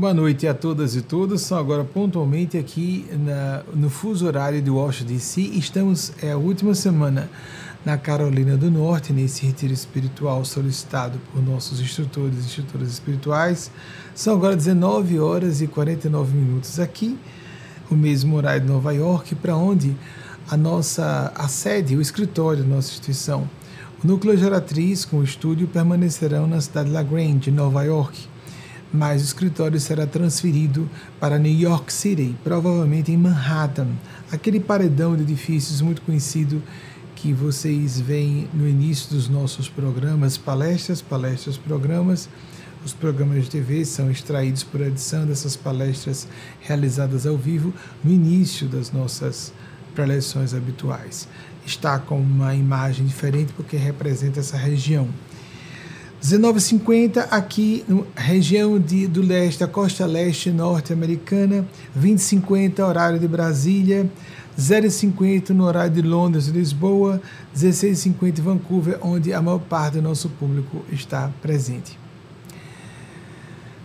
Boa noite a todas e todos. São agora pontualmente aqui na, no fuso horário de Washington DC. Estamos é a última semana na Carolina do Norte, nesse retiro espiritual solicitado por nossos instrutores e instrutoras espirituais. São agora 19 horas e 49 minutos aqui, o mesmo horário de Nova York, para onde a nossa a sede, o escritório da nossa instituição, o núcleo geratriz com o estúdio permanecerão na cidade de La Grande, Nova York mas o escritório será transferido para New York City, provavelmente em Manhattan, aquele paredão de edifícios muito conhecido que vocês veem no início dos nossos programas, palestras, palestras, programas. Os programas de TV são extraídos por edição dessas palestras realizadas ao vivo no início das nossas preleções habituais. Está com uma imagem diferente porque representa essa região. 19,50 aqui na região de, do leste, da costa leste norte-americana, 20,50 horário de Brasília, 0,50 no horário de Londres e Lisboa, 16,50 em Vancouver, onde a maior parte do nosso público está presente.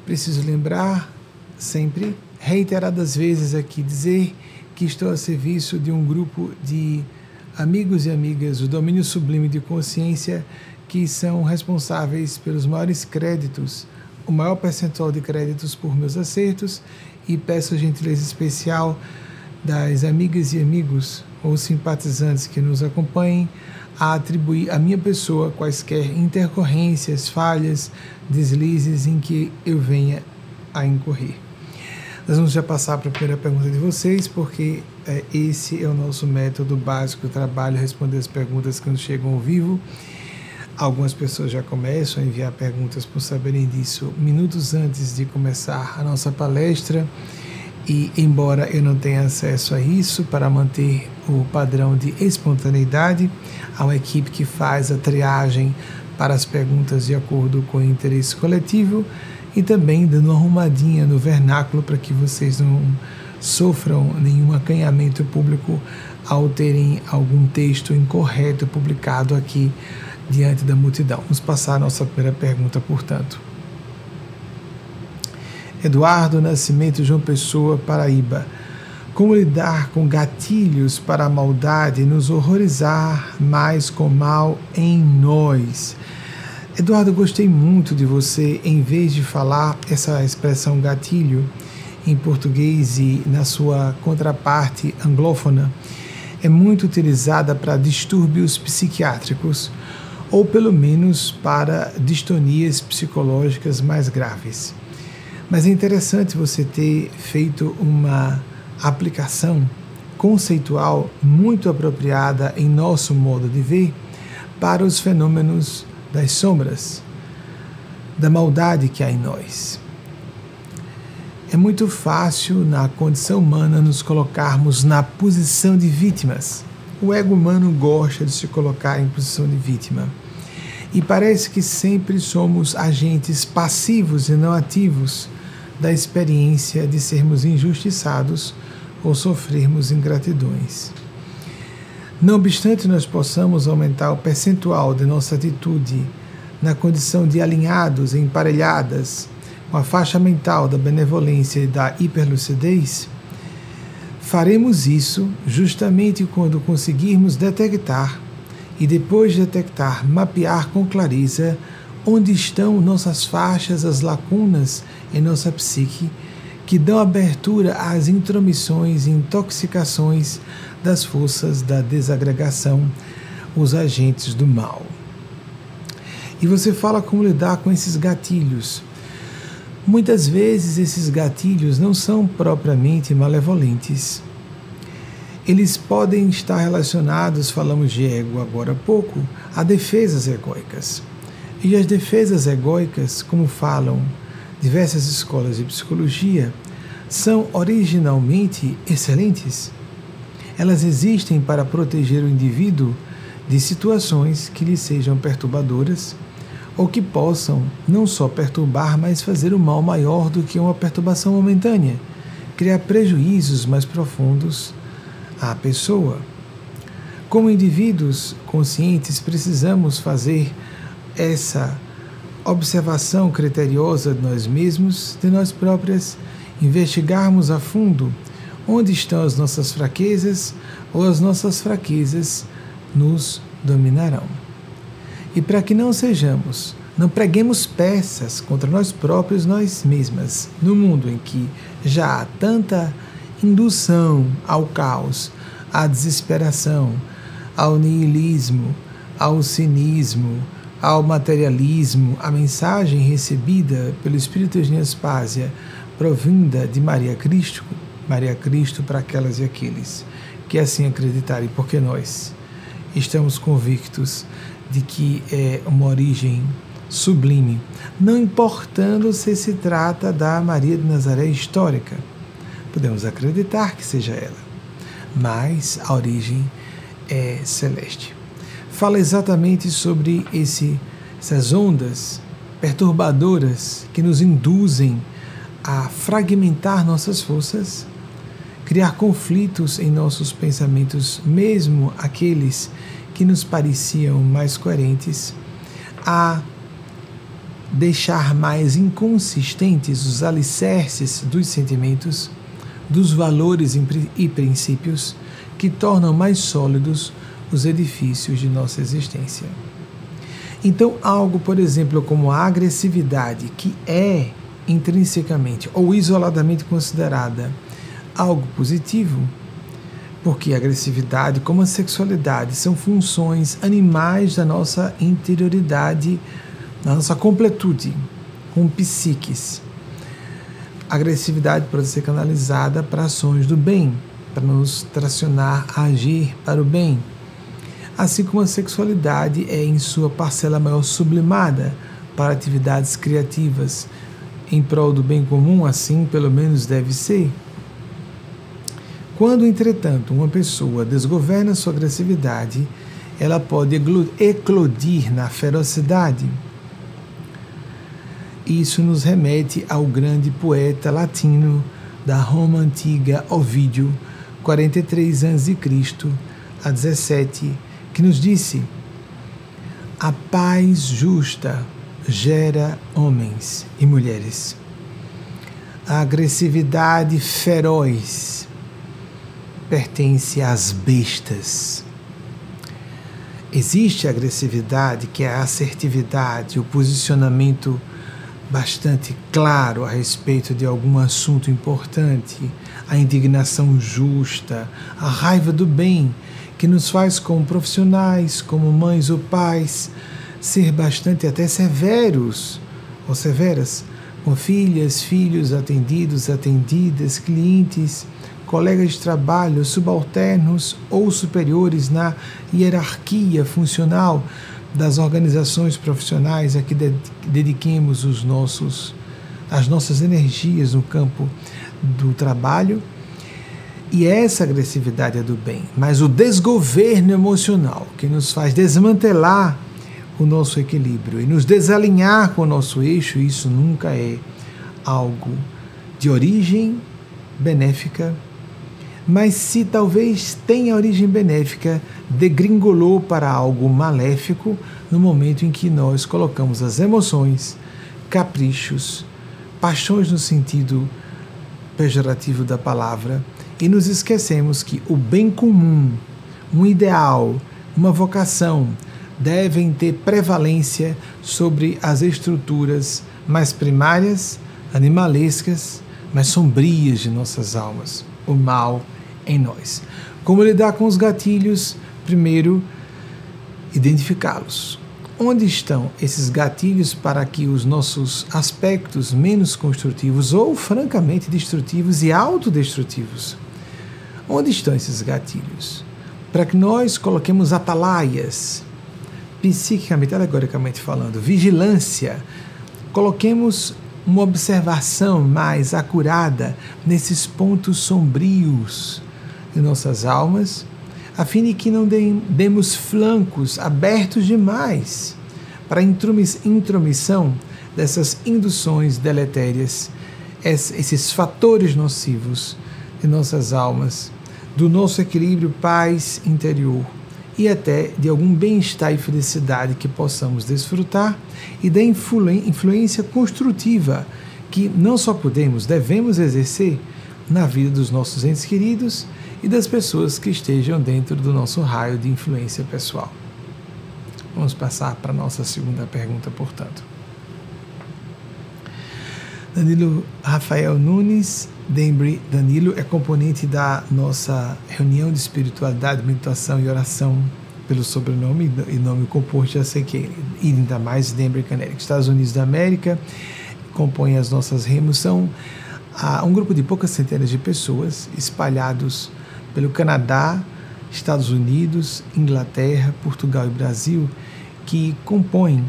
Preciso lembrar sempre, reiteradas vezes aqui, dizer que estou a serviço de um grupo de amigos e amigas do domínio sublime de consciência que são responsáveis pelos maiores créditos, o maior percentual de créditos por meus acertos, e peço gentileza especial das amigas e amigos ou simpatizantes que nos acompanhem a atribuir à minha pessoa quaisquer intercorrências, falhas, deslizes em que eu venha a incorrer. Nós vamos já passar para a primeira pergunta de vocês, porque é, esse é o nosso método básico trabalho, responder as perguntas que nos chegam ao vivo. Algumas pessoas já começam a enviar perguntas por saberem disso minutos antes de começar a nossa palestra. E, embora eu não tenha acesso a isso, para manter o padrão de espontaneidade, há uma equipe que faz a triagem para as perguntas de acordo com o interesse coletivo e também dando uma arrumadinha no vernáculo para que vocês não sofram nenhum acanhamento público ao terem algum texto incorreto publicado aqui diante da multidão. Vamos passar a nossa primeira pergunta, portanto. Eduardo Nascimento João Pessoa, Paraíba. Como lidar com gatilhos para a maldade e nos horrorizar mais com mal em nós? Eduardo, gostei muito de você, em vez de falar essa expressão gatilho em português e na sua contraparte anglófona, é muito utilizada para distúrbios psiquiátricos ou pelo menos para distonias psicológicas mais graves. Mas é interessante você ter feito uma aplicação conceitual muito apropriada em nosso modo de ver para os fenômenos das sombras, da maldade que há em nós. É muito fácil, na condição humana, nos colocarmos na posição de vítimas o ego humano gosta de se colocar em posição de vítima. E parece que sempre somos agentes passivos e não ativos da experiência de sermos injustiçados ou sofrermos ingratidões. Não obstante nós possamos aumentar o percentual de nossa atitude na condição de alinhados e emparelhadas com a faixa mental da benevolência e da hiperlucidez, Faremos isso justamente quando conseguirmos detectar e depois de detectar, mapear com clareza onde estão nossas faixas, as lacunas em nossa psique que dão abertura às intromissões e intoxicações das forças da desagregação, os agentes do mal. E você fala como lidar com esses gatilhos. Muitas vezes esses gatilhos não são propriamente malevolentes. Eles podem estar relacionados, falamos de ego agora há pouco, a defesas egóicas. E as defesas egóicas, como falam diversas escolas de psicologia, são originalmente excelentes. Elas existem para proteger o indivíduo de situações que lhe sejam perturbadoras ou que possam não só perturbar, mas fazer o um mal maior do que uma perturbação momentânea, criar prejuízos mais profundos à pessoa. Como indivíduos conscientes, precisamos fazer essa observação criteriosa de nós mesmos, de nós próprias, investigarmos a fundo onde estão as nossas fraquezas ou as nossas fraquezas nos dominarão. E para que não sejamos, não preguemos peças contra nós próprios, nós mesmas, no mundo em que já há tanta indução ao caos, à desesperação, ao niilismo, ao cinismo, ao materialismo, a mensagem recebida pelo Espírito de Nespásia, provinda de Maria Cristo, Maria Cristo para aquelas e aqueles que assim acreditarem, porque nós estamos convictos de que é uma origem sublime, não importando se se trata da Maria de Nazaré histórica. Podemos acreditar que seja ela, mas a origem é celeste. Fala exatamente sobre esse, essas ondas perturbadoras que nos induzem a fragmentar nossas forças criar conflitos em nossos pensamentos, mesmo aqueles que nos pareciam mais coerentes, a deixar mais inconsistentes os alicerces dos sentimentos, dos valores e princípios que tornam mais sólidos os edifícios de nossa existência. Então, algo, por exemplo, como a agressividade, que é intrinsecamente ou isoladamente considerada algo positivo, porque a agressividade, como a sexualidade, são funções animais da nossa interioridade, da nossa completude, com psiques. A agressividade pode ser canalizada para ações do bem, para nos tracionar a agir para o bem. Assim como a sexualidade é, em sua parcela maior, sublimada para atividades criativas em prol do bem comum, assim pelo menos deve ser. Quando, entretanto, uma pessoa desgoverna sua agressividade, ela pode eclodir na ferocidade. Isso nos remete ao grande poeta latino da Roma antiga, Ovídio, 43 a.C. a 17, que nos disse: A paz justa gera homens e mulheres. A agressividade feroz pertence às bestas. Existe a agressividade, que é a assertividade, o posicionamento bastante claro a respeito de algum assunto importante, a indignação justa, a raiva do bem, que nos faz, como profissionais, como mães ou pais, ser bastante até severos ou severas com filhas, filhos, atendidos, atendidas, clientes colegas de trabalho, subalternos ou superiores na hierarquia funcional das organizações profissionais a que dediquemos os nossos, as nossas energias no campo do trabalho. E essa agressividade é do bem, mas o desgoverno emocional que nos faz desmantelar o nosso equilíbrio e nos desalinhar com o nosso eixo, isso nunca é algo de origem benéfica mas se talvez tenha origem benéfica, degringolou para algo maléfico no momento em que nós colocamos as emoções, caprichos, paixões no sentido pejorativo da palavra e nos esquecemos que o bem comum, um ideal, uma vocação devem ter prevalência sobre as estruturas mais primárias, animalescas, mais sombrias de nossas almas. O mal em nós. Como lidar com os gatilhos? Primeiro, identificá-los. Onde estão esses gatilhos para que os nossos aspectos menos construtivos ou francamente destrutivos e autodestrutivos? Onde estão esses gatilhos? Para que nós coloquemos atalaias, psiquicamente, alegoricamente falando, vigilância, coloquemos uma observação mais acurada nesses pontos sombrios de nossas almas, a fim de que não demos flancos abertos demais para a intromissão dessas induções deletérias, esses fatores nocivos de nossas almas, do nosso equilíbrio paz interior e até de algum bem-estar e felicidade que possamos desfrutar e da influência construtiva que não só podemos, devemos exercer na vida dos nossos entes queridos e das pessoas que estejam dentro do nosso raio de influência pessoal. Vamos passar para a nossa segunda pergunta, portanto. Danilo Rafael Nunes Dembry Danilo é componente da nossa reunião de espiritualidade, meditação e oração pelo sobrenome e nome composto, já sei que e ainda mais Dembry Canérico, Estados Unidos da América, compõe as nossas remos, são ah, um grupo de poucas centenas de pessoas espalhados pelo Canadá, Estados Unidos, Inglaterra, Portugal e Brasil, que compõem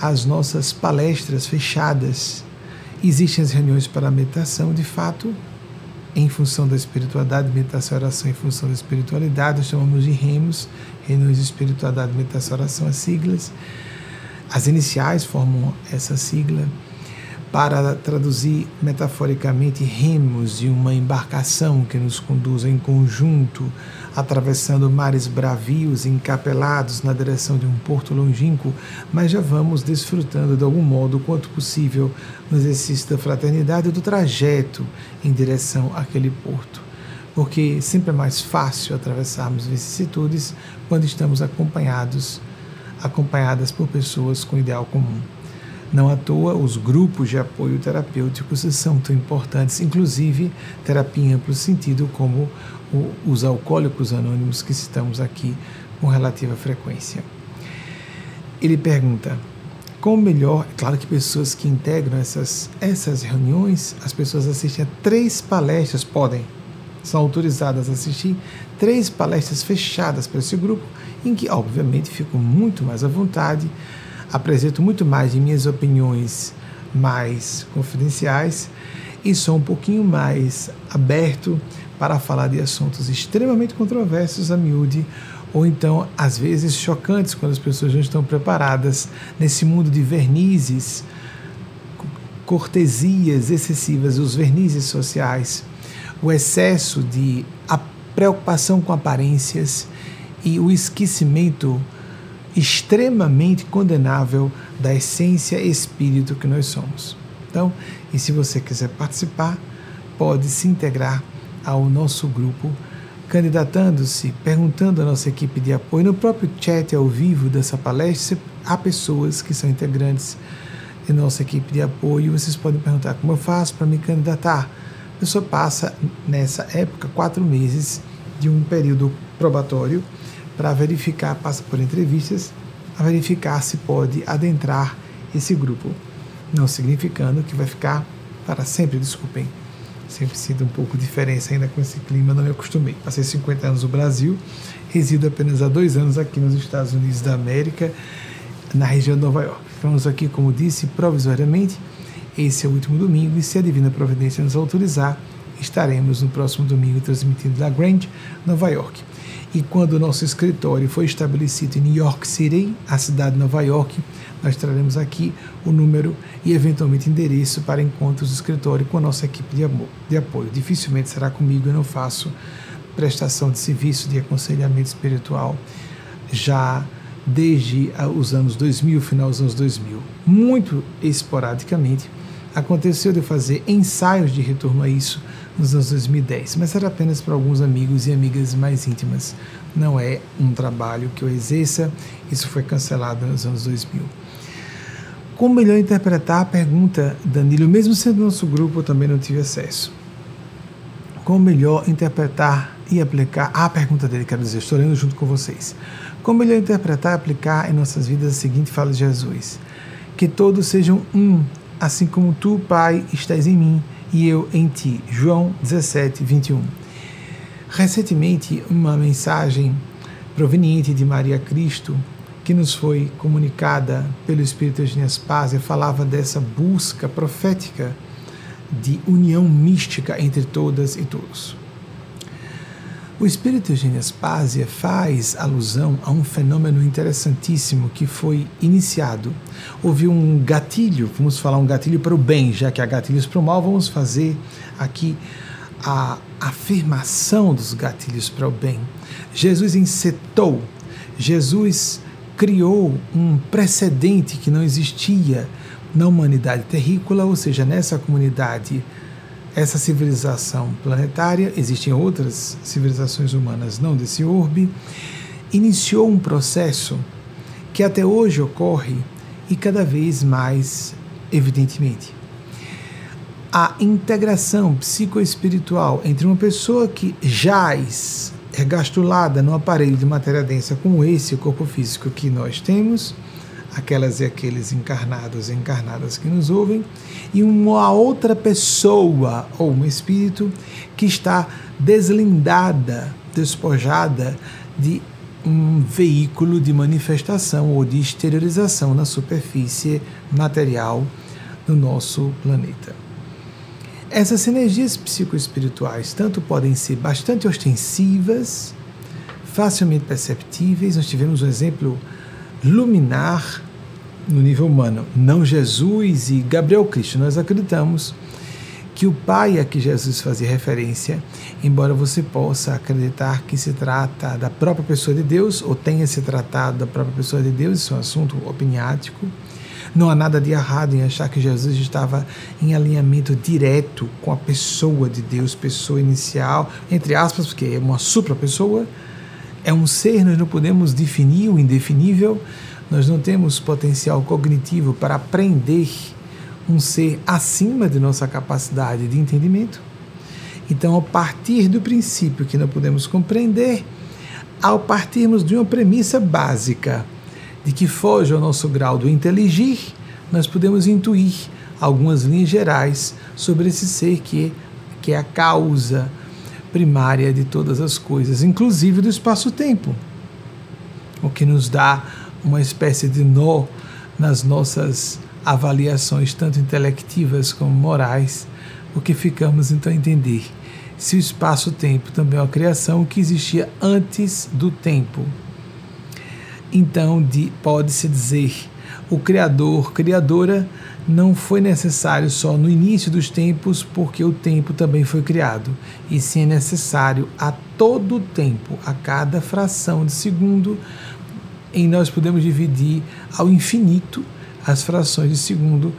as nossas palestras fechadas Existem as reuniões para meditação, de fato, em função da espiritualidade, meditação e oração em função da espiritualidade, nós chamamos de REMOS, reuniões de espiritualidade, meditação e oração, as siglas. As iniciais formam essa sigla para traduzir metaforicamente remos de uma embarcação que nos conduz em conjunto, atravessando mares bravios encapelados na direção de um porto longínquo, mas já vamos desfrutando de algum modo, quanto possível, no exercício da fraternidade do trajeto em direção àquele porto. Porque sempre é mais fácil atravessarmos vicissitudes quando estamos acompanhados, acompanhadas por pessoas com ideal comum. Não à toa, os grupos de apoio terapêuticos são tão importantes, inclusive terapia em amplo sentido, como o, os alcoólicos anônimos que citamos aqui com relativa frequência. Ele pergunta: como melhor, é claro que pessoas que integram essas, essas reuniões, as pessoas assistem a três palestras, podem, são autorizadas a assistir três palestras fechadas para esse grupo, em que, obviamente, ficam muito mais à vontade apresento muito mais de minhas opiniões mais confidenciais e sou um pouquinho mais aberto para falar de assuntos extremamente controversos a miúde ou então às vezes chocantes quando as pessoas não estão preparadas nesse mundo de vernizes, cortesias excessivas, os vernizes sociais, o excesso de preocupação com aparências e o esquecimento extremamente condenável da essência espírito que nós somos. Então, e se você quiser participar, pode se integrar ao nosso grupo, candidatando-se, perguntando à nossa equipe de apoio. No próprio chat ao vivo dessa palestra, há pessoas que são integrantes de nossa equipe de apoio. Vocês podem perguntar como eu faço para me candidatar. A pessoa passa, nessa época, quatro meses de um período probatório para verificar, passa por entrevistas, a verificar se pode adentrar esse grupo. Não significando que vai ficar para sempre, desculpem. Sempre sinto um pouco de diferença ainda com esse clima, não me acostumei. Passei 50 anos no Brasil, resido apenas há dois anos aqui nos Estados Unidos da América, na região de Nova York. Estamos aqui, como disse, provisoriamente. Esse é o último domingo e se a Divina Providência nos autorizar, estaremos no próximo domingo transmitindo da Grand, Nova York. E quando o nosso escritório foi estabelecido em New York City, a cidade de Nova York, nós traremos aqui o número e eventualmente endereço para encontros do escritório com a nossa equipe de, amor, de apoio. Dificilmente será comigo, eu não faço prestação de serviço de aconselhamento espiritual já desde os anos 2000, final dos anos 2000. Muito esporadicamente aconteceu de fazer ensaios de retorno a isso nos anos 2010, mas era apenas para alguns amigos e amigas mais íntimas. Não é um trabalho que eu exerça, isso foi cancelado nos anos 2000. Como melhor interpretar a pergunta, Danilo, mesmo sendo nosso grupo, eu também não tive acesso. Como melhor interpretar e aplicar a pergunta dele, quero dizer, estou lendo junto com vocês. Como melhor interpretar e aplicar em nossas vidas a seguinte fala de Jesus: Que todos sejam um, assim como tu, Pai, estás em mim e eu em ti. João 17, 21. Recentemente, uma mensagem proveniente de Maria Cristo, que nos foi comunicada pelo Espírito Eugênio Spazia, falava dessa busca profética de união mística entre todas e todos. O espírito Eugênio Aspásia faz alusão a um fenômeno interessantíssimo que foi iniciado. Houve um gatilho, vamos falar um gatilho para o bem, já que há gatilhos para o mal, vamos fazer aqui a afirmação dos gatilhos para o bem. Jesus encetou Jesus criou um precedente que não existia na humanidade terrícola, ou seja, nessa comunidade, essa civilização planetária, existem outras civilizações humanas não desse orbe, iniciou um processo que até hoje ocorre e cada vez mais evidentemente. A integração psicoespiritual entre uma pessoa que jaz regastulada no aparelho de matéria densa como esse corpo físico que nós temos, aquelas e aqueles encarnados e encarnadas que nos ouvem, e uma outra pessoa ou um espírito que está deslindada, despojada de um veículo de manifestação ou de exteriorização na superfície material do nosso planeta. Essas sinergias psicoespirituais tanto podem ser bastante ostensivas, facilmente perceptíveis. Nós tivemos um exemplo luminar no nível humano, não Jesus e Gabriel Cristo. Nós acreditamos que o Pai a que Jesus fazia referência, embora você possa acreditar que se trata da própria pessoa de Deus, ou tenha se tratado da própria pessoa de Deus, isso é um assunto opiniático. Não há nada de errado em achar que Jesus estava em alinhamento direto com a pessoa de Deus, pessoa inicial, entre aspas, porque é uma supra-pessoa, é um ser, nós não podemos definir o indefinível, nós não temos potencial cognitivo para aprender um ser acima de nossa capacidade de entendimento. Então, a partir do princípio que não podemos compreender, ao partirmos de uma premissa básica de que foge ao nosso grau do inteligir, nós podemos intuir algumas linhas gerais sobre esse ser que, que é a causa primária de todas as coisas, inclusive do espaço-tempo, o que nos dá uma espécie de nó nas nossas avaliações, tanto intelectivas como morais, porque ficamos então a entender? Se o espaço-tempo também é uma criação que existia antes do tempo. Então, pode-se dizer, o Criador, Criadora, não foi necessário só no início dos tempos, porque o tempo também foi criado, e sim é necessário a todo tempo, a cada fração de segundo, em nós podemos dividir ao infinito as frações de segundo,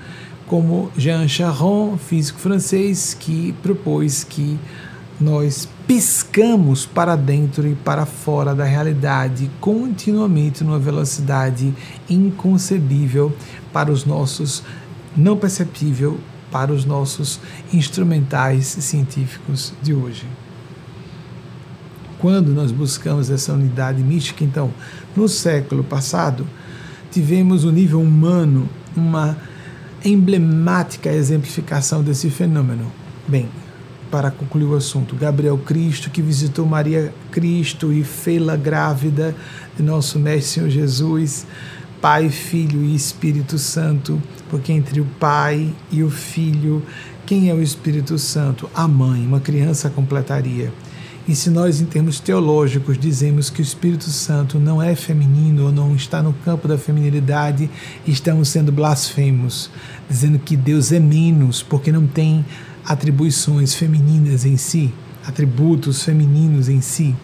como Jean Charron, físico francês, que propôs que nós piscamos para dentro e para fora da realidade continuamente numa velocidade inconcebível para os nossos não perceptível para os nossos instrumentais científicos de hoje. Quando nós buscamos essa unidade mística, então, no século passado, tivemos o nível humano uma emblemática exemplificação desse fenômeno. Bem, para concluir o assunto, Gabriel Cristo, que visitou Maria Cristo e fê-la grávida nosso Mestre Senhor Jesus, Pai, Filho e Espírito Santo, porque entre o Pai e o Filho, quem é o Espírito Santo? A mãe, uma criança completaria. E se nós, em termos teológicos, dizemos que o Espírito Santo não é feminino ou não está no campo da feminilidade, estamos sendo blasfemos, dizendo que Deus é menos porque não tem atribuições femininas em si, atributos femininos em si.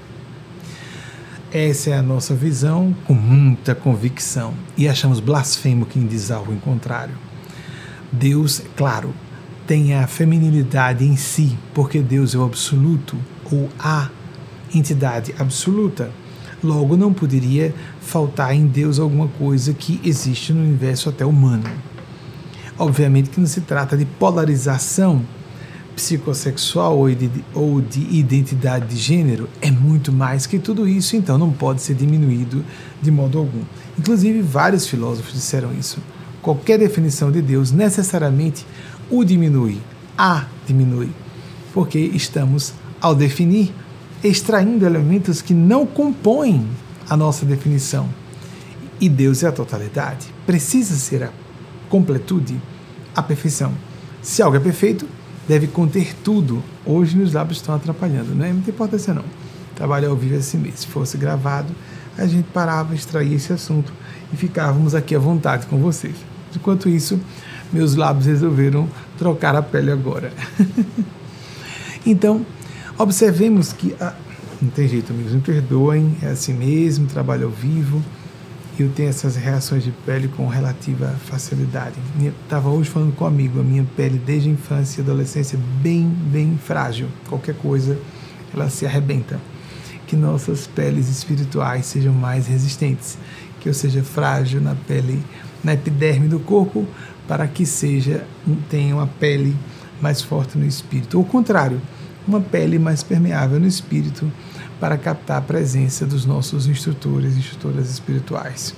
Essa é a nossa visão com muita convicção e achamos blasfemo quem diz algo em contrário. Deus, claro, tem a feminilidade em si, porque Deus é o absoluto ou a entidade absoluta. Logo, não poderia faltar em Deus alguma coisa que existe no universo até humano. Obviamente que não se trata de polarização psicossexual ou de, ou de identidade de gênero, é muito mais que tudo isso, então não pode ser diminuído de modo algum. Inclusive, vários filósofos disseram isso. Qualquer definição de Deus necessariamente o diminui, a diminui, porque estamos ao definir, extraindo elementos que não compõem a nossa definição. E Deus é a totalidade. Precisa ser a completude, a perfeição. Se algo é perfeito, deve conter tudo. Hoje meus lábios estão atrapalhando, não é muita importância não. Trabalho ao vivo é assim mesmo. Se fosse gravado, a gente parava, extraía esse assunto e ficávamos aqui à vontade com vocês. Enquanto isso, meus lábios resolveram trocar a pele agora. então, Observemos que a Não tem jeito, amigos, me perdoem, é assim mesmo, trabalho ao vivo. Eu tenho essas reações de pele com relativa facilidade. Estava hoje falando com um amigo, a minha pele desde a infância e adolescência bem, bem frágil. Qualquer coisa, ela se arrebenta. Que nossas peles espirituais sejam mais resistentes, que eu seja frágil na pele, na epiderme do corpo, para que seja tenha uma pele mais forte no espírito. Ou o contrário, uma pele mais permeável no espírito para captar a presença dos nossos instrutores e instrutoras espirituais.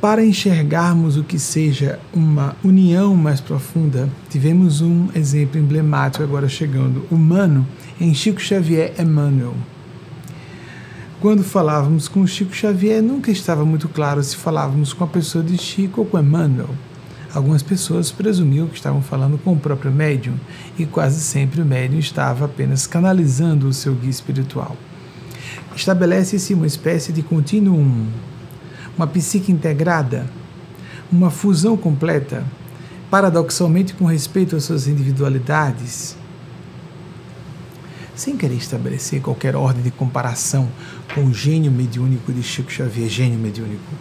Para enxergarmos o que seja uma união mais profunda, tivemos um exemplo emblemático agora chegando, humano, em Chico Xavier Emmanuel. Quando falávamos com Chico Xavier, nunca estava muito claro se falávamos com a pessoa de Chico ou com Emmanuel. Algumas pessoas presumiam que estavam falando com o próprio médium e quase sempre o médium estava apenas canalizando o seu guia espiritual. Estabelece-se uma espécie de continuum, uma psique integrada, uma fusão completa, paradoxalmente com respeito às suas individualidades, sem querer estabelecer qualquer ordem de comparação com o gênio mediúnico de Chico Xavier, gênio mediúnico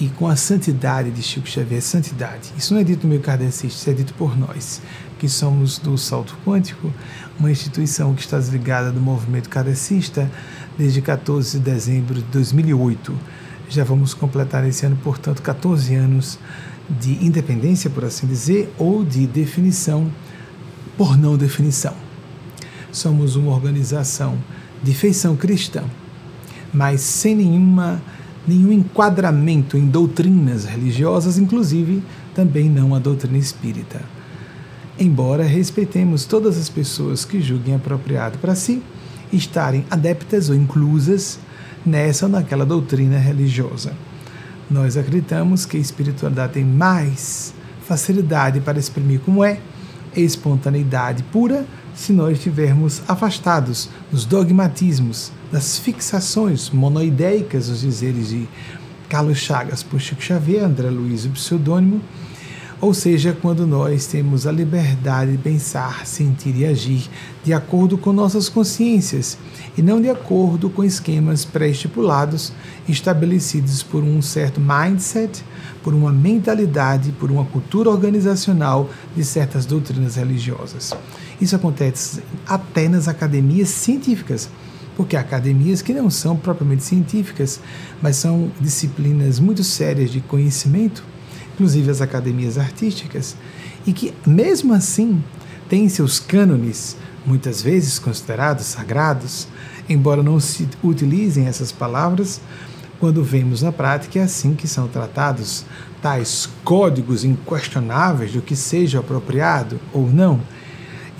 e com a santidade de Chico Xavier, santidade. Isso não é dito no meio kardecista, isso é dito por nós, que somos do Salto Quântico, uma instituição que está desligada do movimento kardecista desde 14 de dezembro de 2008. Já vamos completar esse ano, portanto, 14 anos de independência, por assim dizer, ou de definição por não definição. Somos uma organização de feição cristã, mas sem nenhuma nenhum enquadramento em doutrinas religiosas, inclusive também não a doutrina espírita. Embora respeitemos todas as pessoas que julguem apropriado para si estarem adeptas ou inclusas nessa ou naquela doutrina religiosa. Nós acreditamos que a espiritualidade tem mais facilidade para exprimir como é espontaneidade pura se nós estivermos afastados dos dogmatismos, das fixações monoideicas, os dizeres de Carlos Chagas por Chico Xavier, André Luiz, o pseudônimo, ou seja, quando nós temos a liberdade de pensar, sentir e agir de acordo com nossas consciências e não de acordo com esquemas pré-estipulados estabelecidos por um certo mindset, por uma mentalidade, por uma cultura organizacional de certas doutrinas religiosas. Isso acontece até nas academias científicas, porque há academias que não são propriamente científicas, mas são disciplinas muito sérias de conhecimento, inclusive as academias artísticas, e que mesmo assim têm seus cânones, muitas vezes considerados sagrados, embora não se utilizem essas palavras, quando vemos na prática é assim que são tratados tais códigos inquestionáveis do que seja apropriado ou não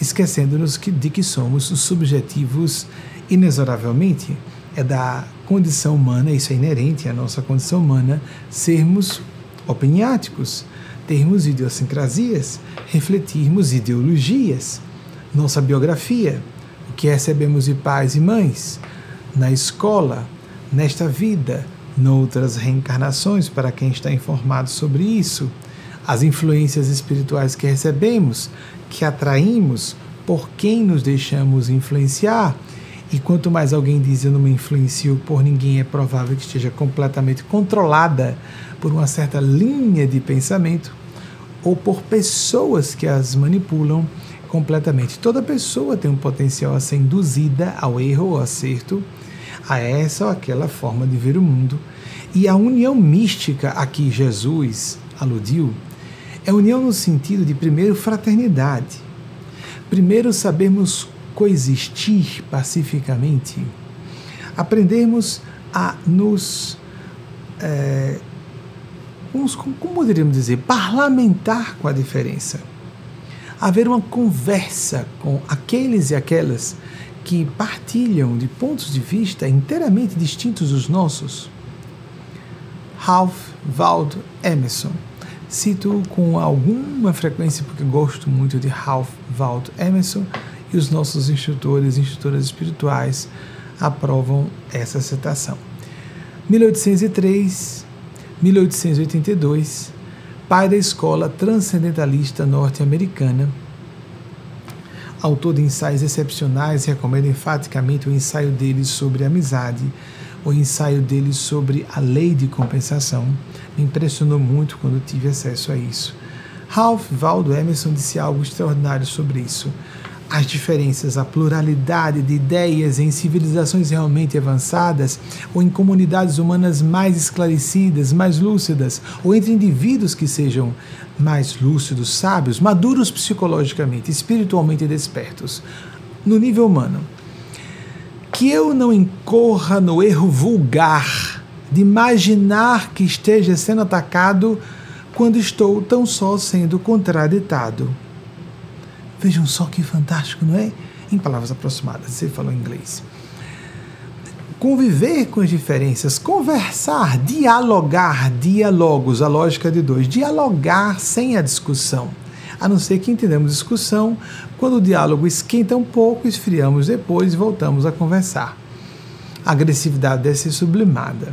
esquecendo-nos de que somos subjetivos inexoravelmente. É da condição humana, isso é inerente à nossa condição humana, sermos opiniáticos, termos idiosincrasias, refletirmos ideologias, nossa biografia, o que recebemos de pais e mães, na escola, nesta vida, noutras reencarnações, para quem está informado sobre isso, as influências espirituais que recebemos, que atraímos, por quem nos deixamos influenciar. E quanto mais alguém diz eu não me influencio por ninguém, é provável que esteja completamente controlada por uma certa linha de pensamento ou por pessoas que as manipulam completamente. Toda pessoa tem um potencial a ser induzida ao erro ou acerto, a essa ou aquela forma de ver o mundo. E a união mística a que Jesus aludiu é união no sentido de, primeiro, fraternidade. Primeiro, sabermos coexistir pacificamente. Aprendermos a nos. É, como poderíamos dizer? Parlamentar com a diferença. Haver uma conversa com aqueles e aquelas que partilham de pontos de vista inteiramente distintos dos nossos. Ralph Waldo Emerson Cito com alguma frequência porque gosto muito de Ralph Waldo Emerson e os nossos instrutores e instrutoras espirituais aprovam essa citação. 1803, 1882, pai da escola transcendentalista norte-americana, autor de ensaios excepcionais, recomendo enfaticamente o ensaio dele sobre amizade, o ensaio dele sobre a lei de compensação. Me impressionou muito quando tive acesso a isso. Ralph Waldo Emerson disse algo extraordinário sobre isso. As diferenças, a pluralidade de ideias em civilizações realmente avançadas, ou em comunidades humanas mais esclarecidas, mais lúcidas, ou entre indivíduos que sejam mais lúcidos, sábios, maduros psicologicamente, espiritualmente despertos, no nível humano. Que eu não incorra no erro vulgar de imaginar que esteja sendo atacado quando estou tão só sendo contraditado. Vejam só que fantástico, não é? Em palavras aproximadas, você falou inglês. Conviver com as diferenças, conversar, dialogar, diálogos, a lógica de dois, dialogar sem a discussão. A não ser que entendamos discussão, quando o diálogo esquenta um pouco, esfriamos depois e voltamos a conversar. A agressividade deve ser sublimada.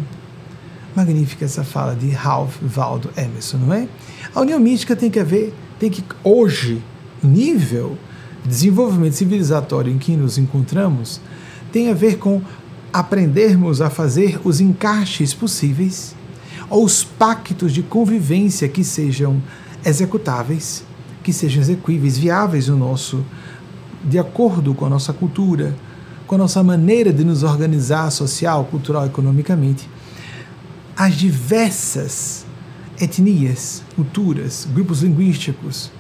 Magnífica essa fala de Ralph Waldo Emerson, não é? A união mística tem que haver, tem que hoje, nível de desenvolvimento civilizatório em que nos encontramos, tem a ver com aprendermos a fazer os encaixes possíveis ou os pactos de convivência que sejam executáveis, que sejam execuíveis, viáveis no nosso de acordo com a nossa cultura, com a nossa maneira de nos organizar social, cultural, economicamente as diversas etnias, culturas, grupos linguísticos,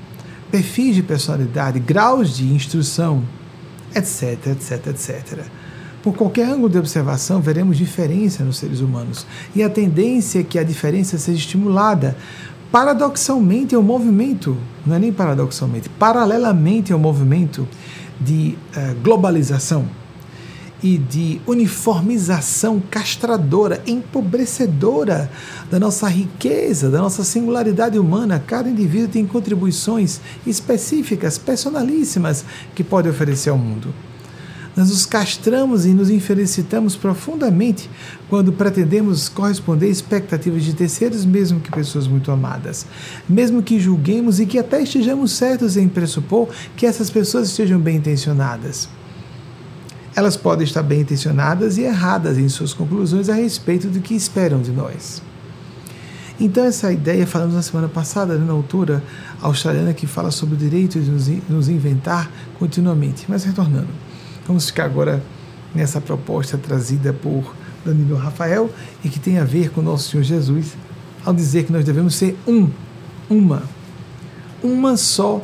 perfis de personalidade, graus de instrução, etc, etc, etc. Por qualquer ângulo de observação, veremos diferença nos seres humanos. E a tendência é que a diferença seja estimulada paradoxalmente ao movimento, não é nem paradoxalmente, paralelamente ao movimento de uh, globalização e de uniformização castradora, empobrecedora da nossa riqueza, da nossa singularidade humana. Cada indivíduo tem contribuições específicas, personalíssimas, que pode oferecer ao mundo. Nós nos castramos e nos infelicitamos profundamente quando pretendemos corresponder a expectativas de terceiros, mesmo que pessoas muito amadas. Mesmo que julguemos e que até estejamos certos em pressupor que essas pessoas estejam bem intencionadas elas podem estar bem intencionadas e erradas em suas conclusões a respeito do que esperam de nós. Então, essa ideia, falamos na semana passada, né, na autora australiana que fala sobre o direito de nos, nos inventar continuamente. Mas retornando, vamos ficar agora nessa proposta trazida por Danilo Rafael e que tem a ver com o nosso Senhor Jesus, ao dizer que nós devemos ser um, uma, uma só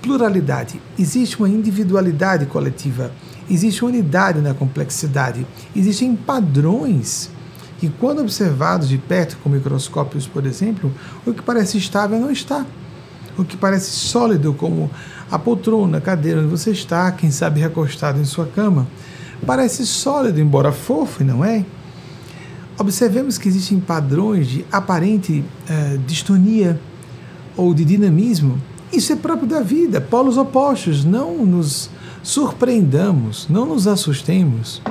pluralidade. Existe uma individualidade coletiva Existe unidade na complexidade, existem padrões que, quando observados de perto com microscópios, por exemplo, o que parece estável não está. O que parece sólido, como a poltrona, a cadeira onde você está, quem sabe recostado em sua cama, parece sólido, embora fofo, não é? Observemos que existem padrões de aparente uh, distonia ou de dinamismo. Isso é próprio da vida, polos opostos, não nos surpreendamos, não nos assustemos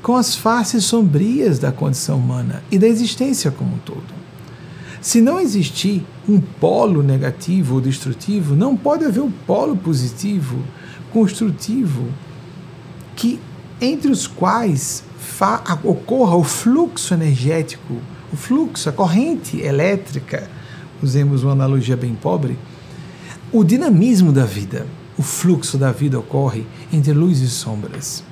com as faces sombrias da condição humana e da existência como um todo. Se não existir um polo negativo ou destrutivo, não pode haver um polo positivo, construtivo, que entre os quais ocorra o fluxo energético, o fluxo, a corrente elétrica, usemos uma analogia bem pobre, o dinamismo da vida o fluxo da vida ocorre entre luz e sombras.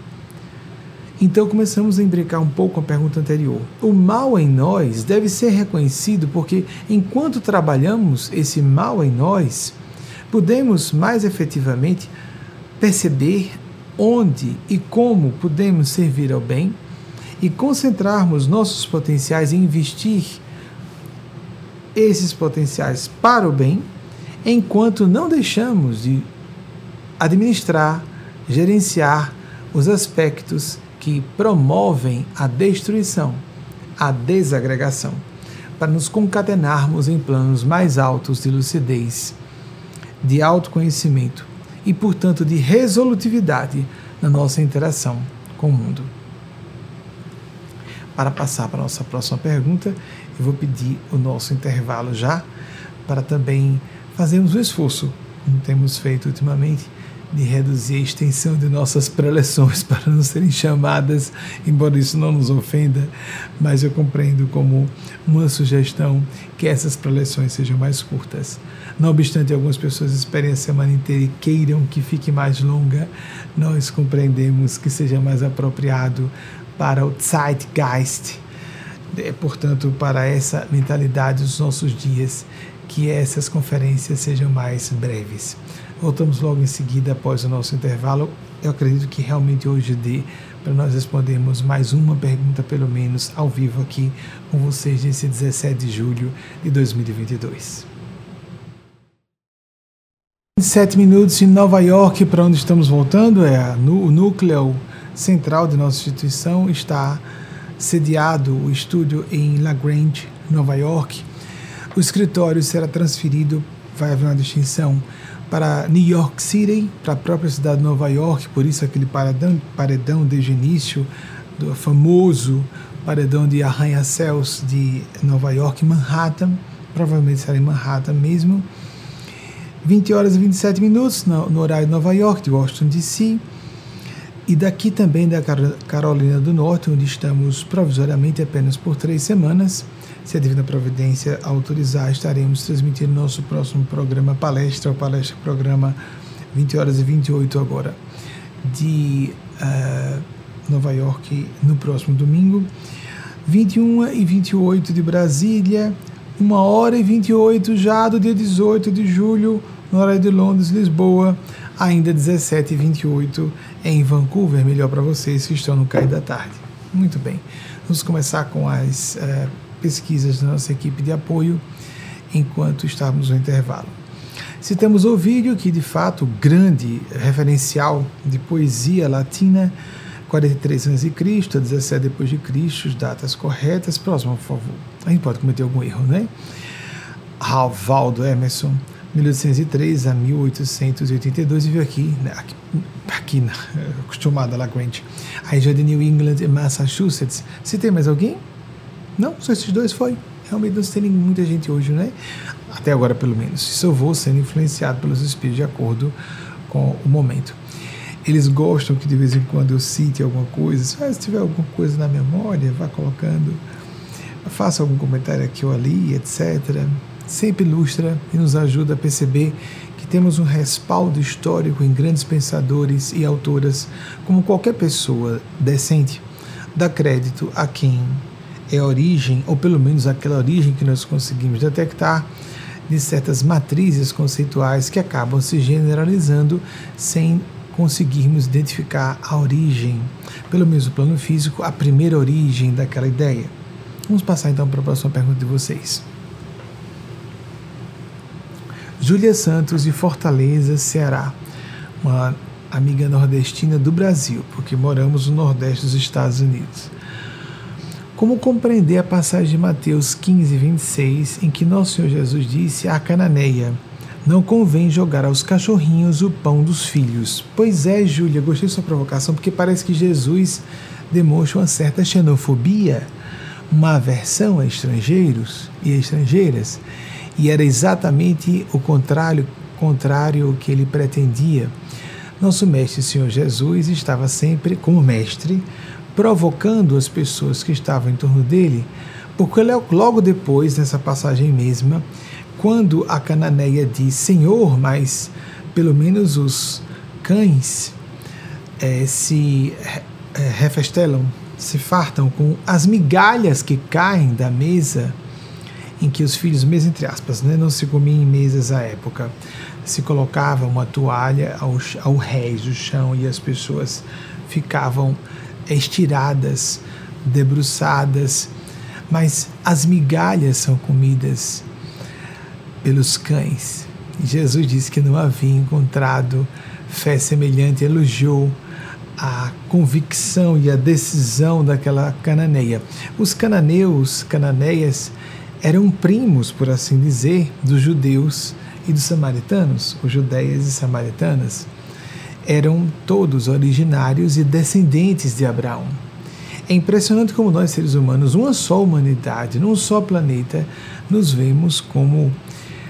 Então começamos a imbricar um pouco com a pergunta anterior. O mal em nós deve ser reconhecido porque, enquanto trabalhamos esse mal em nós, podemos mais efetivamente perceber onde e como podemos servir ao bem e concentrarmos nossos potenciais e investir esses potenciais para o bem, enquanto não deixamos de administrar, gerenciar os aspectos que promovem a destruição, a desagregação, para nos concatenarmos em planos mais altos de lucidez, de autoconhecimento e, portanto, de resolutividade na nossa interação com o mundo. Para passar para a nossa próxima pergunta, eu vou pedir o nosso intervalo já, para também fazermos um esforço, como temos feito ultimamente, de reduzir a extensão de nossas preleções para não serem chamadas, embora isso não nos ofenda, mas eu compreendo como uma sugestão que essas preleções sejam mais curtas. Não obstante algumas pessoas esperem a semana inteira e queiram que fique mais longa, nós compreendemos que seja mais apropriado para o Zeitgeist, portanto, para essa mentalidade dos nossos dias, que essas conferências sejam mais breves. Voltamos logo em seguida após o nosso intervalo. Eu acredito que realmente hoje dê para nós respondermos mais uma pergunta, pelo menos, ao vivo aqui com vocês nesse 17 de julho de 2022. Sete minutos em Nova York, para onde estamos voltando, é o núcleo central de nossa instituição está sediado o estúdio em La Grange, Nova York. O escritório será transferido, vai haver uma distinção para New York City, para a própria cidade de Nova York, por isso aquele paredão, paredão desde o início, do famoso paredão de arranha-céus de Nova York, Manhattan, provavelmente será em Manhattan mesmo. 20 horas e 27 minutos no, no horário de Nova York, de Washington DC. E daqui também da Carolina do Norte, onde estamos provisoriamente apenas por três semanas se a Divina Providência autorizar, estaremos transmitindo nosso próximo programa palestra, o palestra programa 20 horas e 28 agora, de uh, Nova York no próximo domingo. 21 e 28 de Brasília, 1 hora e 28 já do dia 18 de julho, no horário de Londres, Lisboa, ainda 17 e 28 em Vancouver, melhor para vocês que estão no cair da tarde. Muito bem, vamos começar com as uh, pesquisas da nossa equipe de apoio enquanto estávamos no intervalo. Citamos Ovídio, que de fato grande referencial de poesia latina, 43 a.C., 17 depois de Cristo, datas corretas. Próximo, por favor. A gente pode cometer algum erro, né? Ravaldo Emerson, 1803 a 1882, e aqui, né, aqui, aqui na, acostumada lá, Grant, a região de New England e Massachusetts. Se tem mais alguém? Não, só esses dois foi. Realmente não tem muita gente hoje, né? Até agora, pelo menos. Isso eu vou sendo influenciado pelos espíritos de acordo com o momento. Eles gostam que de vez em quando eu cite alguma coisa. Se tiver alguma coisa na memória, vá colocando. Faça algum comentário aqui ou ali, etc. Sempre ilustra e nos ajuda a perceber que temos um respaldo histórico em grandes pensadores e autoras, como qualquer pessoa decente dá crédito a quem é a origem, ou pelo menos aquela origem que nós conseguimos detectar, de certas matrizes conceituais que acabam se generalizando sem conseguirmos identificar a origem, pelo menos o plano físico, a primeira origem daquela ideia. Vamos passar então para a próxima pergunta de vocês. Júlia Santos de Fortaleza, Ceará, uma amiga nordestina do Brasil, porque moramos no Nordeste dos Estados Unidos. Como compreender a passagem de Mateus 15, 26, em que Nosso Senhor Jesus disse à Cananeia: Não convém jogar aos cachorrinhos o pão dos filhos. Pois é, Júlia, gostei da sua provocação, porque parece que Jesus demonstra uma certa xenofobia, uma aversão a estrangeiros e estrangeiras. E era exatamente o contrário, contrário que ele pretendia. Nosso Mestre Senhor Jesus estava sempre, como mestre, provocando as pessoas que estavam em torno dele, porque logo depois, nessa passagem mesma, quando a cananeia diz Senhor, mas pelo menos os cães é, se é, refestelam, se fartam com as migalhas que caem da mesa em que os filhos, mesmo entre aspas, né, não se comiam em mesas à época, se colocava uma toalha ao, ao rés do chão e as pessoas ficavam estiradas, debruçadas, mas as migalhas são comidas pelos cães. Jesus disse que não havia encontrado fé semelhante, elogiou a convicção e a decisão daquela cananeia. Os cananeus, cananeias, eram primos, por assim dizer, dos judeus e dos samaritanos, os judeias e samaritanas eram todos originários e descendentes de Abraão. É impressionante como nós, seres humanos, uma só humanidade, num só planeta, nos vemos como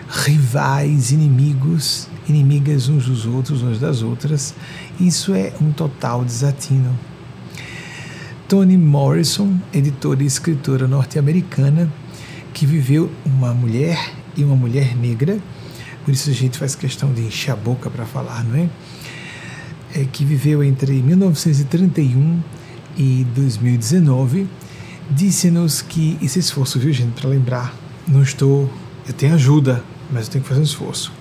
rivais, inimigos inimigas uns dos outros, uns das outras. Isso é um total desatino. Toni Morrison, editora e escritora norte-americana, que viveu uma mulher e uma mulher negra, por isso a gente faz questão de encher a boca para falar, não é? É? Que viveu entre 1931 e 2019, disse-nos que esse esforço, viu gente, para lembrar, não estou, eu tenho ajuda, mas eu tenho que fazer um esforço.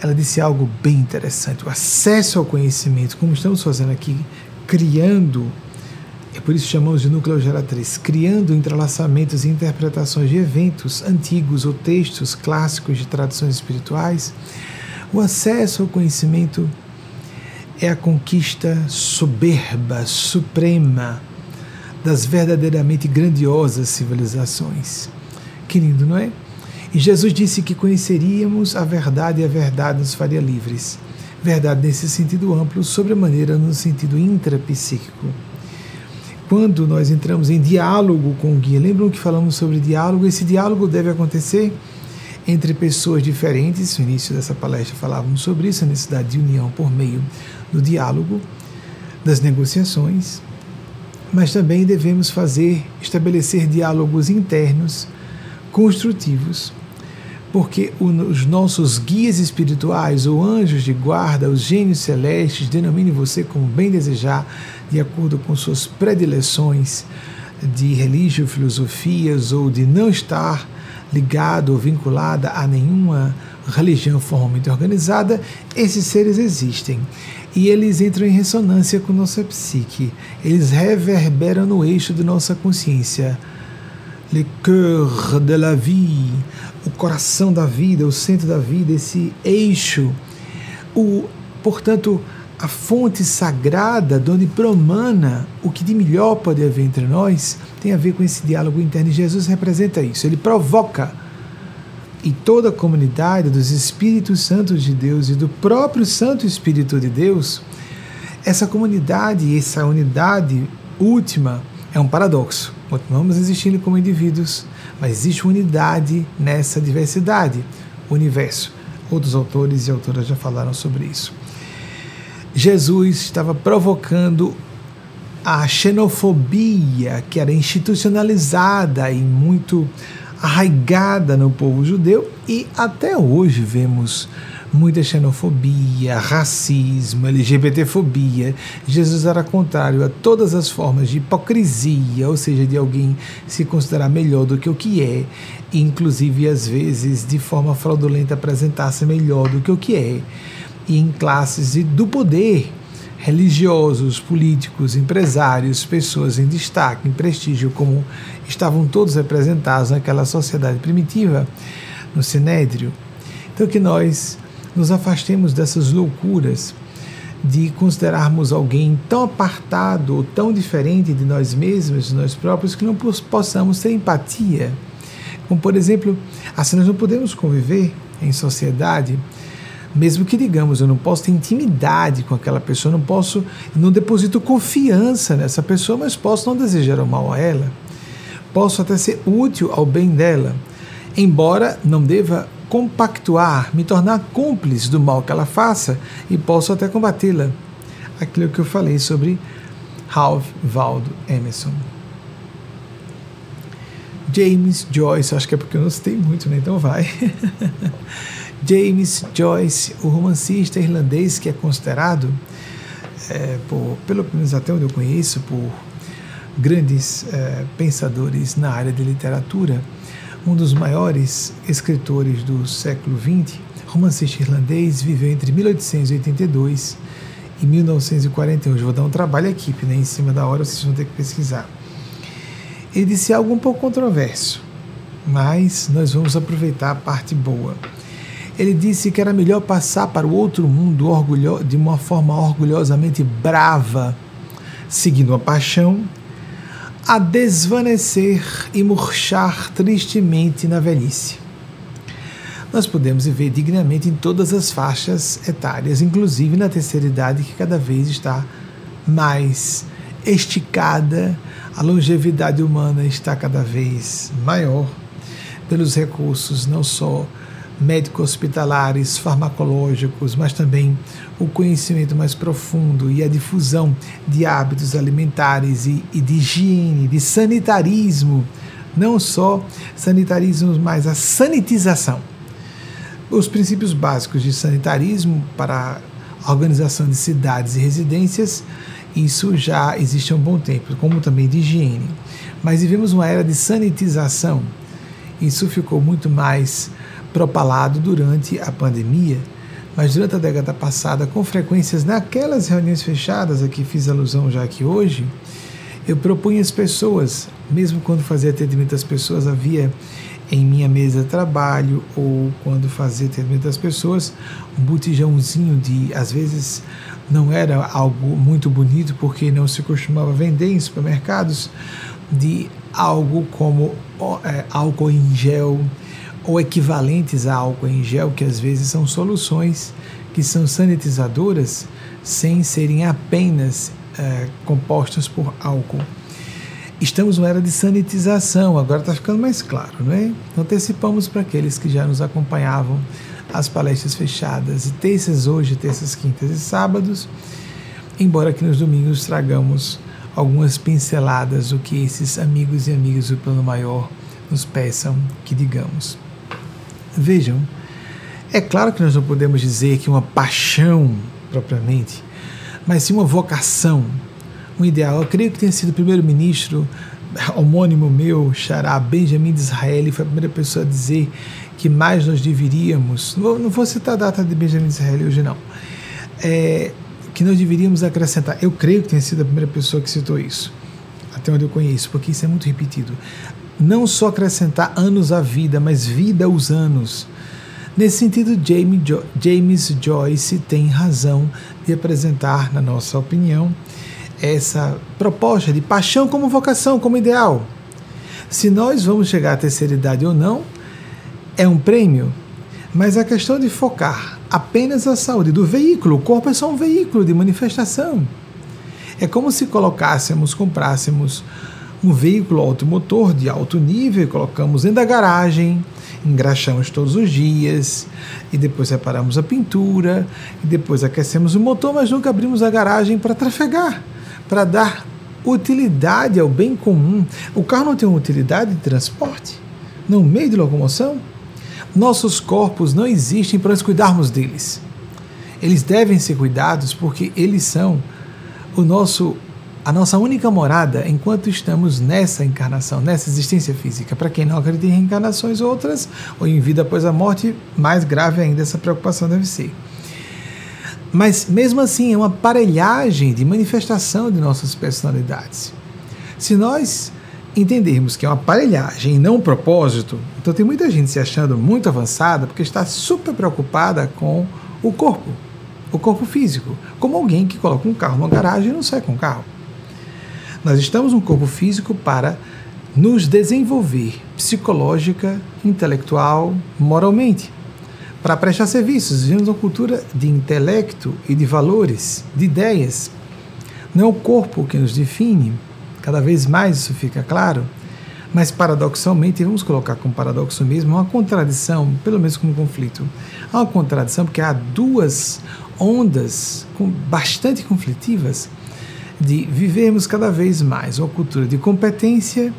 Ela disse algo bem interessante: o acesso ao conhecimento, como estamos fazendo aqui, criando, é por isso chamamos de núcleo geratriz, criando entrelaçamentos e interpretações de eventos antigos ou textos clássicos de tradições espirituais. O acesso ao conhecimento é a conquista soberba, suprema das verdadeiramente grandiosas civilizações. Que lindo, não é? E Jesus disse que conheceríamos a verdade e a verdade nos faria livres. Verdade nesse sentido amplo, sobremaneira no sentido intrapsíquico. Quando nós entramos em diálogo com o guia, lembram que falamos sobre diálogo? Esse diálogo deve acontecer entre pessoas diferentes. No início dessa palestra falávamos sobre isso, a necessidade de união por meio do diálogo, das negociações, mas também devemos fazer, estabelecer diálogos internos construtivos porque os nossos guias espirituais, ou anjos de guarda, os gênios celestes, denomine você como bem desejar, de acordo com suas predileções de religião, filosofias ou de não estar ligado ou vinculada a nenhuma religião formalmente organizada, esses seres existem. E eles entram em ressonância com nossa psique, eles reverberam no eixo de nossa consciência. Le cœur de la vie, o coração da vida, o centro da vida, esse eixo, o, portanto, a fonte sagrada de onde promana o que de melhor pode haver entre nós, tem a ver com esse diálogo interno. E Jesus representa isso, ele provoca. E toda a comunidade dos Espíritos Santos de Deus e do próprio Santo Espírito de Deus, essa comunidade, essa unidade última, é um paradoxo. Continuamos existindo como indivíduos, mas existe unidade nessa diversidade, universo. Outros autores e autoras já falaram sobre isso. Jesus estava provocando a xenofobia que era institucionalizada e muito arraigada no povo judeu e até hoje vemos muita xenofobia, racismo, LGBTfobia. Jesus era contrário a todas as formas de hipocrisia, ou seja, de alguém se considerar melhor do que o que é, inclusive às vezes de forma fraudulenta apresentar-se melhor do que o que é, e em classes do poder religiosos, políticos, empresários, pessoas em destaque, em prestígio, como estavam todos representados naquela sociedade primitiva, no Sinédrio. Então, que nós nos afastemos dessas loucuras de considerarmos alguém tão apartado ou tão diferente de nós mesmos, de nós próprios, que não possamos ter empatia. Como, por exemplo, assim nós não podemos conviver em sociedade, mesmo que digamos, eu não posso ter intimidade com aquela pessoa, não posso, não deposito confiança nessa pessoa, mas posso não desejar o mal a ela, posso até ser útil ao bem dela, embora não deva compactuar, me tornar cúmplice do mal que ela faça e posso até combatê-la. Aquilo que eu falei sobre Ralph Waldo Emerson. James Joyce, acho que é porque eu não citei muito, né? Então vai. James Joyce, o romancista irlandês que é considerado, é, por, pelo menos até onde eu conheço, por grandes é, pensadores na área de literatura, um dos maiores escritores do século XX, romancista irlandês, viveu entre 1882 e 1941. vou dar um trabalho à equipe, né? em cima da hora vocês vão ter que pesquisar. Ele disse algo um pouco controverso, mas nós vamos aproveitar a parte boa. Ele disse que era melhor passar para o outro mundo de uma forma orgulhosamente brava, seguindo a paixão, a desvanecer e murchar tristemente na velhice. Nós podemos viver dignamente em todas as faixas etárias, inclusive na terceira idade, que cada vez está mais esticada, a longevidade humana está cada vez maior pelos recursos não só médico-hospitalares, farmacológicos, mas também o conhecimento mais profundo e a difusão de hábitos alimentares e, e de higiene, de sanitarismo, não só sanitarismo, mas a sanitização. Os princípios básicos de sanitarismo para a organização de cidades e residências, isso já existe há um bom tempo, como também de higiene. Mas vivemos uma era de sanitização. Isso ficou muito mais propalado durante a pandemia, mas durante a década passada, com frequências naquelas reuniões fechadas a que fiz alusão já aqui hoje, eu propunha às pessoas, mesmo quando fazia atendimento às pessoas, havia em minha mesa de trabalho ou quando fazia atendimento às pessoas, um botijãozinho de, às vezes, não era algo muito bonito porque não se costumava vender em supermercados, de algo como é, álcool em gel, ou equivalentes a álcool em gel, que às vezes são soluções que são sanitizadoras sem serem apenas é, compostas por álcool. Estamos numa era de sanitização, agora está ficando mais claro, não é? Antecipamos para aqueles que já nos acompanhavam as palestras fechadas, terças hoje, terças, quintas e sábados, embora que nos domingos tragamos algumas pinceladas do que esses amigos e amigas do plano maior nos peçam que digamos. Vejam, é claro que nós não podemos dizer que uma paixão propriamente, mas sim uma vocação, um ideal. Eu creio que tenha sido o primeiro-ministro homônimo meu, Xará Benjamin de Israel, foi a primeira pessoa a dizer que mais nós deveríamos, não vou, citar a data de Benjamin de Israel hoje não, é, que nós deveríamos acrescentar. Eu creio que tenha sido a primeira pessoa que citou isso, até onde eu conheço, porque isso é muito repetido não só acrescentar anos à vida, mas vida aos anos. Nesse sentido, James Joyce tem razão de apresentar, na nossa opinião, essa proposta de paixão como vocação, como ideal. Se nós vamos chegar à terceira idade ou não, é um prêmio, mas a questão de focar apenas a saúde do veículo, o corpo é só um veículo de manifestação. É como se colocássemos, comprássemos um veículo automotor de alto nível, colocamos dentro da garagem, engraxamos todos os dias e depois separamos a pintura e depois aquecemos o motor, mas nunca abrimos a garagem para trafegar, para dar utilidade ao bem comum. O carro não tem uma utilidade de transporte, não meio de locomoção. Nossos corpos não existem para nós cuidarmos deles. Eles devem ser cuidados porque eles são o nosso a nossa única morada enquanto estamos nessa encarnação, nessa existência física. Para quem não acredita em reencarnações outras ou em vida após a morte, mais grave ainda essa preocupação deve ser. Mas mesmo assim é uma aparelhagem de manifestação de nossas personalidades. Se nós entendermos que é uma aparelhagem e não um propósito, então tem muita gente se achando muito avançada porque está super preocupada com o corpo, o corpo físico, como alguém que coloca um carro numa garagem e não sai com o carro. Nós estamos no corpo físico para nos desenvolver psicológica, intelectual, moralmente, para prestar serviços. Vivemos uma cultura de intelecto e de valores, de ideias. Não é o corpo que nos define, cada vez mais isso fica claro, mas paradoxalmente, vamos colocar como paradoxo mesmo, uma contradição, pelo menos como conflito. Há uma contradição porque há duas ondas bastante conflitivas de vivermos cada vez mais uma cultura de competência,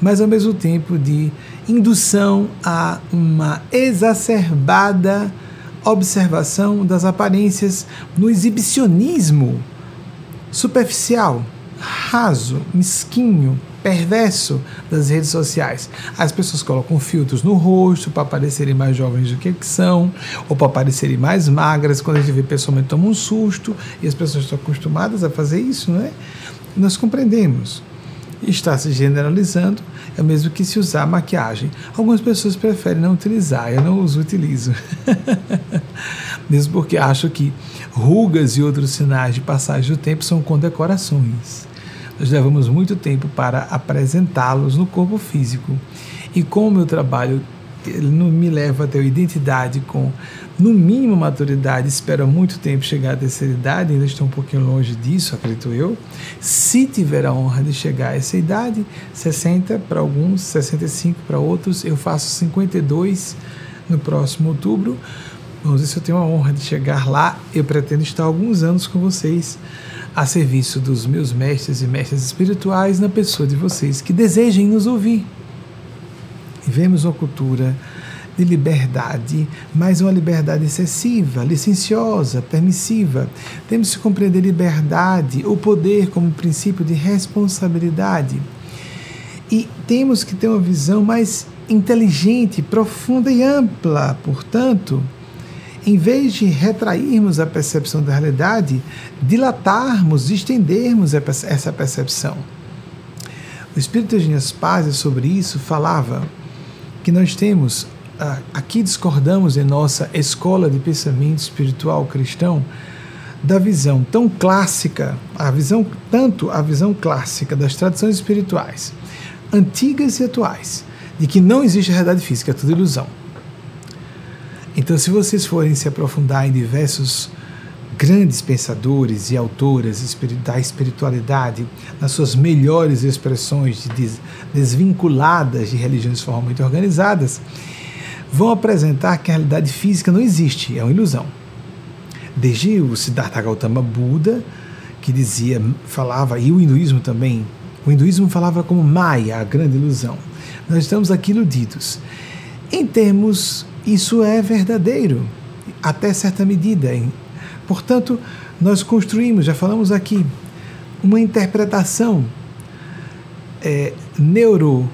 mas ao mesmo tempo de indução a uma exacerbada observação das aparências no exibicionismo superficial, raso, mesquinho, perverso das redes sociais. As pessoas colocam filtros no rosto para parecerem mais jovens do que são, ou para parecerem mais magras. Quando a gente vê pessoalmente, toma um susto, e as pessoas estão acostumadas a fazer isso, não é? Nós compreendemos. Está se generalizando, é mesmo que se usar maquiagem. Algumas pessoas preferem não utilizar, eu não os utilizo. mesmo porque acho que rugas e outros sinais de passagem do tempo são condecorações nós levamos muito tempo para apresentá-los no corpo físico. E como o meu trabalho não me leva a ter identidade com, no mínimo, maturidade, espero muito tempo chegar à terceira idade, ainda estou um pouquinho longe disso, acredito eu. Se tiver a honra de chegar a essa idade, 60 para alguns, 65 para outros, eu faço 52 no próximo outubro. Vamos ver se eu tenho a honra de chegar lá. Eu pretendo estar alguns anos com vocês a serviço dos meus mestres e mestres espirituais na pessoa de vocês que desejem nos ouvir. Vivemos uma cultura de liberdade, mas uma liberdade excessiva, licenciosa, permissiva. Temos que compreender liberdade, o poder como princípio de responsabilidade. E temos que ter uma visão mais inteligente, profunda e ampla. Portanto, em vez de retrairmos a percepção da realidade, dilatarmos, estendermos essa percepção. O Espírito Eugênio Spazia sobre isso falava que nós temos ah, aqui discordamos em nossa escola de pensamento espiritual cristão da visão tão clássica, a visão tanto a visão clássica das tradições espirituais, antigas e atuais, de que não existe realidade física, é tudo ilusão. Então, se vocês forem se aprofundar em diversos grandes pensadores e autoras da espiritualidade, nas suas melhores expressões de desvinculadas de religiões formalmente organizadas, vão apresentar que a realidade física não existe, é uma ilusão. Desde o Siddhartha Gautama Buda, que dizia, falava, e o hinduísmo também, o hinduísmo falava como Maya, a grande ilusão. Nós estamos aqui iludidos. Em termos, isso é verdadeiro, até certa medida. Portanto, nós construímos, já falamos aqui, uma interpretação é, neuro,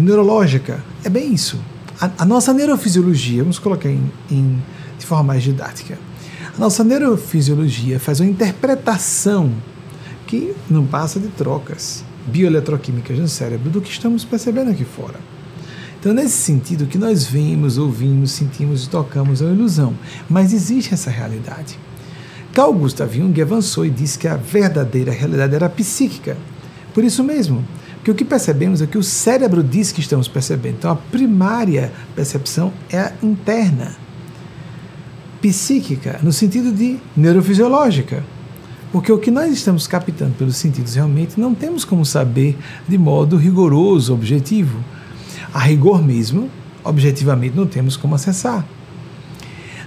neurológica. É bem isso a, a nossa neurofisiologia, vamos colocar em, em, de forma mais didática, a nossa neurofisiologia faz uma interpretação que não passa de trocas bioeletroquímicas no cérebro do que estamos percebendo aqui fora. Então, nesse sentido, o que nós vemos, ouvimos, sentimos e tocamos é uma ilusão, mas existe essa realidade. Carl Gustav Jung avançou e disse que a verdadeira realidade era psíquica. Por isso mesmo, que o que percebemos é que o cérebro diz que estamos percebendo. Então a primária percepção é a interna, psíquica, no sentido de neurofisiológica. Porque o que nós estamos captando pelos sentidos realmente não temos como saber de modo rigoroso, objetivo. A rigor mesmo, objetivamente, não temos como acessar.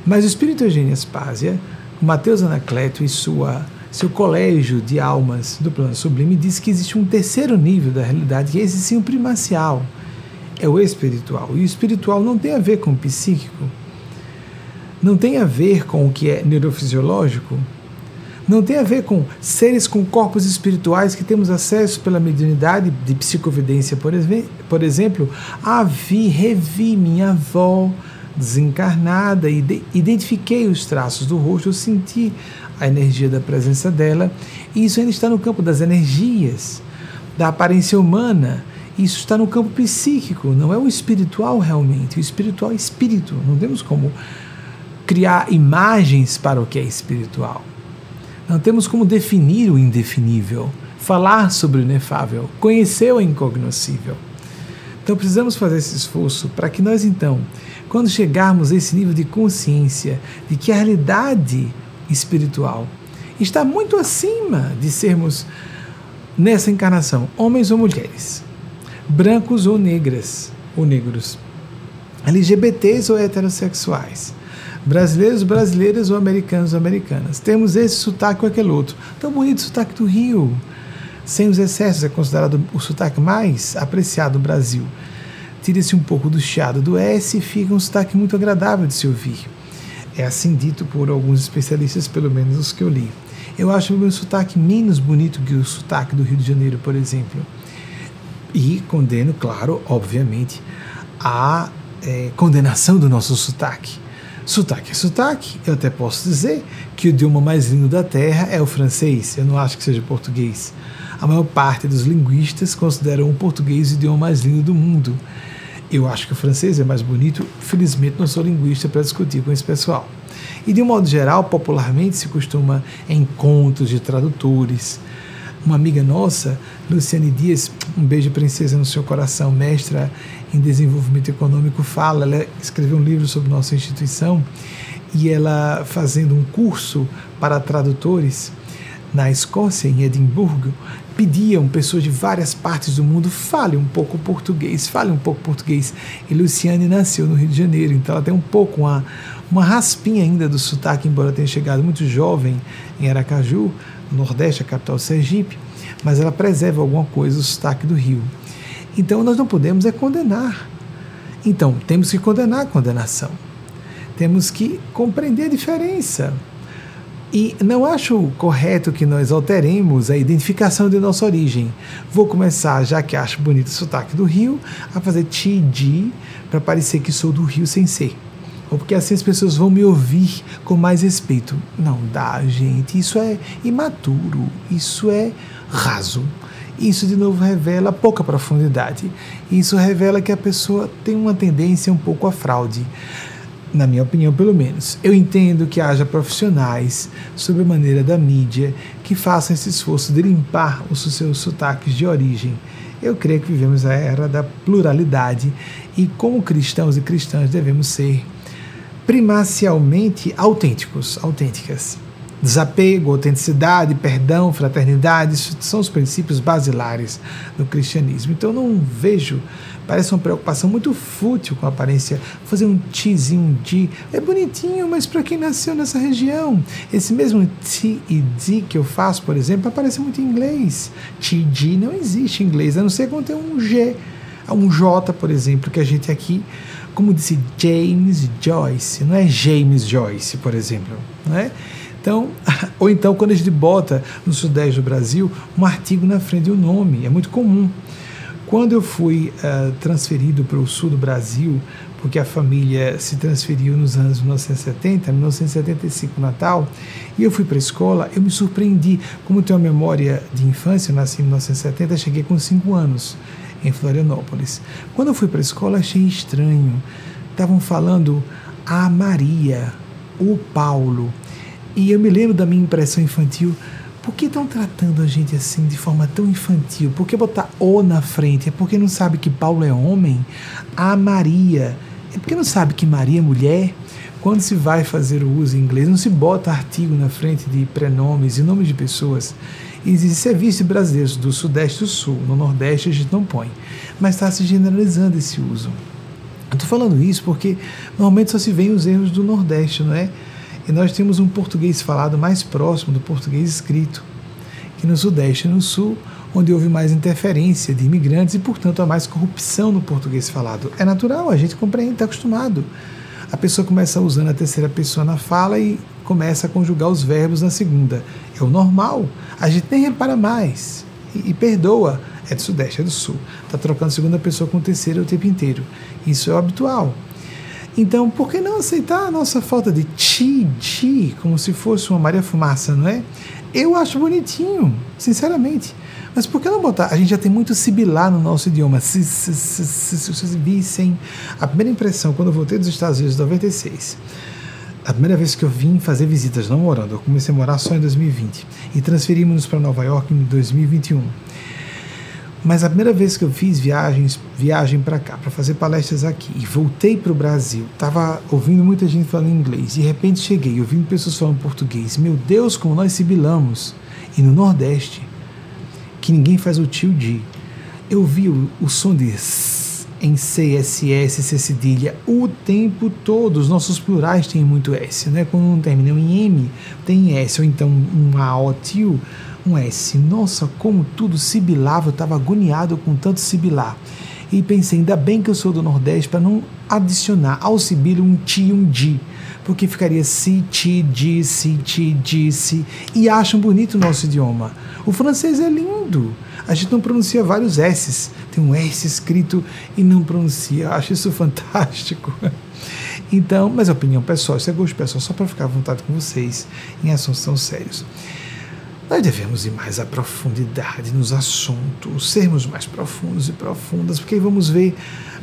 Mas o Espírito Eugênio Aspásia, Mateus Anacleto e sua seu colégio de almas do plano sublime diz que existe um terceiro nível da realidade, que é esse sim o primacial, é o espiritual. E o espiritual não tem a ver com o psíquico, não tem a ver com o que é neurofisiológico, não tem a ver com seres com corpos espirituais que temos acesso pela mediunidade de psicovidência, por, por exemplo. Ah, vi, revi minha avó desencarnada e identifiquei os traços do rosto, eu senti a energia da presença dela. E isso ainda está no campo das energias, da aparência humana. Isso está no campo psíquico, não é o espiritual realmente. O espiritual é espírito. Não temos como criar imagens para o que é espiritual. Não temos como definir o indefinível, falar sobre o inefável, conhecer o incognoscível. Então precisamos fazer esse esforço para que nós então, quando chegarmos a esse nível de consciência de que a realidade espiritual está muito acima de sermos, nessa encarnação, homens ou mulheres, brancos ou negras ou negros, LGBTs ou heterossexuais, brasileiros, brasileiras ou americanos americanas. Temos esse sotaque ou aquele outro. Tão bonito o sotaque do Rio, sem os excessos, é considerado o sotaque mais apreciado do Brasil. Tira-se um pouco do chiado do S e fica um sotaque muito agradável de se ouvir. É assim dito por alguns especialistas, pelo menos os que eu li. Eu acho o meu sotaque menos bonito que o sotaque do Rio de Janeiro, por exemplo. E condeno, claro, obviamente, a é, condenação do nosso sotaque. Sotaque é sotaque. Eu até posso dizer que o idioma mais lindo da Terra é o francês. Eu não acho que seja português. A maior parte dos linguistas consideram o português o idioma mais lindo do mundo. Eu acho que o francês é mais bonito, felizmente não sou linguista para discutir com esse pessoal. E de um modo geral, popularmente se costuma encontros de tradutores. Uma amiga nossa, Luciane Dias, um beijo princesa no seu coração, mestra em desenvolvimento econômico, fala, ela escreveu um livro sobre nossa instituição e ela fazendo um curso para tradutores, na Escócia, em Edimburgo, pediam pessoas de várias partes do mundo fale um pouco português, fale um pouco português. E Luciane nasceu no Rio de Janeiro, então ela tem um pouco uma, uma raspinha ainda do sotaque, embora tenha chegado muito jovem em Aracaju, Nordeste, a capital Sergipe, mas ela preserva alguma coisa do sotaque do Rio. Então nós não podemos é condenar. Então temos que condenar a condenação. Temos que compreender a diferença. E não acho correto que nós alteremos a identificação de nossa origem. Vou começar, já que acho bonito o sotaque do Rio, a fazer ti para parecer que sou do Rio sem ser. Ou porque assim as pessoas vão me ouvir com mais respeito. Não dá, gente. Isso é imaturo. Isso é raso. Isso de novo revela pouca profundidade. Isso revela que a pessoa tem uma tendência um pouco à fraude na minha opinião, pelo menos. Eu entendo que haja profissionais, sob a maneira da mídia, que façam esse esforço de limpar os seus sotaques de origem. Eu creio que vivemos a era da pluralidade e, como cristãos e cristãs, devemos ser primacialmente autênticos, autênticas. Desapego, autenticidade, perdão, fraternidade, são os princípios basilares do cristianismo. Então não vejo, parece uma preocupação muito fútil com a aparência, fazer um tizinho de é bonitinho, mas para quem nasceu nessa região, esse mesmo ti e di que eu faço, por exemplo, aparece muito em inglês. Ti di não existe em inglês, a não ser quando tem um G, um J, por exemplo, que a gente aqui como disse James Joyce, não é James Joyce, por exemplo, não é? Então, ou então quando a gente bota no sudeste do Brasil um artigo na frente do nome, é muito comum. Quando eu fui uh, transferido para o sul do Brasil, porque a família se transferiu nos anos 1970, 1975 Natal, e eu fui para a escola, eu me surpreendi. Como tenho uma memória de infância, eu nasci em 1970, cheguei com 5 anos em Florianópolis. Quando eu fui para a escola, achei estranho. Estavam falando a Maria, o Paulo. E eu me lembro da minha impressão infantil. Por que estão tratando a gente assim de forma tão infantil? Por que botar O na frente? É porque não sabe que Paulo é homem? A Maria. É porque não sabe que Maria é mulher? Quando se vai fazer o uso em inglês, não se bota artigo na frente de prenomes e nomes de pessoas. Existem serviços brasileiros do Sudeste e do Sul. No Nordeste a gente não põe. Mas está se generalizando esse uso. Estou falando isso porque normalmente só se vê os erros do Nordeste, não é? E nós temos um português falado mais próximo do português escrito, que no Sudeste e no Sul, onde houve mais interferência de imigrantes e, portanto, há mais corrupção no português falado. É natural, a gente compreende, está acostumado. A pessoa começa usando a terceira pessoa na fala e começa a conjugar os verbos na segunda. É o normal. A gente nem repara mais. E, e perdoa. É do Sudeste, é do Sul. Está trocando segunda pessoa com terceira o tempo inteiro. Isso é o habitual. Então, por que não aceitar a nossa falta de ti, como se fosse uma Maria Fumaça, não é? Eu acho bonitinho, sinceramente. Mas por que não botar? A gente já tem muito sibilar no nosso idioma. Se, se, se, se vocês vissem. A primeira impressão, quando eu voltei dos Estados Unidos em 96, a primeira vez que eu vim fazer visitas, não morando, eu comecei a morar só em 2020. E transferimos-nos para Nova York em 2021. Mas a primeira vez que eu fiz viagens, viagem para cá, para fazer palestras aqui, e voltei para o Brasil, estava ouvindo muita gente falando inglês, de repente cheguei, ouvindo pessoas falando português. Meu Deus, como nós sibilamos! E no Nordeste, que ninguém faz o tio de. Eu vi o, o som de s em CSS, C cedilha, o tempo todo. Os nossos plurais têm muito S, né? Quando não terminam em M, tem S, ou então um A, O, tio um S. Nossa, como tudo sibilava, eu estava agoniado com tanto sibilar. E pensei, ainda bem que eu sou do Nordeste, para não adicionar ao sibilo um ti e um di, porque ficaria si, ti, di, si, ti, disse. E acham bonito o nosso idioma. O francês é lindo. A gente não pronuncia vários S's. Tem um S escrito e não pronuncia. Eu acho isso fantástico. Então, mas é opinião pessoal, isso é gosto pessoal, só para ficar à vontade com vocês em assuntos tão sérios. Nós devemos ir mais à profundidade nos assuntos, sermos mais profundos e profundas, porque aí vamos ver.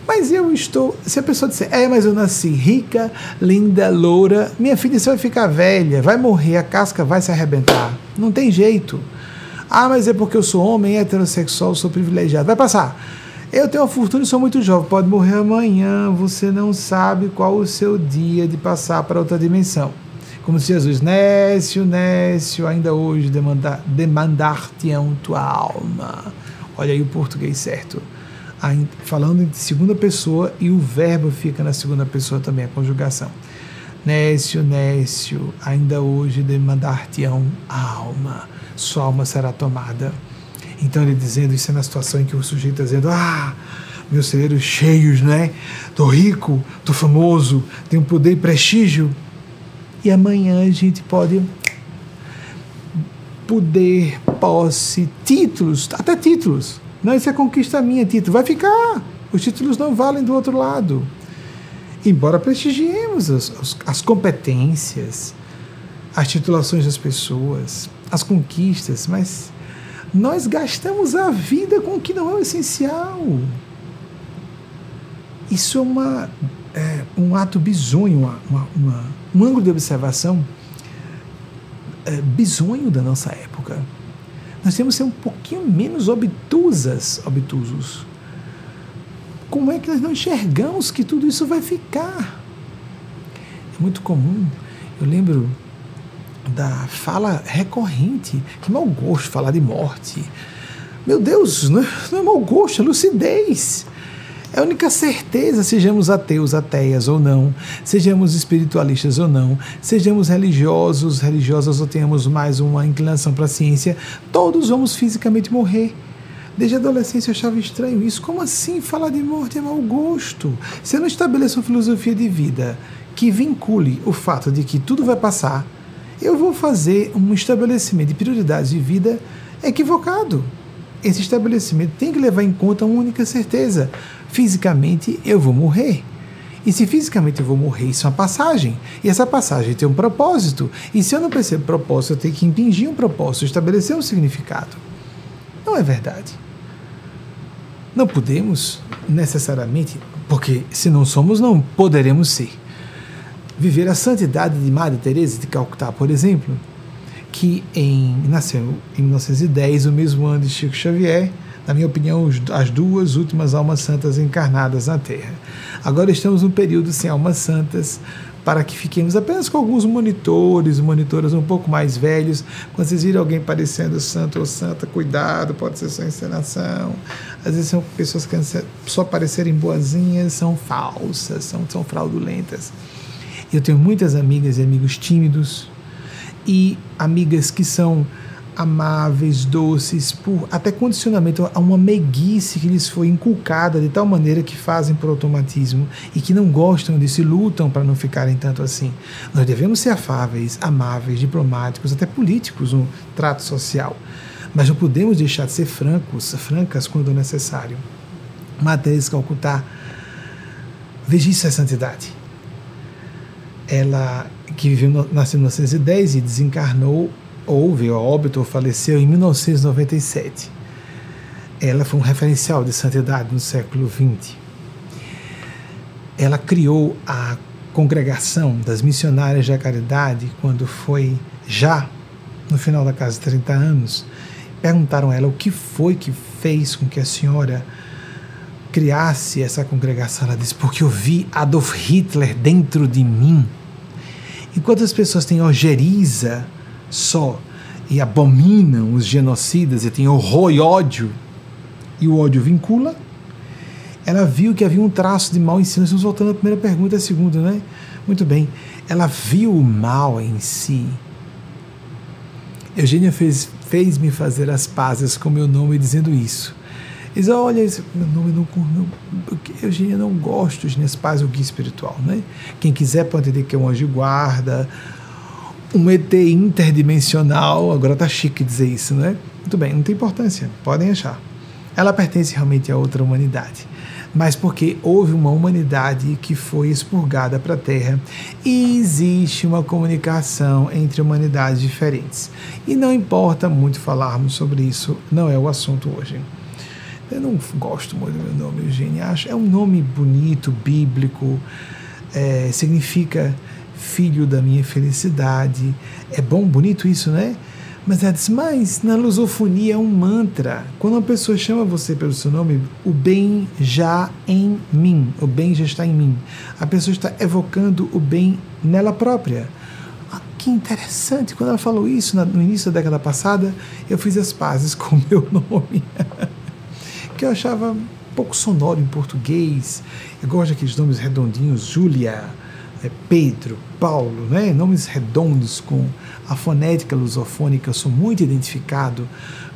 Mas eu estou. Se a pessoa disser, é, mas eu nasci rica, linda, loura, minha filha, você vai ficar velha, vai morrer, a casca vai se arrebentar. Não tem jeito. Ah, mas é porque eu sou homem, heterossexual, sou privilegiado. Vai passar. Eu tenho uma fortuna e sou muito jovem, pode morrer amanhã, você não sabe qual o seu dia de passar para outra dimensão. Como se Jesus, Nécio, Nécio, ainda hoje demandar, demandar-te-ão tua alma. Olha aí o português certo. Falando em segunda pessoa e o verbo fica na segunda pessoa também, a conjugação. Nécio, Nécio, ainda hoje demandar-te-ão a alma. Sua alma será tomada. Então ele dizendo, isso é na situação em que o sujeito está dizendo, ah, meus celeiros cheios, né? Tô rico, tô famoso, tenho poder e prestígio. E amanhã a gente pode poder, posse, títulos, até títulos. Não, isso é conquista minha, título. Vai ficar. Os títulos não valem do outro lado. Embora prestigiemos as, as competências, as titulações das pessoas, as conquistas, mas nós gastamos a vida com o que não é o essencial. Isso é, uma, é um ato bizonho, uma, uma, uma, um ângulo de observação é, bizonho da nossa época. Nós temos que ser um pouquinho menos obtusas, obtusos. Como é que nós não enxergamos que tudo isso vai ficar? É muito comum. Eu lembro da fala recorrente. Que mau gosto falar de morte. Meu Deus, não é, não é mau gosto, é lucidez. É a única certeza, sejamos ateus, ateias ou não, sejamos espiritualistas ou não, sejamos religiosos, religiosas ou tenhamos mais uma inclinação para a ciência, todos vamos fisicamente morrer. Desde a adolescência eu achava estranho isso. Como assim falar de morte é mau gosto? Se eu não estabeleço uma filosofia de vida que vincule o fato de que tudo vai passar, eu vou fazer um estabelecimento de prioridades de vida equivocado. Esse estabelecimento tem que levar em conta uma única certeza: fisicamente eu vou morrer. E se fisicamente eu vou morrer, isso é uma passagem. E essa passagem tem um propósito. E se eu não percebo propósito, eu tenho que impingir um propósito, estabelecer um significado. Não é verdade. Não podemos necessariamente, porque se não somos, não poderemos ser viver a santidade de Madre Teresa de Calcutá, por exemplo, que em, nasceu em 1910, o mesmo ano de Chico Xavier, na minha opinião, as duas últimas almas santas encarnadas na Terra. Agora estamos num período sem almas santas, para que fiquemos apenas com alguns monitores, monitoras um pouco mais velhos. Quando vocês virem alguém parecendo santo ou santa, cuidado, pode ser só encenação. Às vezes são pessoas que só parecerem boazinhas, são falsas, são, são fraudulentas. Eu tenho muitas amigas e amigos tímidos e amigas que são amáveis, doces, por até condicionamento a uma meiguice que lhes foi inculcada de tal maneira que fazem por automatismo e que não gostam disso e lutam para não ficarem tanto assim. Nós devemos ser afáveis, amáveis, diplomáticos, até políticos no trato social, mas não podemos deixar de ser francos, francas quando necessário. Matheus Calcutá, veja isso é santidade ela que viveu, nasceu em 1910 e desencarnou, ou veio a óbito, ou faleceu em 1997. Ela foi um referencial de santidade no século XX. Ela criou a congregação das missionárias da caridade quando foi já no final da casa de 30 anos. Perguntaram a ela o que foi que fez com que a senhora criasse essa congregação. Ela disse: Porque eu vi Adolf Hitler dentro de mim. Enquanto as pessoas têm ojeriza só e abominam os genocidas e têm horror e ódio, e o ódio vincula, ela viu que havia um traço de mal em si. Nós estamos voltando à primeira pergunta à segunda, né? Muito bem. Ela viu o mal em si. Eugênia fez, fez me fazer as pazes com meu nome dizendo isso. Diz, olha, meu nome não, não, Eugênia não gosto de paz o guia espiritual, né? Quem quiser pode entender que é um anjo guarda, um ET interdimensional, agora tá chique dizer isso, né? Muito bem, não tem importância, podem achar. Ela pertence realmente a outra humanidade mas porque houve uma humanidade que foi expurgada para a Terra e existe uma comunicação entre humanidades diferentes. E não importa muito falarmos sobre isso, não é o assunto hoje. Eu não gosto muito do meu nome, Eugênia. Acho, é um nome bonito, bíblico, é, significa filho da minha felicidade. É bom, bonito isso, né? Mas ela diz, mas na lusofonia é um mantra. Quando uma pessoa chama você pelo seu nome, o bem já em mim, o bem já está em mim. A pessoa está evocando o bem nela própria. que interessante, quando ela falou isso no início da década passada, eu fiz as pazes com o meu nome, que eu achava pouco sonoro em português. Eu gosto daqueles nomes redondinhos, Júlia, é, Pedro, Paulo, né? nomes redondos com a fonética lusofônica. Eu sou muito identificado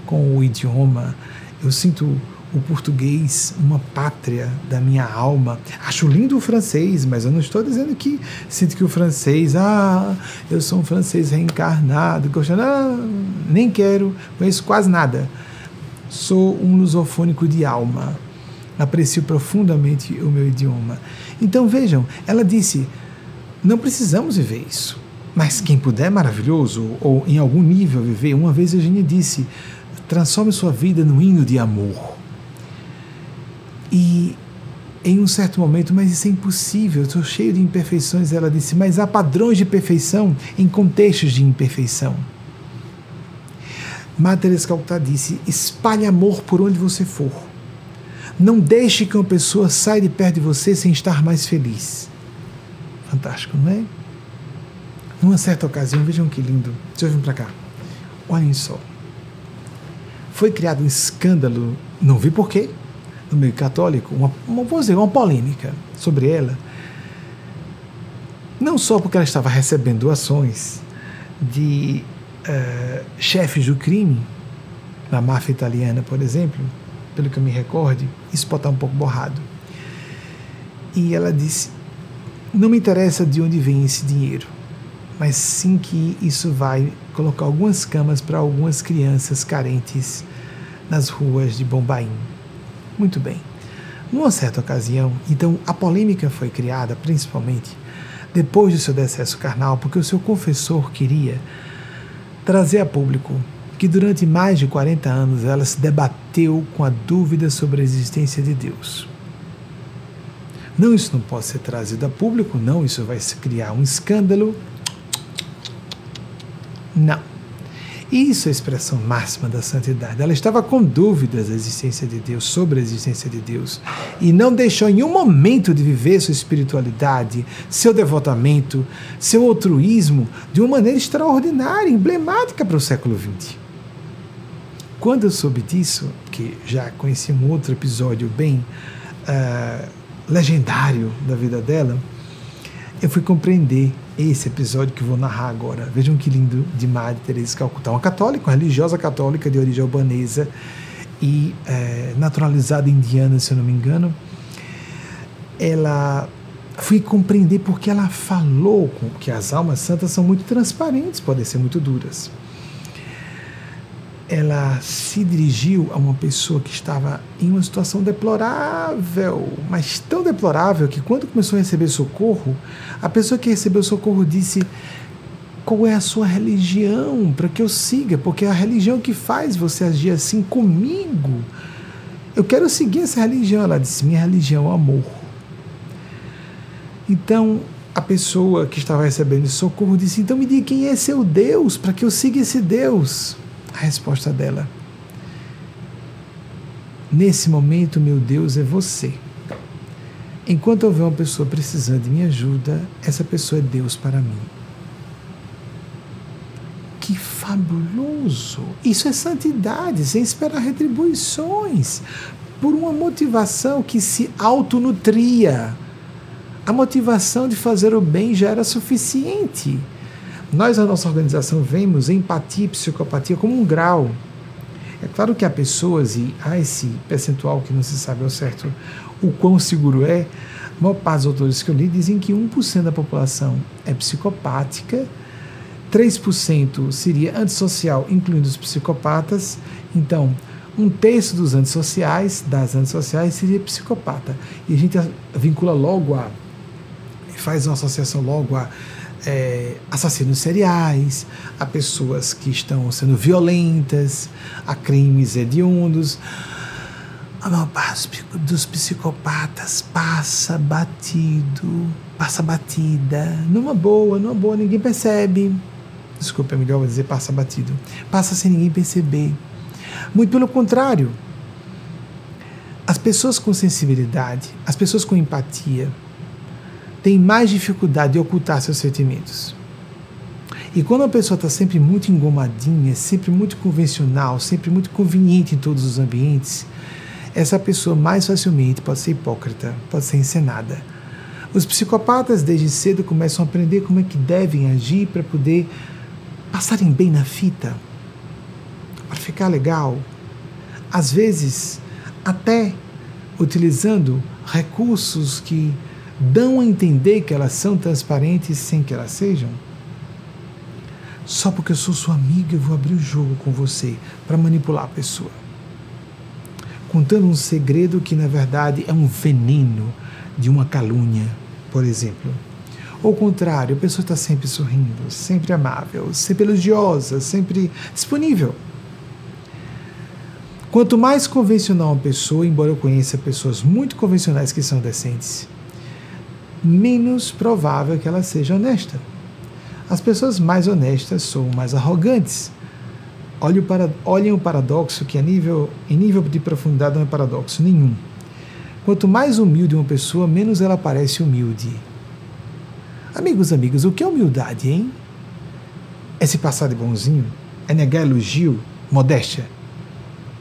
com o idioma. Eu sinto o português uma pátria da minha alma. Acho lindo o francês, mas eu não estou dizendo que sinto que o francês, ah, eu sou um francês reencarnado, gostando, ah, nem quero, conheço quase nada. Sou um lusofônico de alma. Aprecio profundamente o meu idioma. Então vejam, ela disse: não precisamos viver isso. Mas quem puder, maravilhoso, ou em algum nível viver. Uma vez a Eugênia disse: transforme sua vida num hino de amor. E em um certo momento, mas isso é impossível, estou cheio de imperfeições. Ela disse, mas há padrões de perfeição em contextos de imperfeição. Madre Teresa Calcutá disse: espalhe amor por onde você for. Não deixe que uma pessoa saia de perto de você sem estar mais feliz. Fantástico, não é? Numa certa ocasião, vejam que lindo. Deixa eu vir para cá. Olhem só. Foi criado um escândalo, não vi porquê, no meio católico, uma, uma, vou dizer, uma polêmica sobre ela, não só porque ela estava recebendo doações de uh, chefes do crime, na máfia italiana, por exemplo, pelo que eu me recorde, isso pode estar um pouco borrado. E ela disse: Não me interessa de onde vem esse dinheiro, mas sim que isso vai colocar algumas camas para algumas crianças carentes nas ruas de Bombaim. Muito bem. Numa certa ocasião, então a polêmica foi criada principalmente depois do seu decesso carnal, porque o seu confessor queria trazer a público que durante mais de 40 anos ela se debateu com a dúvida sobre a existência de Deus. Não, isso não pode ser trazido a público, não, isso vai criar um escândalo. Não. Isso é a expressão máxima da santidade. Ela estava com dúvidas da existência de Deus, sobre a existência de Deus, e não deixou em um momento de viver sua espiritualidade, seu devotamento, seu altruísmo de uma maneira extraordinária, emblemática para o século XX. Quando eu soube disso, que já conheci um outro episódio bem uh, legendário da vida dela, eu fui compreender esse episódio que vou narrar agora. Vejam que lindo de Madre Teresa Calcutá, uma católica, uma religiosa católica de origem albanesa e é, naturalizada indiana, se eu não me engano. Ela fui compreender porque ela falou que as almas santas são muito transparentes, podem ser muito duras ela se dirigiu a uma pessoa que estava em uma situação deplorável, mas tão deplorável que quando começou a receber socorro, a pessoa que recebeu socorro disse: Qual é a sua religião para que eu siga? Porque é a religião que faz você agir assim comigo. Eu quero seguir essa religião. Ela disse: Minha religião é o amor. Então, a pessoa que estava recebendo socorro disse: Então me diga quem é seu Deus, para que eu siga esse Deus. A resposta dela: Nesse momento, meu Deus é você. Enquanto houver uma pessoa precisando de minha ajuda, essa pessoa é Deus para mim. Que fabuloso! Isso é santidade, sem esperar retribuições, por uma motivação que se autonutria. A motivação de fazer o bem já era suficiente. Nós, na nossa organização, vemos empatia e psicopatia como um grau. É claro que há pessoas, e há esse percentual que não se sabe ao certo o quão seguro é, a maior parte dos autores que eu li dizem que 1% da população é psicopática, 3% seria antissocial, incluindo os psicopatas. Então, um terço dos antissociais, das antissociais, seria psicopata. E a gente vincula logo a, faz uma associação logo a é, assassinos seriais, a pessoas que estão sendo violentas, a crimes hediondos. A maior parte dos psicopatas passa batido, passa batida, numa boa, numa boa, ninguém percebe. Desculpa, é melhor dizer passa batido. Passa sem ninguém perceber. Muito pelo contrário. As pessoas com sensibilidade, as pessoas com empatia, tem mais dificuldade de ocultar seus sentimentos. E quando a pessoa está sempre muito engomadinha, sempre muito convencional, sempre muito conveniente em todos os ambientes, essa pessoa mais facilmente pode ser hipócrita, pode ser encenada. Os psicopatas desde cedo começam a aprender como é que devem agir para poder passarem bem na fita, para ficar legal. Às vezes, até utilizando recursos que dão a entender que elas são transparentes sem que elas sejam. Só porque eu sou sua amiga, eu vou abrir o jogo com você para manipular a pessoa. Contando um segredo que na verdade é um veneno de uma calúnia, por exemplo. Ou o contrário, a pessoa está sempre sorrindo, sempre amável, sempre elogiosa, sempre disponível. Quanto mais convencional uma pessoa, embora eu conheça pessoas muito convencionais que são decentes, menos provável que ela seja honesta. As pessoas mais honestas são mais arrogantes. Olhem, o paradoxo que a nível, em nível de profundidade não é paradoxo nenhum. Quanto mais humilde uma pessoa, menos ela parece humilde. Amigos, amigos, o que é humildade, hein? É se passar de bonzinho? É negar elogio? Modéstia?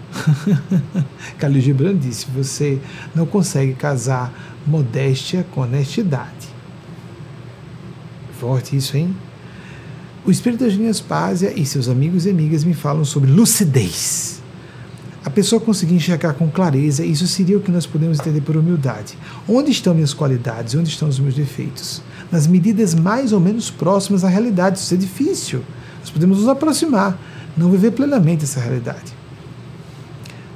Khalil Gibran disse: você não consegue casar modéstia com honestidade. Forte isso, hein? O espírito da Gênia Aspásia e seus amigos e amigas me falam sobre lucidez. A pessoa conseguir enxergar com clareza, isso seria o que nós podemos entender por humildade. Onde estão minhas qualidades? Onde estão os meus defeitos? Nas medidas mais ou menos próximas à realidade. Isso é difícil. Nós podemos nos aproximar, não viver plenamente essa realidade.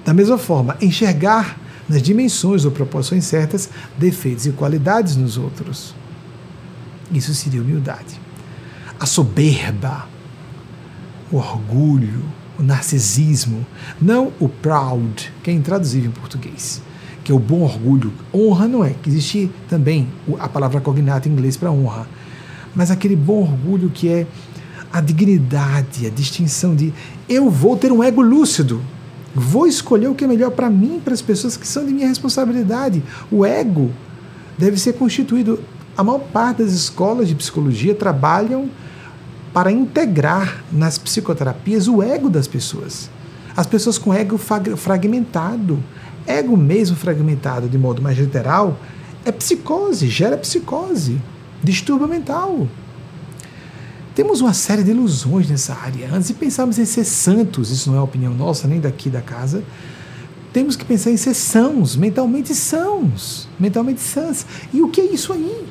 Da mesma forma, enxergar nas dimensões ou proporções certas defeitos e qualidades nos outros. Isso seria humildade. A soberba, o orgulho, o narcisismo, não o proud, que é intraduzível em português, que é o bom orgulho. Honra não é, que existe também a palavra cognata em inglês para honra, mas aquele bom orgulho que é a dignidade, a distinção de eu vou ter um ego lúcido, Vou escolher o que é melhor para mim, para as pessoas que são de minha responsabilidade. O ego deve ser constituído. A maior parte das escolas de psicologia trabalham para integrar nas psicoterapias o ego das pessoas. As pessoas com ego fragmentado. Ego mesmo fragmentado de modo mais literal é psicose, gera psicose, distúrbio mental. Temos uma série de ilusões nessa área. Antes de pensarmos em ser santos, isso não é opinião nossa, nem daqui da casa, temos que pensar em ser sãos, mentalmente sãos, mentalmente sãs. E o que é isso aí?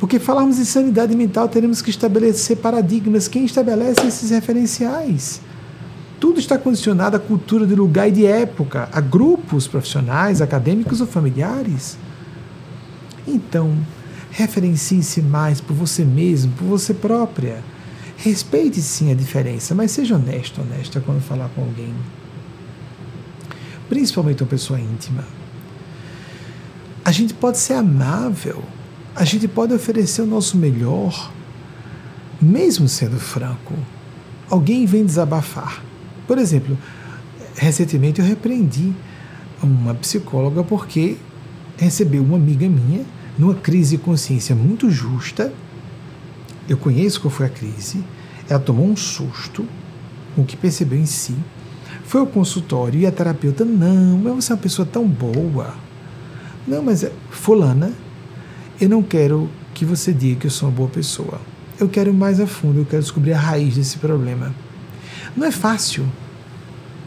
Porque falarmos em sanidade mental, teremos que estabelecer paradigmas. Quem estabelece esses referenciais? Tudo está condicionado à cultura de lugar e de época, a grupos profissionais, acadêmicos ou familiares. Então, Referencie-se mais por você mesmo, por você própria. Respeite sim a diferença, mas seja honesto, honesta quando falar com alguém. Principalmente uma pessoa íntima. A gente pode ser amável, a gente pode oferecer o nosso melhor, mesmo sendo franco. Alguém vem desabafar. Por exemplo, recentemente eu repreendi uma psicóloga porque recebeu uma amiga minha numa crise de consciência muito justa. Eu conheço qual foi a crise. Ela tomou um susto com o que percebeu em si. Foi ao consultório e a terapeuta, não, mas você é uma pessoa tão boa. Não, mas é, fulana, eu não quero que você diga que eu sou uma boa pessoa. Eu quero mais a fundo, eu quero descobrir a raiz desse problema. Não é fácil.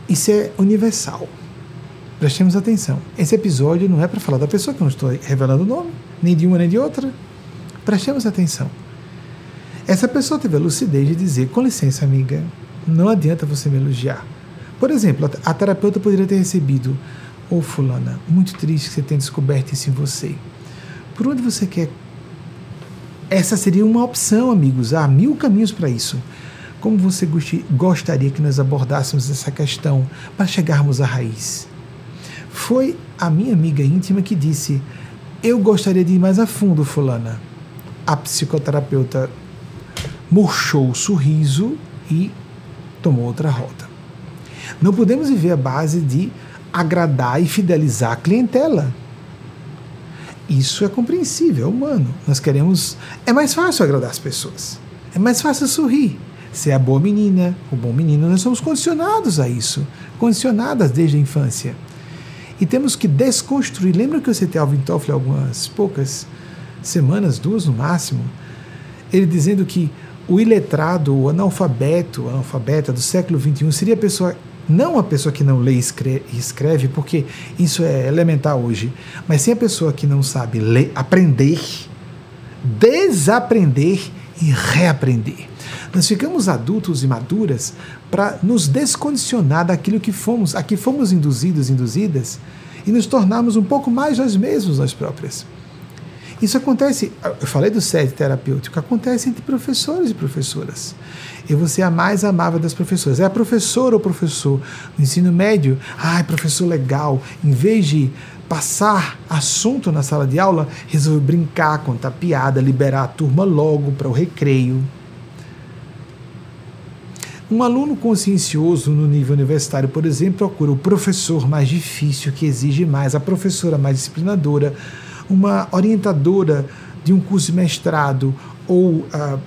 Isso é universal. Prestemos atenção. Esse episódio não é para falar da pessoa, que eu não estou revelando o nome, nem de uma nem de outra. Prestemos atenção. Essa pessoa teve a lucidez de dizer: com licença, amiga, não adianta você me elogiar. Por exemplo, a terapeuta poderia ter recebido: Ô oh, Fulana, muito triste que você tenha descoberto isso em você. Por onde você quer? Essa seria uma opção, amigos. Há mil caminhos para isso. Como você gostaria que nós abordássemos essa questão para chegarmos à raiz? Foi a minha amiga íntima que disse: Eu gostaria de ir mais a fundo, Fulana. A psicoterapeuta murchou o sorriso e tomou outra rota. Não podemos viver a base de agradar e fidelizar a clientela. Isso é compreensível, é humano. Nós queremos. É mais fácil agradar as pessoas. É mais fácil sorrir. Ser a boa menina, o bom menino, nós somos condicionados a isso, condicionadas desde a infância. E temos que desconstruir. Lembra que eu citei Alvin Toffler algumas poucas semanas, duas no máximo, ele dizendo que o iletrado, o analfabeto, o analfabeta do século XXI seria a pessoa, não a pessoa que não lê e escreve, porque isso é elementar hoje, mas sim a pessoa que não sabe ler, aprender, desaprender e reaprender. Nós ficamos adultos e maduras para nos descondicionar daquilo que fomos, a que fomos induzidos, induzidas, e nos tornarmos um pouco mais nós mesmos, nós próprias. Isso acontece, eu falei do sede terapêutico, acontece entre professores e professoras. Eu vou ser a mais amável das professoras. É a professora ou professor no ensino médio, ai, professor legal, em vez de passar assunto na sala de aula, resolveu brincar, contar piada, liberar a turma logo para o recreio. Um aluno consciencioso no nível universitário, por exemplo, procura o professor mais difícil, que exige mais, a professora mais disciplinadora, uma orientadora de um curso de mestrado ou uh,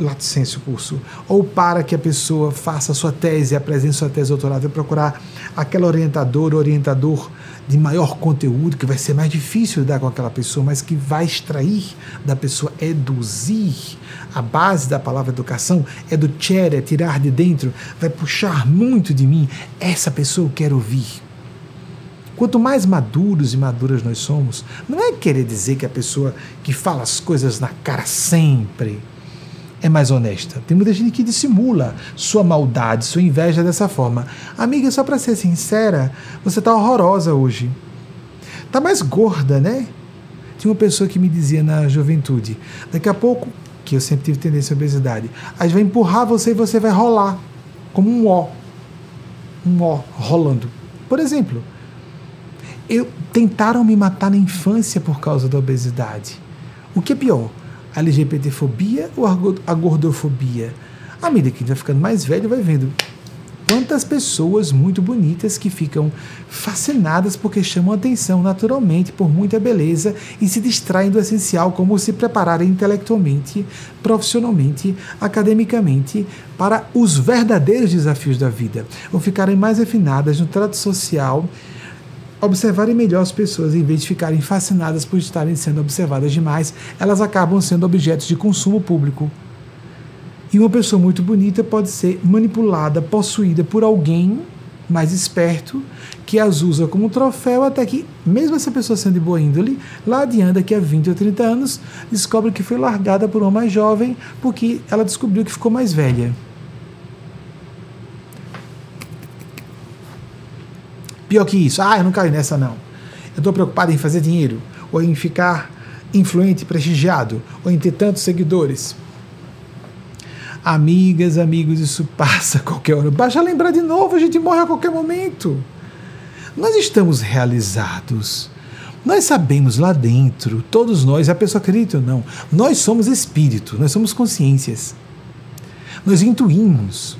laticêncio curso, ou para que a pessoa faça sua tese, apresente sua tese doutorado, procurar aquela orientadora, orientador de maior conteúdo, que vai ser mais difícil lidar com aquela pessoa, mas que vai extrair da pessoa, eduzir. A base da palavra educação é do chere, tirar de dentro, vai puxar muito de mim. Essa pessoa eu quero ouvir. Quanto mais maduros e maduras nós somos, não é querer dizer que a pessoa que fala as coisas na cara sempre é mais honesta. Tem muita gente que dissimula sua maldade, sua inveja dessa forma. Amiga, só para ser sincera, você tá horrorosa hoje. Tá mais gorda, né? Tinha uma pessoa que me dizia na juventude, daqui a pouco, que eu sempre tive tendência à obesidade, a gente vai empurrar você e você vai rolar, como um ó. Um ó rolando. Por exemplo, eu, tentaram me matar na infância por causa da obesidade. O que é pior? A LGBTfobia ou a gordofobia? À medida que a gente vai ficando mais velho, vai vendo quantas pessoas muito bonitas que ficam fascinadas porque chamam atenção naturalmente por muita beleza e se distraem do essencial, como se prepararem intelectualmente, profissionalmente, academicamente para os verdadeiros desafios da vida, ou ficarem mais afinadas no trato social observarem melhor as pessoas, em vez de ficarem fascinadas por estarem sendo observadas demais, elas acabam sendo objetos de consumo público. E uma pessoa muito bonita pode ser manipulada, possuída por alguém mais esperto, que as usa como troféu, até que, mesmo essa pessoa sendo de boa índole, lá adiante, daqui a 20 ou 30 anos, descobre que foi largada por uma mais jovem porque ela descobriu que ficou mais velha. Pior que isso, ah, eu não caio nessa não. Eu estou preocupado em fazer dinheiro, ou em ficar influente, prestigiado, ou em ter tantos seguidores. Amigas, amigos, isso passa a qualquer hora. Basta lembrar de novo, a gente morre a qualquer momento. Nós estamos realizados. Nós sabemos lá dentro, todos nós, a pessoa acredita ou não, nós somos espírito, nós somos consciências. Nós intuímos.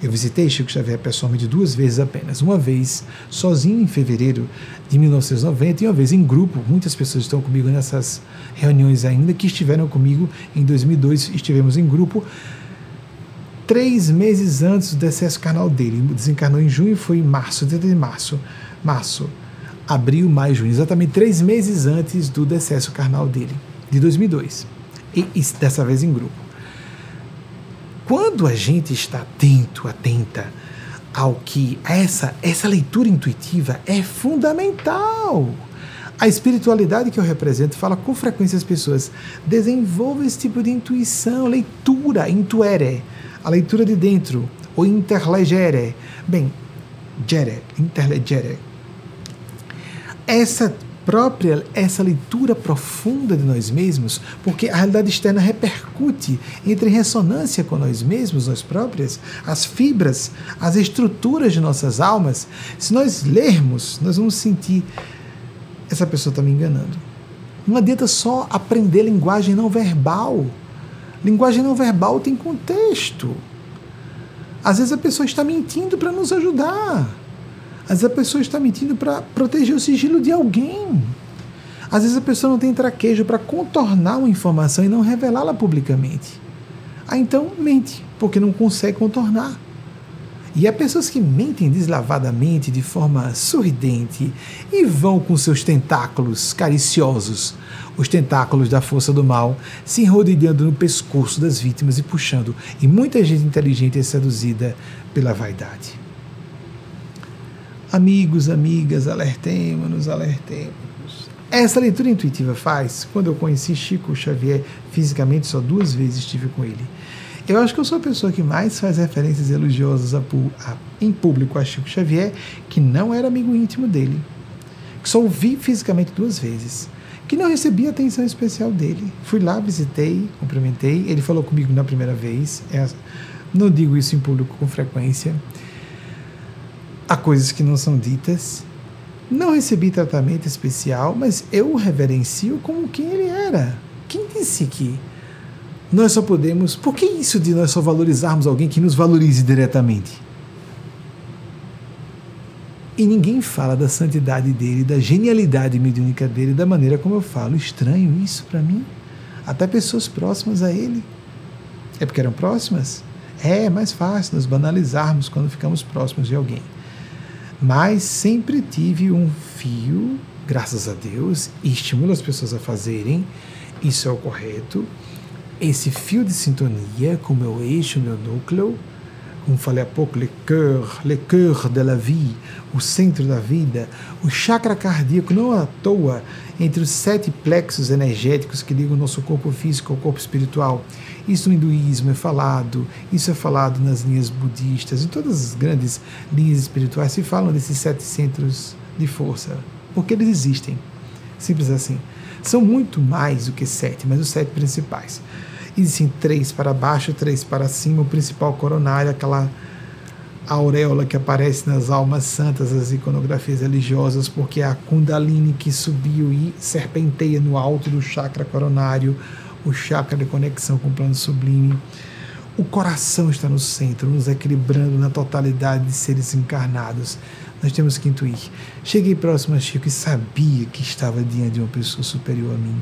Eu visitei Chico Xavier pessoalmente duas vezes apenas. Uma vez sozinho em fevereiro de 1990 e uma vez em grupo. Muitas pessoas estão comigo nessas reuniões ainda que estiveram comigo em 2002. Estivemos em grupo três meses antes do decesso carnal dele. Desencarnou em junho, foi em março, 30 de março. Março, abril, maio, junho. Exatamente três meses antes do decesso carnal dele, de 2002. E, e dessa vez em grupo. Quando a gente está atento, atenta ao que essa essa leitura intuitiva é fundamental. A espiritualidade que eu represento fala com frequência às pessoas: desenvolva esse tipo de intuição, leitura, intuere, a leitura de dentro, o interlegere. Bem, gere, interlegere. Essa própria essa leitura profunda de nós mesmos, porque a realidade externa repercute, entra em ressonância com nós mesmos, nós próprias, as fibras, as estruturas de nossas almas. Se nós lermos, nós vamos sentir essa pessoa está me enganando. Não adianta só aprender linguagem não verbal. Linguagem não verbal tem contexto. Às vezes a pessoa está mentindo para nos ajudar. Às vezes a pessoa está mentindo para proteger o sigilo de alguém. Às vezes a pessoa não tem traquejo para contornar uma informação e não revelá-la publicamente. Ah, então mente, porque não consegue contornar. E há pessoas que mentem deslavadamente, de forma sorridente, e vão com seus tentáculos cariciosos, os tentáculos da força do mal, se enrodilhando no pescoço das vítimas e puxando. E muita gente inteligente é seduzida pela vaidade. Amigos, amigas, alertemos-nos, alertemos. Essa leitura intuitiva faz, quando eu conheci Chico Xavier fisicamente, só duas vezes estive com ele eu acho que eu sou a pessoa que mais faz referências elogiosas a, a, em público a Chico Xavier, que não era amigo íntimo dele, que só ouvi fisicamente duas vezes, que não recebi atenção especial dele. Fui lá, visitei, cumprimentei, ele falou comigo na primeira vez, é, não digo isso em público com frequência. Há coisas que não são ditas. Não recebi tratamento especial, mas eu o reverencio como quem ele era. Quem disse que nós só podemos. Por que isso de nós só valorizarmos alguém que nos valorize diretamente? E ninguém fala da santidade dele, da genialidade mediúnica dele, da maneira como eu falo. Estranho isso para mim. Até pessoas próximas a ele. É porque eram próximas? É, é mais fácil nos banalizarmos quando ficamos próximos de alguém. Mas sempre tive um fio, graças a Deus, e estimulo as pessoas a fazerem. Isso é o correto esse fio de sintonia com meu eixo, meu núcleo, como falei há pouco, le cœur, le cœur de la vie, o centro da vida, o chakra cardíaco, não à toa, entre os sete plexos energéticos que ligam o nosso corpo físico ao corpo espiritual. Isso no hinduísmo é falado, isso é falado nas linhas budistas, em todas as grandes linhas espirituais se falam desses sete centros de força, porque eles existem. Simples assim. São muito mais do que sete, mas os sete principais. Existem três para baixo, três para cima, o principal coronário, aquela auréola que aparece nas almas santas, as iconografias religiosas, porque é a Kundalini que subiu e serpenteia no alto do chakra coronário, o chakra de conexão com o plano sublime. O coração está no centro, nos equilibrando na totalidade de seres encarnados nós temos que intuir. Cheguei próximo a Chico e sabia que estava diante de uma pessoa superior a mim.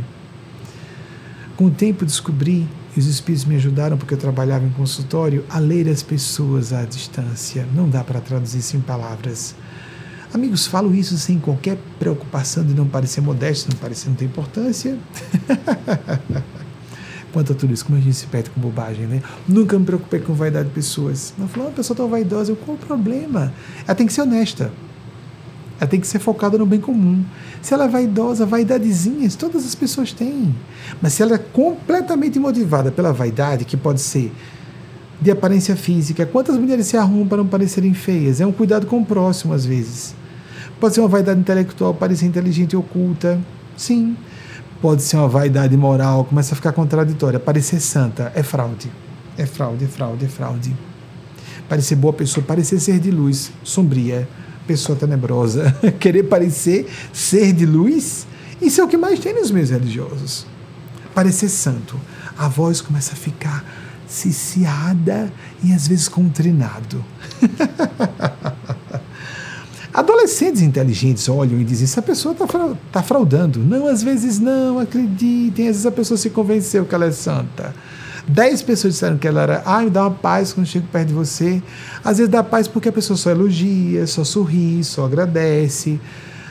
Com o tempo descobri, e os espíritos me ajudaram porque eu trabalhava em consultório, a ler as pessoas à distância. Não dá para traduzir isso em palavras. Amigos, falo isso sem qualquer preocupação de não parecer modesto, não parecer não ter importância. quanto a tudo isso, como a gente se perde com bobagem, né? Nunca me preocupei com vaidade de pessoas. Não falou, uma pessoa tão vaidosa, eu, qual o problema? Ela tem que ser honesta. Ela tem que ser focada no bem comum. Se ela é vaidosa, vaidadezinhas, todas as pessoas têm. Mas se ela é completamente motivada pela vaidade, que pode ser de aparência física, quantas mulheres se arrumam para não parecerem feias? É um cuidado com o próximo, às vezes. Pode ser uma vaidade intelectual, parecer inteligente e oculta. Sim pode ser uma vaidade moral, começa a ficar contraditória. Parecer santa é fraude. É fraude, é fraude, é fraude. Parecer boa pessoa, parecer ser de luz, sombria, pessoa tenebrosa. Querer parecer ser de luz, isso é o que mais tem nos meios religiosos. Parecer santo. A voz começa a ficar ciciada e às vezes contrinado. Adolescentes inteligentes olham e dizem: essa pessoa está tá fraudando. Não, às vezes não, acreditem. Às vezes a pessoa se convenceu que ela é santa. Dez pessoas disseram que ela era. Ai, dá uma paz quando chego perto de você. Às vezes dá paz porque a pessoa só elogia, só sorri, só agradece,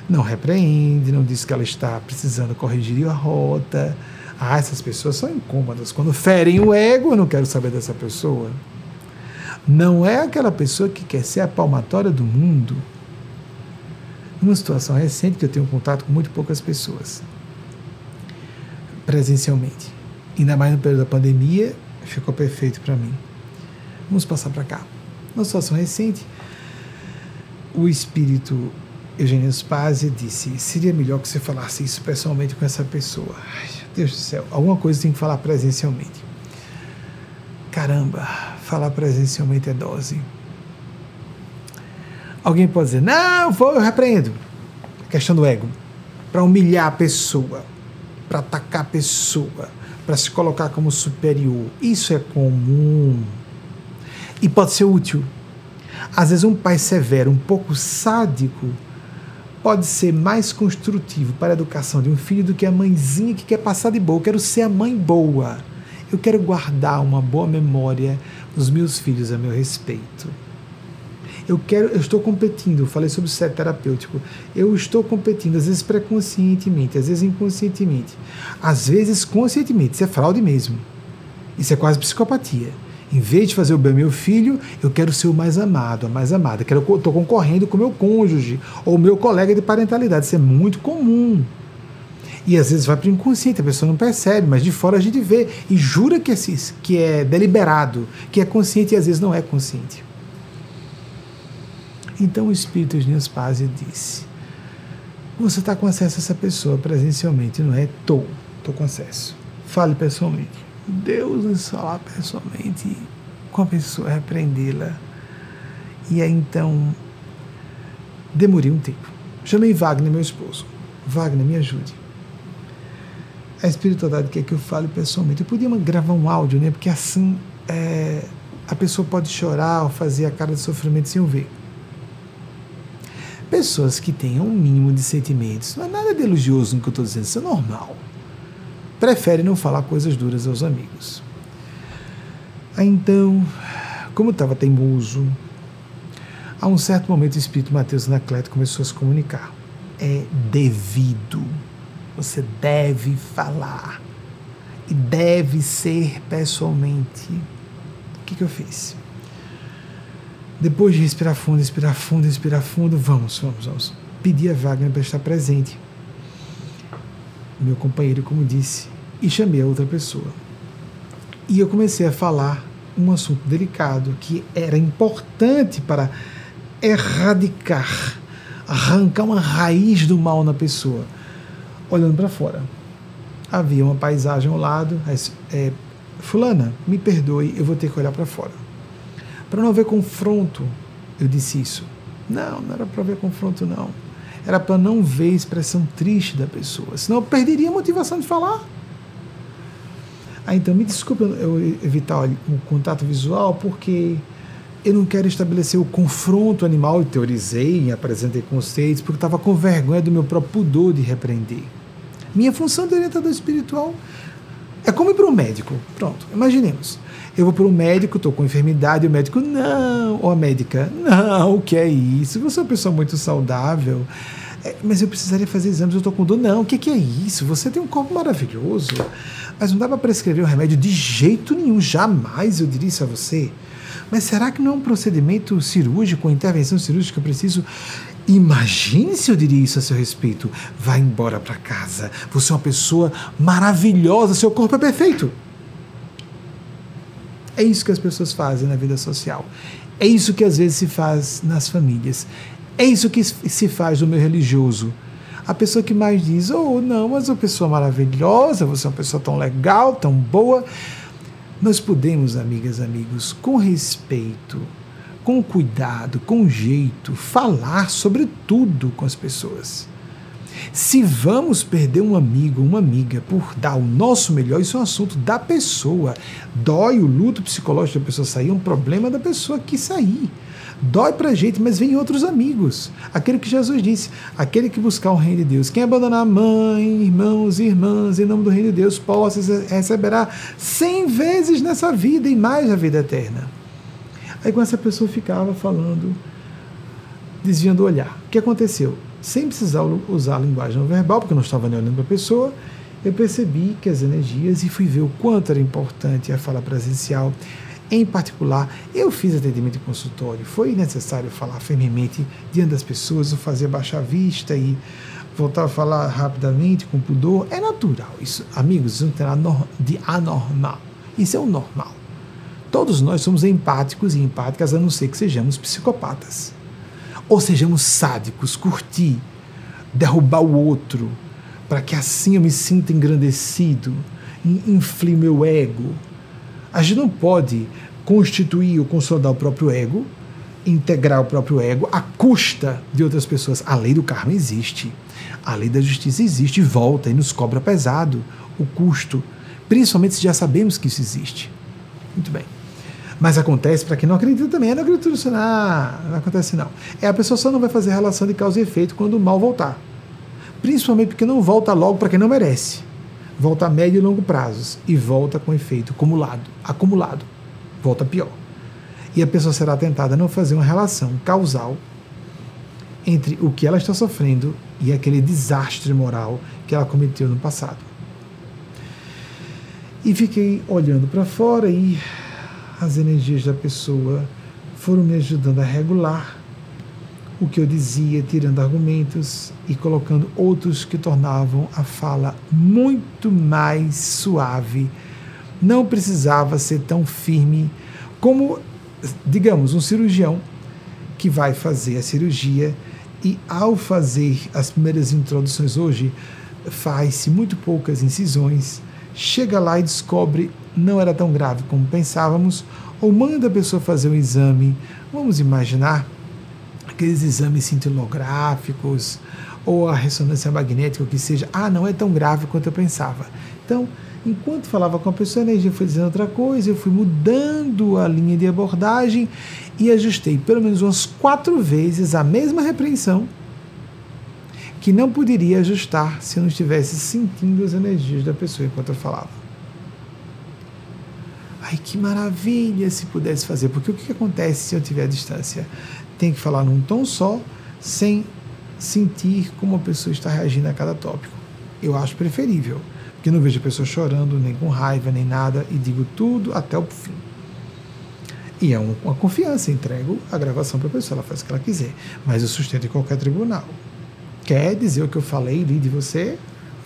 não repreende, não diz que ela está precisando corrigir a rota. Ah, essas pessoas são incômodas. Quando ferem o ego, eu não quero saber dessa pessoa. Não é aquela pessoa que quer ser a palmatória do mundo uma situação recente que eu tenho contato com muito poucas pessoas presencialmente. Ainda mais no período da pandemia, ficou perfeito para mim. Vamos passar para cá. Uma situação recente, o espírito Eugênio Spazia disse: seria melhor que você falasse isso pessoalmente com essa pessoa. Ai, Deus do céu, alguma coisa tem que falar presencialmente. Caramba, falar presencialmente é dose. Alguém pode dizer, não, vou, eu repreendo. A questão do ego. Para humilhar a pessoa, para atacar a pessoa, para se colocar como superior. Isso é comum. E pode ser útil. Às vezes, um pai severo, um pouco sádico, pode ser mais construtivo para a educação de um filho do que a mãezinha que quer passar de boa. Eu quero ser a mãe boa. Eu quero guardar uma boa memória dos meus filhos a meu respeito. Eu quero, eu estou competindo, eu falei sobre o set terapêutico. Eu estou competindo, às vezes preconscientemente, às vezes inconscientemente, às vezes conscientemente. Isso é fraude mesmo. Isso é quase psicopatia. Em vez de fazer o bem ao meu filho, eu quero ser o mais amado, a mais amada. Estou concorrendo com o meu cônjuge ou meu colega de parentalidade. Isso é muito comum. E às vezes vai para o inconsciente, a pessoa não percebe, mas de fora a gente vê e jura que é, que é deliberado, que é consciente e às vezes não é consciente. Então o Espírito de Deus Paz disse: Você está com acesso a essa pessoa presencialmente, não é? Estou, estou com acesso. Fale pessoalmente. Deus nos falar pessoalmente com a pessoa, repreendê-la. E aí então demorei um tempo. Chamei Wagner, meu esposo. Wagner, me ajude a espiritualidade quer que eu fale pessoalmente. Eu podia gravar um áudio, né? Porque assim é, a pessoa pode chorar ou fazer a cara de sofrimento sem eu ver. Pessoas que tenham um mínimo de sentimentos, não é nada de elogioso no que eu estou dizendo, isso é normal. Preferem não falar coisas duras aos amigos. Aí então, como estava teimoso, a um certo momento o espírito Mateus Anacleto começou a se comunicar. É devido você deve falar. E deve ser pessoalmente. O que, que eu fiz? Depois de respirar fundo, respirar fundo, respirar fundo, vamos, vamos, vamos. Pedi a Wagner para estar presente. Meu companheiro, como disse, e chamei a outra pessoa. E eu comecei a falar um assunto delicado que era importante para erradicar, arrancar uma raiz do mal na pessoa olhando para fora. Havia uma paisagem ao lado. É, Fulana, me perdoe, eu vou ter que olhar para fora. Para não haver confronto, eu disse isso. Não, não era para haver confronto, não. Era para não ver a expressão triste da pessoa, senão eu perderia a motivação de falar. Ah, então me desculpe eu evitar o contato visual, porque eu não quero estabelecer o confronto animal, e teorizei, apresentei conceitos, porque estava com vergonha do meu próprio pudor de repreender. Minha função de orientador espiritual é como ir para um médico. Pronto, imaginemos. Eu vou para um médico, estou com enfermidade, o médico, não, ou a médica, não, o que é isso? Você é uma pessoa muito saudável, é, mas eu precisaria fazer exames, eu estou com dor. Não, o que, que é isso? Você tem um corpo maravilhoso, mas não dá para prescrever um remédio de jeito nenhum, jamais eu diria isso a você. Mas será que não é um procedimento cirúrgico, uma intervenção cirúrgica que eu preciso? Imagine se eu diria isso a seu respeito. Vá embora para casa. Você é uma pessoa maravilhosa, seu corpo é perfeito. É isso que as pessoas fazem na vida social. É isso que às vezes se faz nas famílias. É isso que se faz no meio religioso. A pessoa que mais diz, oh, não, mas uma pessoa maravilhosa, você é uma pessoa tão legal, tão boa. Nós podemos, amigas, amigos, com respeito, com cuidado, com jeito, falar sobre tudo com as pessoas. Se vamos perder um amigo, uma amiga, por dar o nosso melhor, isso é um assunto da pessoa. Dói o luto psicológico da pessoa sair, é um problema da pessoa que sair. Dói pra gente, mas vem outros amigos. Aquele que Jesus disse, aquele que buscar o reino de Deus. Quem abandonar mãe, irmãos e irmãs em nome do reino de Deus, possa receberá cem vezes nessa vida e mais a vida eterna. Aí com essa pessoa ficava falando, desviando o olhar. O que aconteceu? Sem precisar usar a linguagem não verbal, porque eu não estava nem olhando para a pessoa, eu percebi que as energias e fui ver o quanto era importante a fala presencial. Em particular, eu fiz atendimento em consultório. Foi necessário falar firmemente diante das pessoas, eu fazia baixar a vista e voltar a falar rapidamente, com pudor. É natural. Isso, amigos, isso não tem nada de anormal. Isso é o normal. Todos nós somos empáticos e empáticas, a não ser que sejamos psicopatas. Ou sejamos sádicos, curtir, derrubar o outro, para que assim eu me sinta engrandecido, inflie meu ego. A gente não pode constituir ou consolidar o próprio ego, integrar o próprio ego à custa de outras pessoas. A lei do karma existe. A lei da justiça existe e volta e nos cobra pesado o custo, principalmente se já sabemos que isso existe. Muito bem. Mas acontece para quem não acredita também. É, não acredito nisso, não, não acontece não. É a pessoa só não vai fazer relação de causa e efeito quando o mal voltar. Principalmente porque não volta logo para quem não merece. volta a médio e longo prazos e volta com efeito acumulado, acumulado, volta pior. E a pessoa será tentada a não fazer uma relação causal entre o que ela está sofrendo e aquele desastre moral que ela cometeu no passado. E fiquei olhando para fora e as energias da pessoa foram me ajudando a regular o que eu dizia, tirando argumentos e colocando outros que tornavam a fala muito mais suave. Não precisava ser tão firme como, digamos, um cirurgião que vai fazer a cirurgia e, ao fazer as primeiras introduções hoje, faz-se muito poucas incisões, chega lá e descobre não era tão grave como pensávamos, ou manda a pessoa fazer um exame. Vamos imaginar aqueles exames cintilográficos ou a ressonância magnética, o que seja, ah, não é tão grave quanto eu pensava. Então, enquanto falava com a pessoa, a energia foi dizendo outra coisa, eu fui mudando a linha de abordagem e ajustei pelo menos umas quatro vezes a mesma repreensão que não poderia ajustar se eu não estivesse sentindo as energias da pessoa enquanto eu falava. Ai, que maravilha se pudesse fazer, porque o que acontece se eu tiver distância? tem que falar num tom só, sem sentir como a pessoa está reagindo a cada tópico. Eu acho preferível, porque não vejo a pessoa chorando, nem com raiva, nem nada, e digo tudo até o fim. E é uma confiança, entrego a gravação para a pessoa, ela faz o que ela quiser, mas eu sustento em qualquer tribunal. Quer dizer o que eu falei li de você?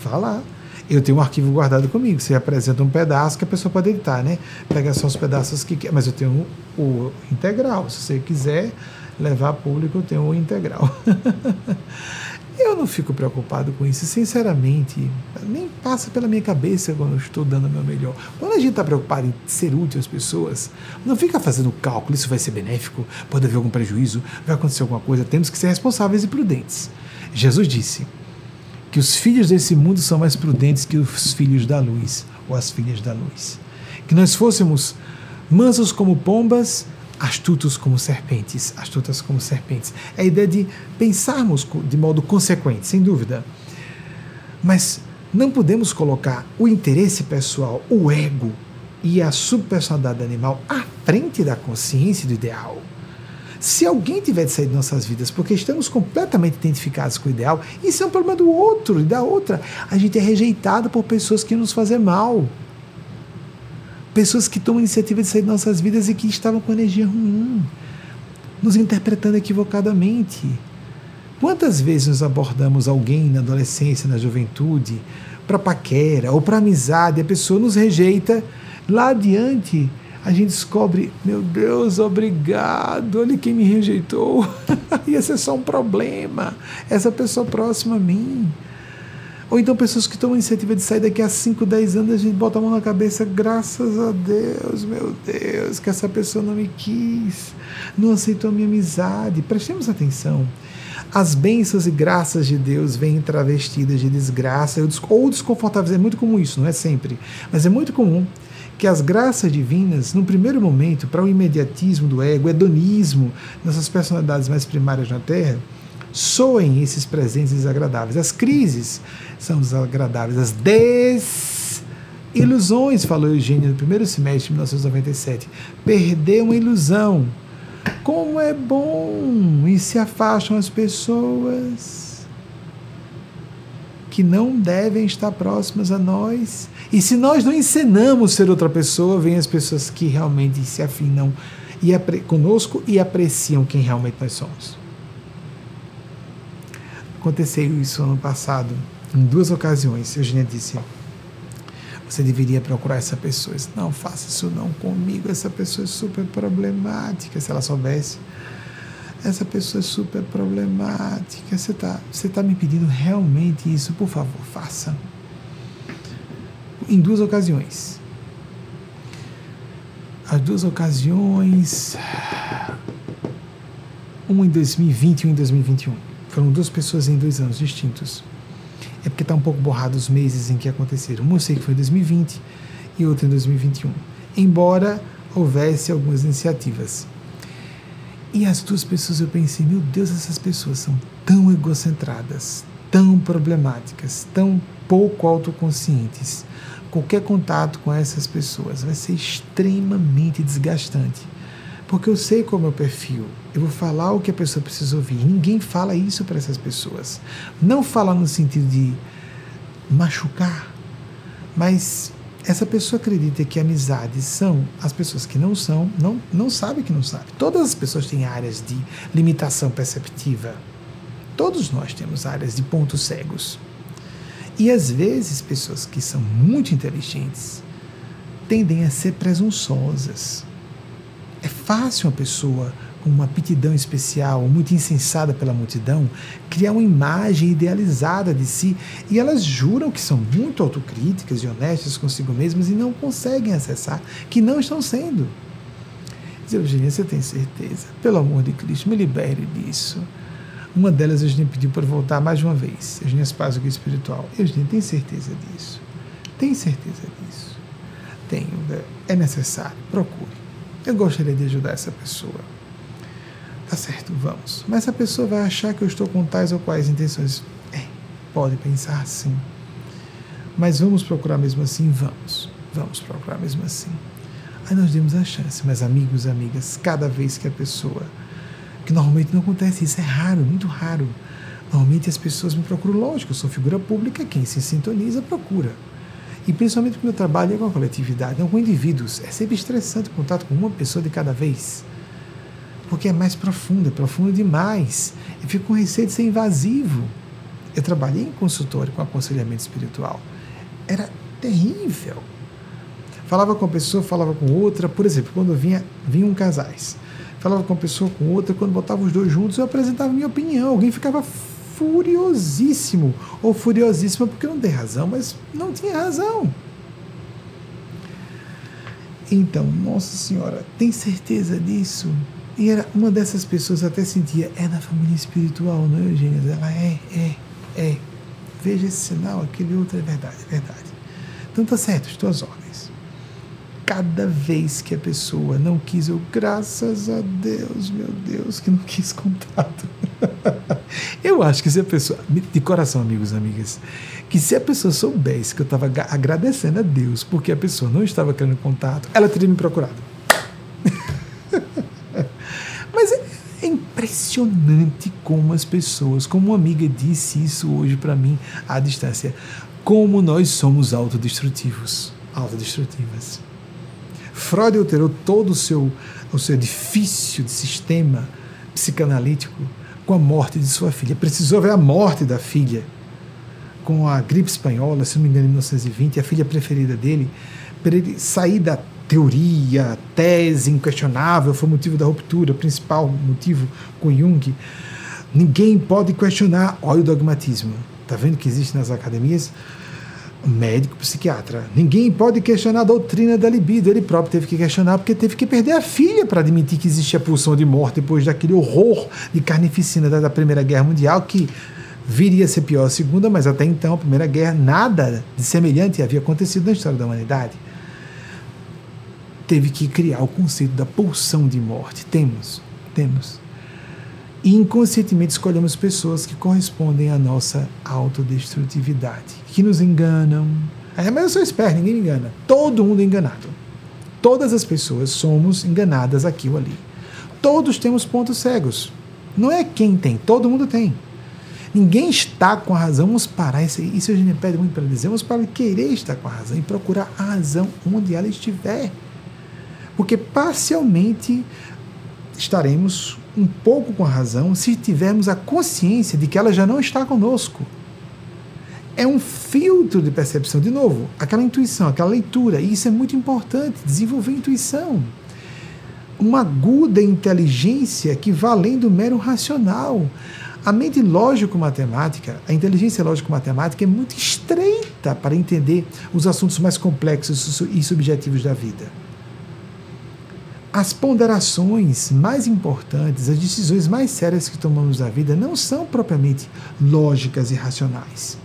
Vá lá. Eu tenho um arquivo guardado comigo. Você apresenta um pedaço que a pessoa pode editar, né? Pega só os pedaços que quer. Mas eu tenho o, integral. Se você quiser, levar a público, eu tenho o integral. eu não fico preocupado com isso, sinceramente. Nem passa pela minha cabeça quando eu estou dando o meu melhor. Quando a gente está preocupado em ser útil às pessoas, não fica fazendo cálculo, isso vai ser benéfico, pode haver algum prejuízo, vai acontecer alguma coisa. Temos que ser responsáveis e prudentes. Jesus disse que os filhos desse mundo são mais prudentes que os filhos da luz, ou as filhas da luz. Que nós fôssemos mansos como pombas astutos como serpentes, astutas como serpentes. É a ideia de pensarmos de modo consequente, sem dúvida. Mas não podemos colocar o interesse pessoal, o ego e a subpersonalidade animal à frente da consciência do ideal. Se alguém tiver de sair de nossas vidas porque estamos completamente identificados com o ideal, isso é um problema do outro e da outra. A gente é rejeitado por pessoas que nos fazem mal pessoas que tomam iniciativa de sair de nossas vidas e que estavam com energia ruim, nos interpretando equivocadamente. Quantas vezes nós abordamos alguém na adolescência, na juventude, para paquera ou para amizade, a pessoa nos rejeita, lá adiante a gente descobre, meu Deus, obrigado, olha quem me rejeitou. Ia ser só um problema, essa pessoa próxima a mim. Ou então pessoas que tomam a iniciativa de sair daqui a 5, 10 anos, a gente bota a mão na cabeça, graças a Deus, meu Deus, que essa pessoa não me quis, não aceitou a minha amizade. Prestemos atenção. As bênçãos e graças de Deus vêm travestidas de desgraça ou desconfortáveis. É muito comum isso, não é sempre, mas é muito comum que as graças divinas, no primeiro momento, para o imediatismo do ego, hedonismo, nessas personalidades mais primárias na Terra, soem esses presentes desagradáveis. As crises são desagradáveis. As desilusões, falou Eugênio no primeiro semestre de 1997. Perder uma ilusão. Como é bom! E se afastam as pessoas que não devem estar próximas a nós. E se nós não ensinamos ser outra pessoa, vêm as pessoas que realmente se afinam e conosco e apreciam quem realmente nós somos. Aconteceu isso ano passado, em duas ocasiões. Eugênia disse: Você deveria procurar essa pessoa. disse, não, faça isso não comigo. Essa pessoa é super problemática. Se ela soubesse, essa pessoa é super problemática. Você está você tá me pedindo realmente isso? Por favor, faça. Em duas ocasiões. As duas ocasiões. Uma em 2020 e uma em 2021 foram duas pessoas em dois anos distintos. É porque está um pouco borrado os meses em que aconteceram. Um eu sei que foi em 2020 e outro em 2021. Embora houvesse algumas iniciativas. E as duas pessoas eu pensei, meu Deus, essas pessoas são tão egocentradas, tão problemáticas, tão pouco autoconscientes, qualquer contato com essas pessoas vai ser extremamente desgastante. Porque eu sei qual é o meu perfil. Eu vou falar o que a pessoa precisa ouvir. Ninguém fala isso para essas pessoas. Não fala no sentido de machucar, mas essa pessoa acredita que amizades são as pessoas que não são, não, não sabe que não sabe. Todas as pessoas têm áreas de limitação perceptiva. Todos nós temos áreas de pontos cegos. E às vezes, pessoas que são muito inteligentes tendem a ser presunçosas. É fácil uma pessoa uma aptidão especial, muito insensada pela multidão, criar uma imagem idealizada de si e elas juram que são muito autocríticas e honestas consigo mesmas e não conseguem acessar, que não estão sendo. Diz Eugênia, você tem certeza? Pelo amor de Cristo, me libere disso. Uma delas, Eugênia pediu para voltar mais uma vez. Eugênia Spaz, o espiritual. Eugênia, tem certeza disso? Tem certeza disso? Tenho. É necessário. Procure. Eu gostaria de ajudar essa pessoa. Tá certo, vamos. Mas a pessoa vai achar que eu estou com tais ou quais intenções. É, pode pensar sim. Mas vamos procurar mesmo assim? Vamos. Vamos procurar mesmo assim. Aí nós demos a chance, mas amigos, amigas, cada vez que a pessoa que normalmente não acontece. Isso é raro, muito raro. Normalmente as pessoas me procuram, lógico, eu sou figura pública, quem se sintoniza procura. E principalmente porque meu trabalho é com a coletividade, não com indivíduos. É sempre estressante o contato com uma pessoa de cada vez. Porque é mais profundo, é profundo demais. Eu fico com receio de ser invasivo. Eu trabalhei em consultório com aconselhamento espiritual. Era terrível. Falava com uma pessoa, falava com outra. Por exemplo, quando vinha, vinham casais falava com uma pessoa, com outra, quando botava os dois juntos, eu apresentava minha opinião. Alguém ficava furiosíssimo ou furiosíssima porque não tem razão, mas não tinha razão. Então, Nossa Senhora, tem certeza disso? E era uma dessas pessoas até sentia, é da família espiritual, não é, Eugênia? Ela é, é, é. Veja esse sinal, aquele outro é verdade, é verdade. Então tá certo, estou às ordens cada vez que a pessoa não quis, eu, graças a Deus, meu Deus, que não quis contato. eu acho que se a pessoa, de coração, amigos e amigas, que se a pessoa soubesse que eu estava agradecendo a Deus porque a pessoa não estava querendo contato, ela teria me procurado. Mas é, é impressionante como as pessoas, como uma amiga disse isso hoje para mim à distância, como nós somos autodestrutivos, autodestrutivas. Freud alterou todo o seu, o seu edifício de sistema psicanalítico com a morte de sua filha. Precisou ver a morte da filha com a gripe espanhola, se não me engano, em 1920, a filha preferida dele, para ele sair da teoria, tese inquestionável, foi o motivo da ruptura, principal motivo com Jung. Ninguém pode questionar, olha o dogmatismo. Está vendo que existe nas academias? médico, psiquiatra. Ninguém pode questionar a doutrina da libido. Ele próprio teve que questionar porque teve que perder a filha para admitir que existia pulsão de morte depois daquele horror de carnificina da Primeira Guerra Mundial que viria a ser pior a Segunda, mas até então, a Primeira Guerra, nada de semelhante havia acontecido na história da humanidade. Teve que criar o conceito da pulsão de morte. Temos, temos. E inconscientemente escolhemos pessoas que correspondem à nossa autodestrutividade, que nos enganam. É, mas eu sou esperto, ninguém me engana. Todo mundo é enganado. Todas as pessoas somos enganadas aqui ou ali. Todos temos pontos cegos. Não é quem tem, todo mundo tem. Ninguém está com a razão, vamos parar. Isso, isso a gente pede muito para dizer, vamos para querer estar com a razão e procurar a razão onde ela estiver. Porque parcialmente estaremos um pouco com a razão se tivermos a consciência de que ela já não está conosco. É um filtro de percepção, de novo, aquela intuição, aquela leitura, e isso é muito importante, desenvolver intuição. Uma aguda inteligência que vai além do mero racional. A mente lógico-matemática, a inteligência lógico-matemática é muito estreita para entender os assuntos mais complexos e subjetivos da vida as ponderações mais importantes, as decisões mais sérias que tomamos na vida não são propriamente lógicas e racionais.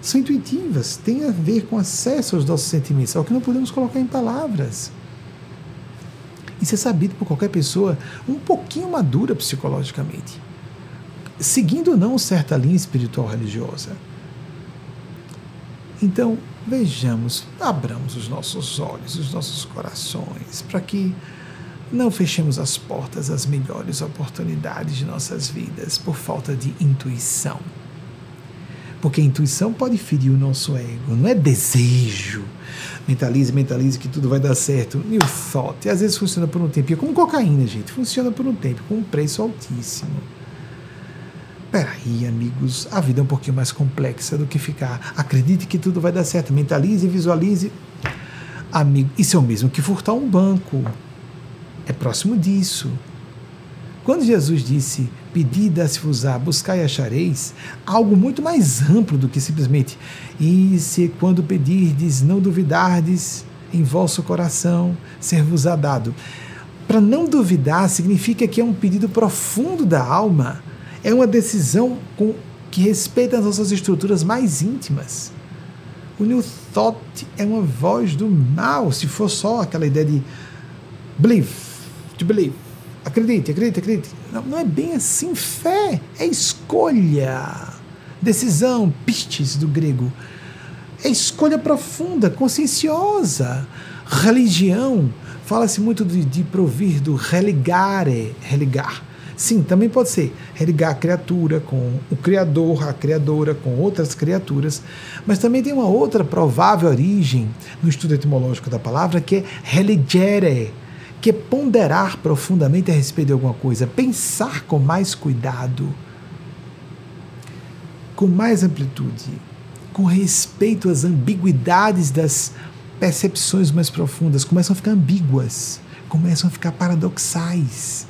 São intuitivas, têm a ver com acesso aos nossos sentimentos, ao que não podemos colocar em palavras. Isso é sabido por qualquer pessoa um pouquinho madura psicologicamente. seguindo ou não certa linha espiritual religiosa. Então, vejamos, abramos os nossos olhos, os nossos corações, para que não fechemos as portas às melhores oportunidades de nossas vidas por falta de intuição. Porque a intuição pode ferir o nosso ego, não é desejo. Mentalize, mentalize que tudo vai dar certo. New thought. E às vezes funciona por um tempo. É como cocaína, gente. Funciona por um tempo, com um preço altíssimo. Peraí, amigos, a vida é um pouquinho mais complexa do que ficar. Acredite que tudo vai dar certo. Mentalize, visualize. Amigo, isso é o mesmo que furtar um banco. É próximo disso. Quando Jesus disse, pedi dá-se-vos-á, buscai e achareis, algo muito mais amplo do que simplesmente, e se quando pedirdes, não duvidardes em vosso coração, ser-vos-á dado. Para não duvidar significa que é um pedido profundo da alma, é uma decisão com, que respeita as nossas estruturas mais íntimas. O New Thought é uma voz do mal, se for só aquela ideia de believe, to believe Acredite, acredite, acredite. Não, não é bem assim. Fé é escolha. Decisão, pistes do grego. É escolha profunda, conscienciosa. Religião, fala-se muito de, de provir do religare, religar. Sim, também pode ser religar a criatura com o Criador, a criadora com outras criaturas, mas também tem uma outra provável origem no estudo etimológico da palavra que é religere, que ponderar profundamente a respeito de alguma coisa, pensar com mais cuidado, com mais amplitude, com respeito às ambiguidades das percepções mais profundas, começam a ficar ambíguas, começam a ficar paradoxais.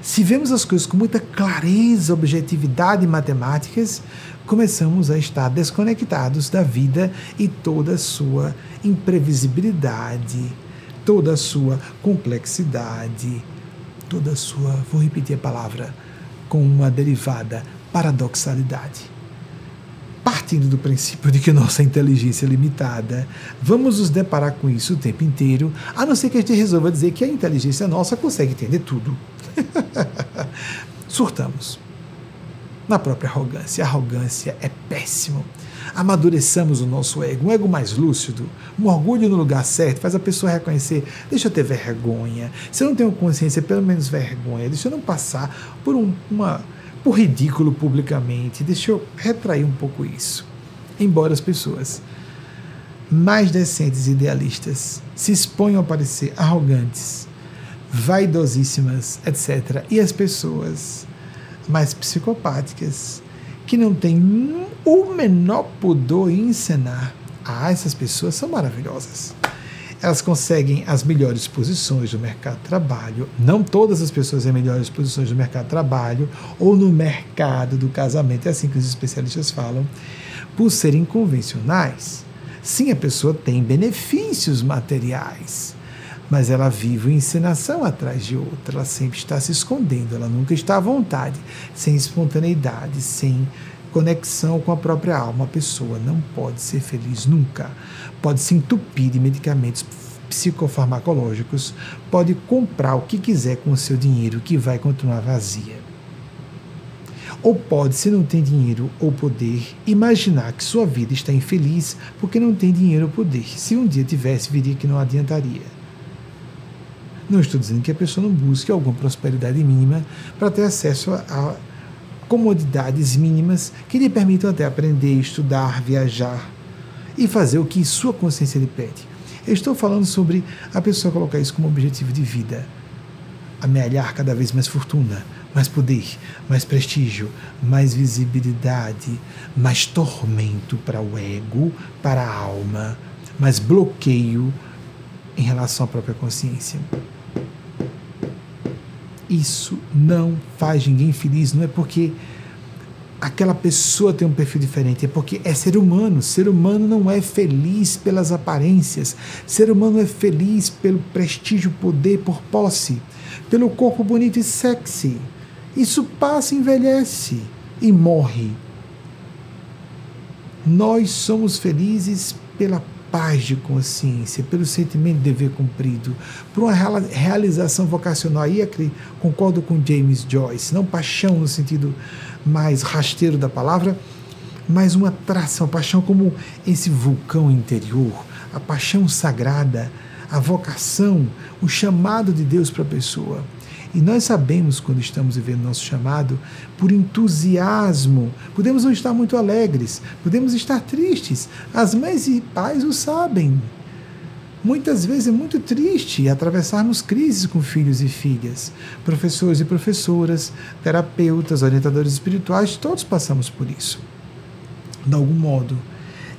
Se vemos as coisas com muita clareza, objetividade e matemáticas, começamos a estar desconectados da vida e toda a sua imprevisibilidade toda a sua complexidade, toda a sua, vou repetir a palavra, com uma derivada paradoxalidade. Partindo do princípio de que nossa inteligência é limitada, vamos nos deparar com isso o tempo inteiro, a não ser que a gente resolva dizer que a inteligência nossa consegue entender tudo. Surtamos. Na própria arrogância. A arrogância é péssimo amadureçamos o nosso ego, um ego mais lúcido, um orgulho no lugar certo, faz a pessoa reconhecer, deixa eu ter vergonha, se eu não tenho consciência, pelo menos vergonha, deixa eu não passar por um, uma por ridículo publicamente, deixa eu retrair um pouco isso. Embora as pessoas mais decentes e idealistas se exponham a parecer arrogantes, vaidosíssimas, etc. E as pessoas mais psicopáticas, que não têm o menor pudor em encenar. Ah, essas pessoas são maravilhosas. Elas conseguem as melhores posições do mercado de trabalho. Não todas as pessoas têm melhores posições do mercado de trabalho ou no mercado do casamento. É assim que os especialistas falam. Por serem convencionais. Sim, a pessoa tem benefícios materiais mas ela vive uma encenação atrás de outra, ela sempre está se escondendo, ela nunca está à vontade, sem espontaneidade, sem conexão com a própria alma. A pessoa não pode ser feliz nunca. Pode se entupir de medicamentos psicofarmacológicos, pode comprar o que quiser com o seu dinheiro, que vai continuar vazia. Ou pode, se não tem dinheiro ou poder, imaginar que sua vida está infeliz porque não tem dinheiro ou poder. Se um dia tivesse, viria que não adiantaria. Não estou dizendo que a pessoa não busque alguma prosperidade mínima para ter acesso a comodidades mínimas que lhe permitam até aprender, estudar, viajar e fazer o que sua consciência lhe pede. Eu estou falando sobre a pessoa colocar isso como objetivo de vida. Amealhar cada vez mais fortuna, mais poder, mais prestígio, mais visibilidade, mais tormento para o ego, para a alma, mais bloqueio em relação à própria consciência. Isso não faz ninguém feliz, não é porque aquela pessoa tem um perfil diferente, é porque é ser humano. Ser humano não é feliz pelas aparências, ser humano é feliz pelo prestígio, poder, por posse, pelo corpo bonito e sexy. Isso passa, envelhece e morre. Nós somos felizes pela paz de consciência, pelo sentimento de dever cumprido, por uma realização vocacional. Aí concordo com James Joyce, não paixão no sentido mais rasteiro da palavra, mas uma atração, paixão como esse vulcão interior, a paixão sagrada, a vocação, o chamado de Deus para a pessoa. E nós sabemos quando estamos vivendo nosso chamado por entusiasmo. Podemos não estar muito alegres, podemos estar tristes. As mães e pais o sabem. Muitas vezes é muito triste atravessarmos crises com filhos e filhas. Professores e professoras, terapeutas, orientadores espirituais, todos passamos por isso. De algum modo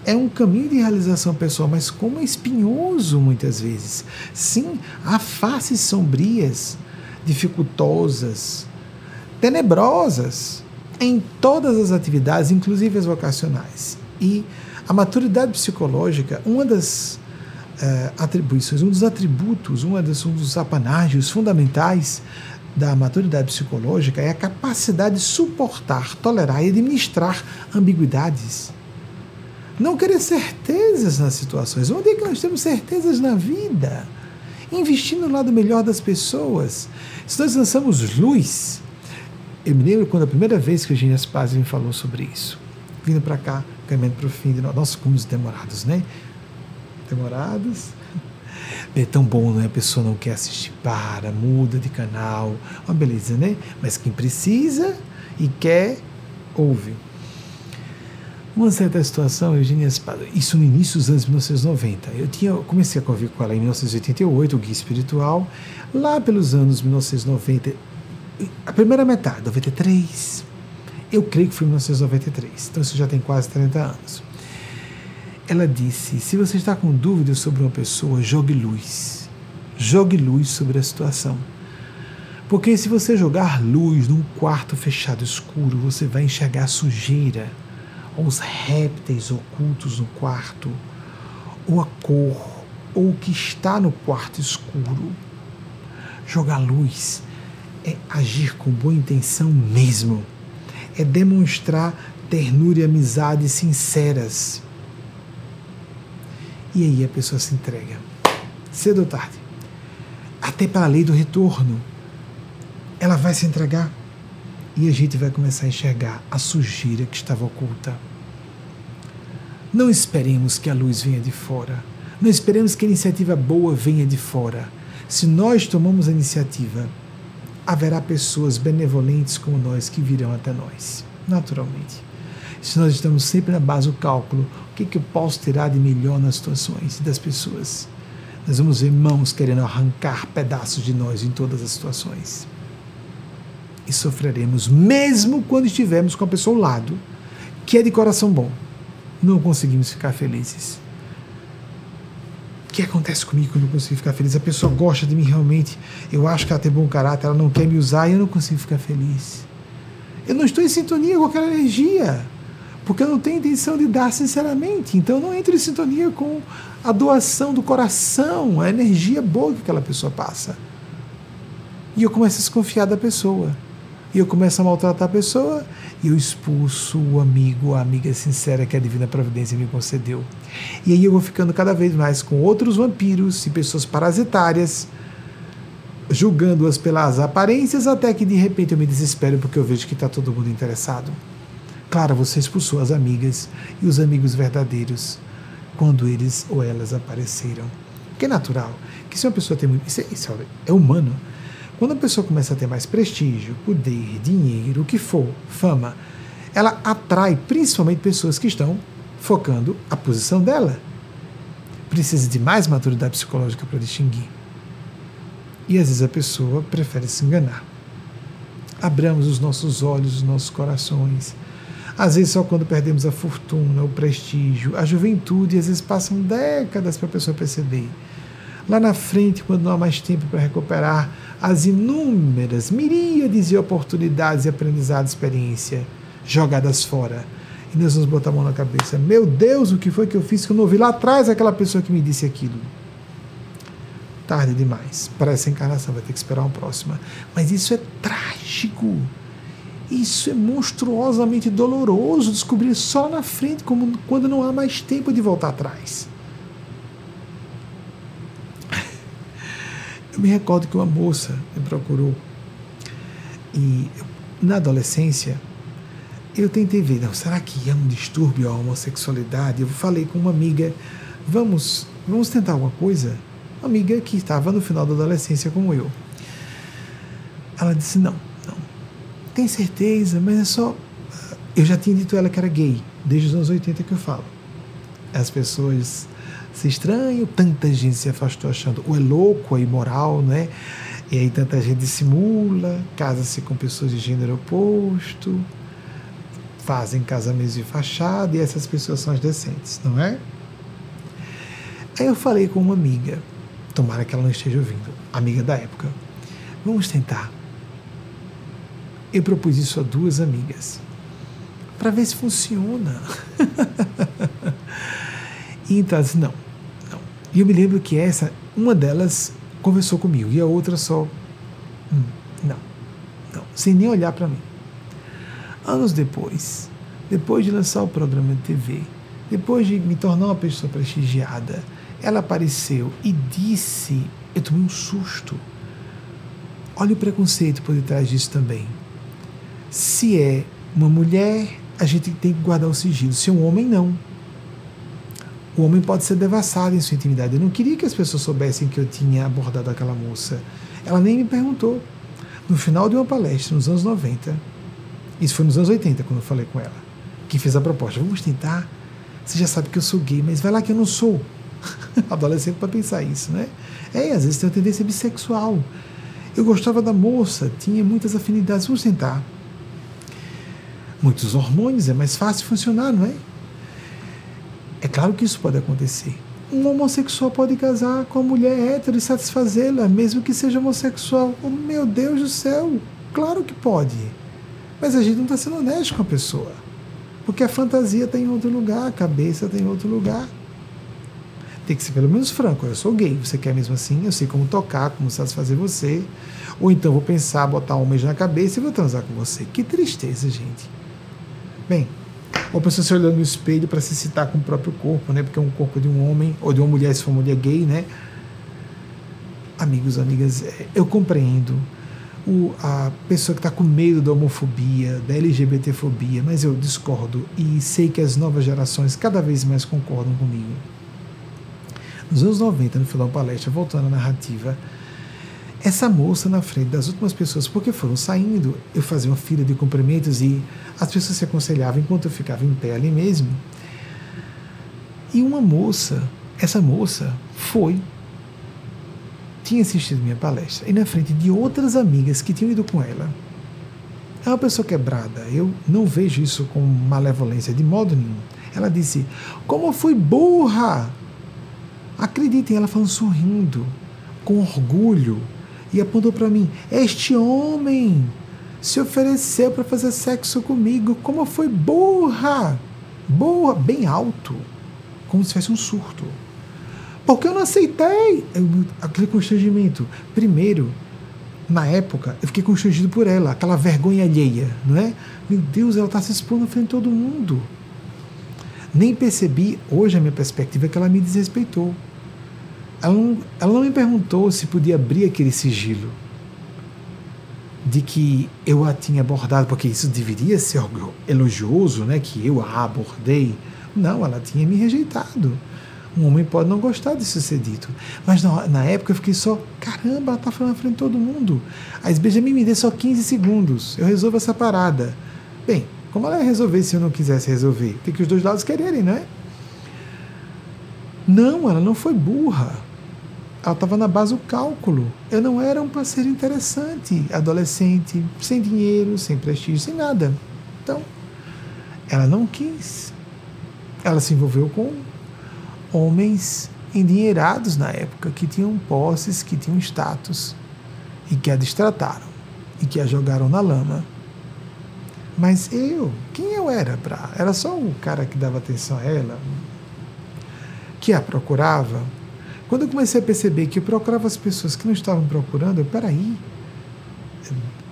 é um caminho de realização pessoal, mas como é espinhoso muitas vezes. Sim, há faces sombrias, dificultosas, tenebrosas em todas as atividades, inclusive as vocacionais. E a maturidade psicológica, uma das uh, atribuições, um dos atributos, uma das, um dos apanágios fundamentais da maturidade psicológica é a capacidade de suportar, tolerar e administrar ambiguidades. Não querer certezas nas situações. Onde é que nós temos certezas na vida? Investir no lado melhor das pessoas. Se nós lançamos luz, eu me lembro quando a primeira vez que o Eugênio Paz me falou sobre isso, vindo para cá, caminhando para o fim de nós, como os demorados, né? Demorados. É tão bom, né? A pessoa não quer assistir, para, muda de canal. Uma beleza, né? Mas quem precisa e quer, ouve. Uma certa situação, Eugênia isso no início dos anos 1990. Eu tinha, comecei a conviver com ela em 1988, o guia espiritual. Lá pelos anos 1990, a primeira metade, 93, eu creio que foi 1993, então isso já tem quase 30 anos. Ela disse: se você está com dúvidas sobre uma pessoa, jogue luz. Jogue luz sobre a situação. Porque se você jogar luz num quarto fechado escuro, você vai enxergar sujeira os répteis ocultos no quarto, ou a cor, ou o que está no quarto escuro. Jogar luz é agir com boa intenção mesmo, é demonstrar ternura e amizade sinceras. E aí a pessoa se entrega, cedo ou tarde, até para a lei do retorno. Ela vai se entregar e a gente vai começar a enxergar a sujeira que estava oculta. Não esperemos que a luz venha de fora. Não esperemos que a iniciativa boa venha de fora. Se nós tomamos a iniciativa, haverá pessoas benevolentes como nós que virão até nós, naturalmente. Se nós estamos sempre na base do cálculo, o que, que eu posso tirar de melhor nas situações e das pessoas? Nós vamos ver mãos querendo arrancar pedaços de nós em todas as situações e sofreremos, mesmo quando estivermos com a pessoa ao lado, que é de coração bom. Não conseguimos ficar felizes. O que acontece comigo quando eu não consigo ficar feliz? A pessoa gosta de mim realmente, eu acho que ela tem bom caráter, ela não quer me usar e eu não consigo ficar feliz. Eu não estou em sintonia com aquela energia, porque eu não tenho intenção de dar sinceramente. Então não entro em sintonia com a doação do coração, a energia boa que aquela pessoa passa. E eu começo a desconfiar da pessoa e eu começo a maltratar a pessoa e eu expulso o amigo, a amiga sincera que a divina providência me concedeu. E aí eu vou ficando cada vez mais com outros vampiros e pessoas parasitárias, julgando-as pelas aparências, até que de repente eu me desespero porque eu vejo que está todo mundo interessado. Claro, você expulsou as amigas e os amigos verdadeiros quando eles ou elas apareceram. Que é natural que se uma pessoa tem muito. Isso é, isso é humano quando a pessoa começa a ter mais prestígio, poder, dinheiro, o que for, fama, ela atrai principalmente pessoas que estão focando a posição dela. Precisa de mais maturidade psicológica para distinguir. E às vezes a pessoa prefere se enganar. Abramos os nossos olhos, os nossos corações. Às vezes só quando perdemos a fortuna, o prestígio, a juventude, às vezes passam décadas para a pessoa perceber lá na frente, quando não há mais tempo para recuperar as inúmeras, miríades de oportunidades e aprendizado, experiência jogadas fora. E nós vamos botar a mão na cabeça. Meu Deus, o que foi que eu fiz que eu não ouvi lá atrás aquela pessoa que me disse aquilo? Tarde demais. Para essa encarnação vai ter que esperar uma próxima. Mas isso é trágico. Isso é monstruosamente doloroso descobrir só na frente, como quando não há mais tempo de voltar atrás. Eu me recordo que uma moça me procurou e na adolescência eu tentei ver, não, será que é um distúrbio a homossexualidade? Eu falei com uma amiga, vamos, vamos tentar alguma coisa? Uma amiga que estava no final da adolescência como eu. Ela disse, não, não. Tem certeza, mas é só. Eu já tinha dito a ela que era gay, desde os anos 80 que eu falo. As pessoas se estranham, tanta gente se afastou achando ou é louco, ou é imoral, né? E aí tanta gente dissimula, casa-se com pessoas de gênero oposto, fazem casamentos de fachada e essas pessoas são as decentes, não é? Aí eu falei com uma amiga, tomara que ela não esteja ouvindo, amiga da época. Vamos tentar. Eu propus isso a duas amigas, para ver se funciona. e então, não, não. E eu me lembro que essa, uma delas conversou comigo e a outra só, hum, não, não, sem nem olhar para mim. Anos depois, depois de lançar o programa de TV, depois de me tornar uma pessoa prestigiada, ela apareceu e disse: Eu tomei um susto. Olha o preconceito por detrás disso também. Se é uma mulher, a gente tem que guardar o sigilo. Se é um homem, não. O homem pode ser devassado em sua intimidade. Eu não queria que as pessoas soubessem que eu tinha abordado aquela moça. Ela nem me perguntou. No final de uma palestra, nos anos 90, isso foi nos anos 80, quando eu falei com ela, que fez a proposta. Vamos tentar. Você já sabe que eu sou gay, mas vai lá que eu não sou. Adolescente para pensar isso, né? É, às vezes tem uma tendência bissexual. Eu gostava da moça, tinha muitas afinidades. Vamos tentar. Muitos hormônios, é mais fácil funcionar, não é? É claro que isso pode acontecer. Um homossexual pode casar com uma mulher hétero e satisfazê-la, mesmo que seja homossexual. Oh, meu Deus do céu! Claro que pode. Mas a gente não está sendo honesto com a pessoa. Porque a fantasia está em outro lugar, a cabeça está em outro lugar. Tem que ser pelo menos franco. Eu sou gay, você quer mesmo assim? Eu sei como tocar, como satisfazer você. Ou então vou pensar, botar um beijo na cabeça e vou transar com você. Que tristeza, gente. Bem, ou a pessoa se olhando no espelho para se citar com o próprio corpo, né? Porque é um corpo de um homem, ou de uma mulher, se for uma mulher gay, né? Amigos, amigas, é, eu compreendo o, a pessoa que está com medo da homofobia, da LGBTfobia, mas eu discordo e sei que as novas gerações cada vez mais concordam comigo. Nos anos 90, no final da palestra, voltando à narrativa, essa moça na frente das últimas pessoas, porque foram saindo, eu fazia uma fila de cumprimentos e as pessoas se aconselhavam enquanto eu ficava em pé ali mesmo. E uma moça, essa moça foi tinha assistido minha palestra e na frente de outras amigas que tinham ido com ela. É uma pessoa quebrada, eu não vejo isso com malevolência de modo nenhum. Ela disse: Como fui burra! Acreditem, ela falando sorrindo, com orgulho, e apontou para mim: Este homem se ofereceu para fazer sexo comigo, como foi burra! Burra, bem alto, como se fosse um surto. Porque eu não aceitei. Eu, aquele constrangimento. Primeiro, na época, eu fiquei constrangido por ela, aquela vergonha alheia, não é? Meu Deus, ela está se expondo na frente de todo mundo. Nem percebi, hoje a minha perspectiva é que ela me desrespeitou. Ela não, ela não me perguntou se podia abrir aquele sigilo de que eu a tinha abordado, porque isso deveria ser elogioso, né? Que eu a abordei. Não, ela tinha me rejeitado. Um homem pode não gostar disso ser dito. Mas na, na época eu fiquei só, caramba, ela tá falando na frente de todo mundo. Aí Benjamin me dê só 15 segundos, eu resolvo essa parada. Bem, como ela ia resolver se eu não quisesse resolver? Tem que os dois lados quererem, não é? Não, ela não foi burra. Ela estava na base do cálculo. Eu não era um parceiro interessante, adolescente, sem dinheiro, sem prestígio, sem nada. Então, ela não quis. Ela se envolveu com homens endinheirados na época, que tinham posses, que tinham status, e que a destrataram, e que a jogaram na lama. Mas eu, quem eu era para? Era só o cara que dava atenção a ela, que a procurava. Quando eu comecei a perceber que eu procurava as pessoas que não estavam procurando, eu, peraí,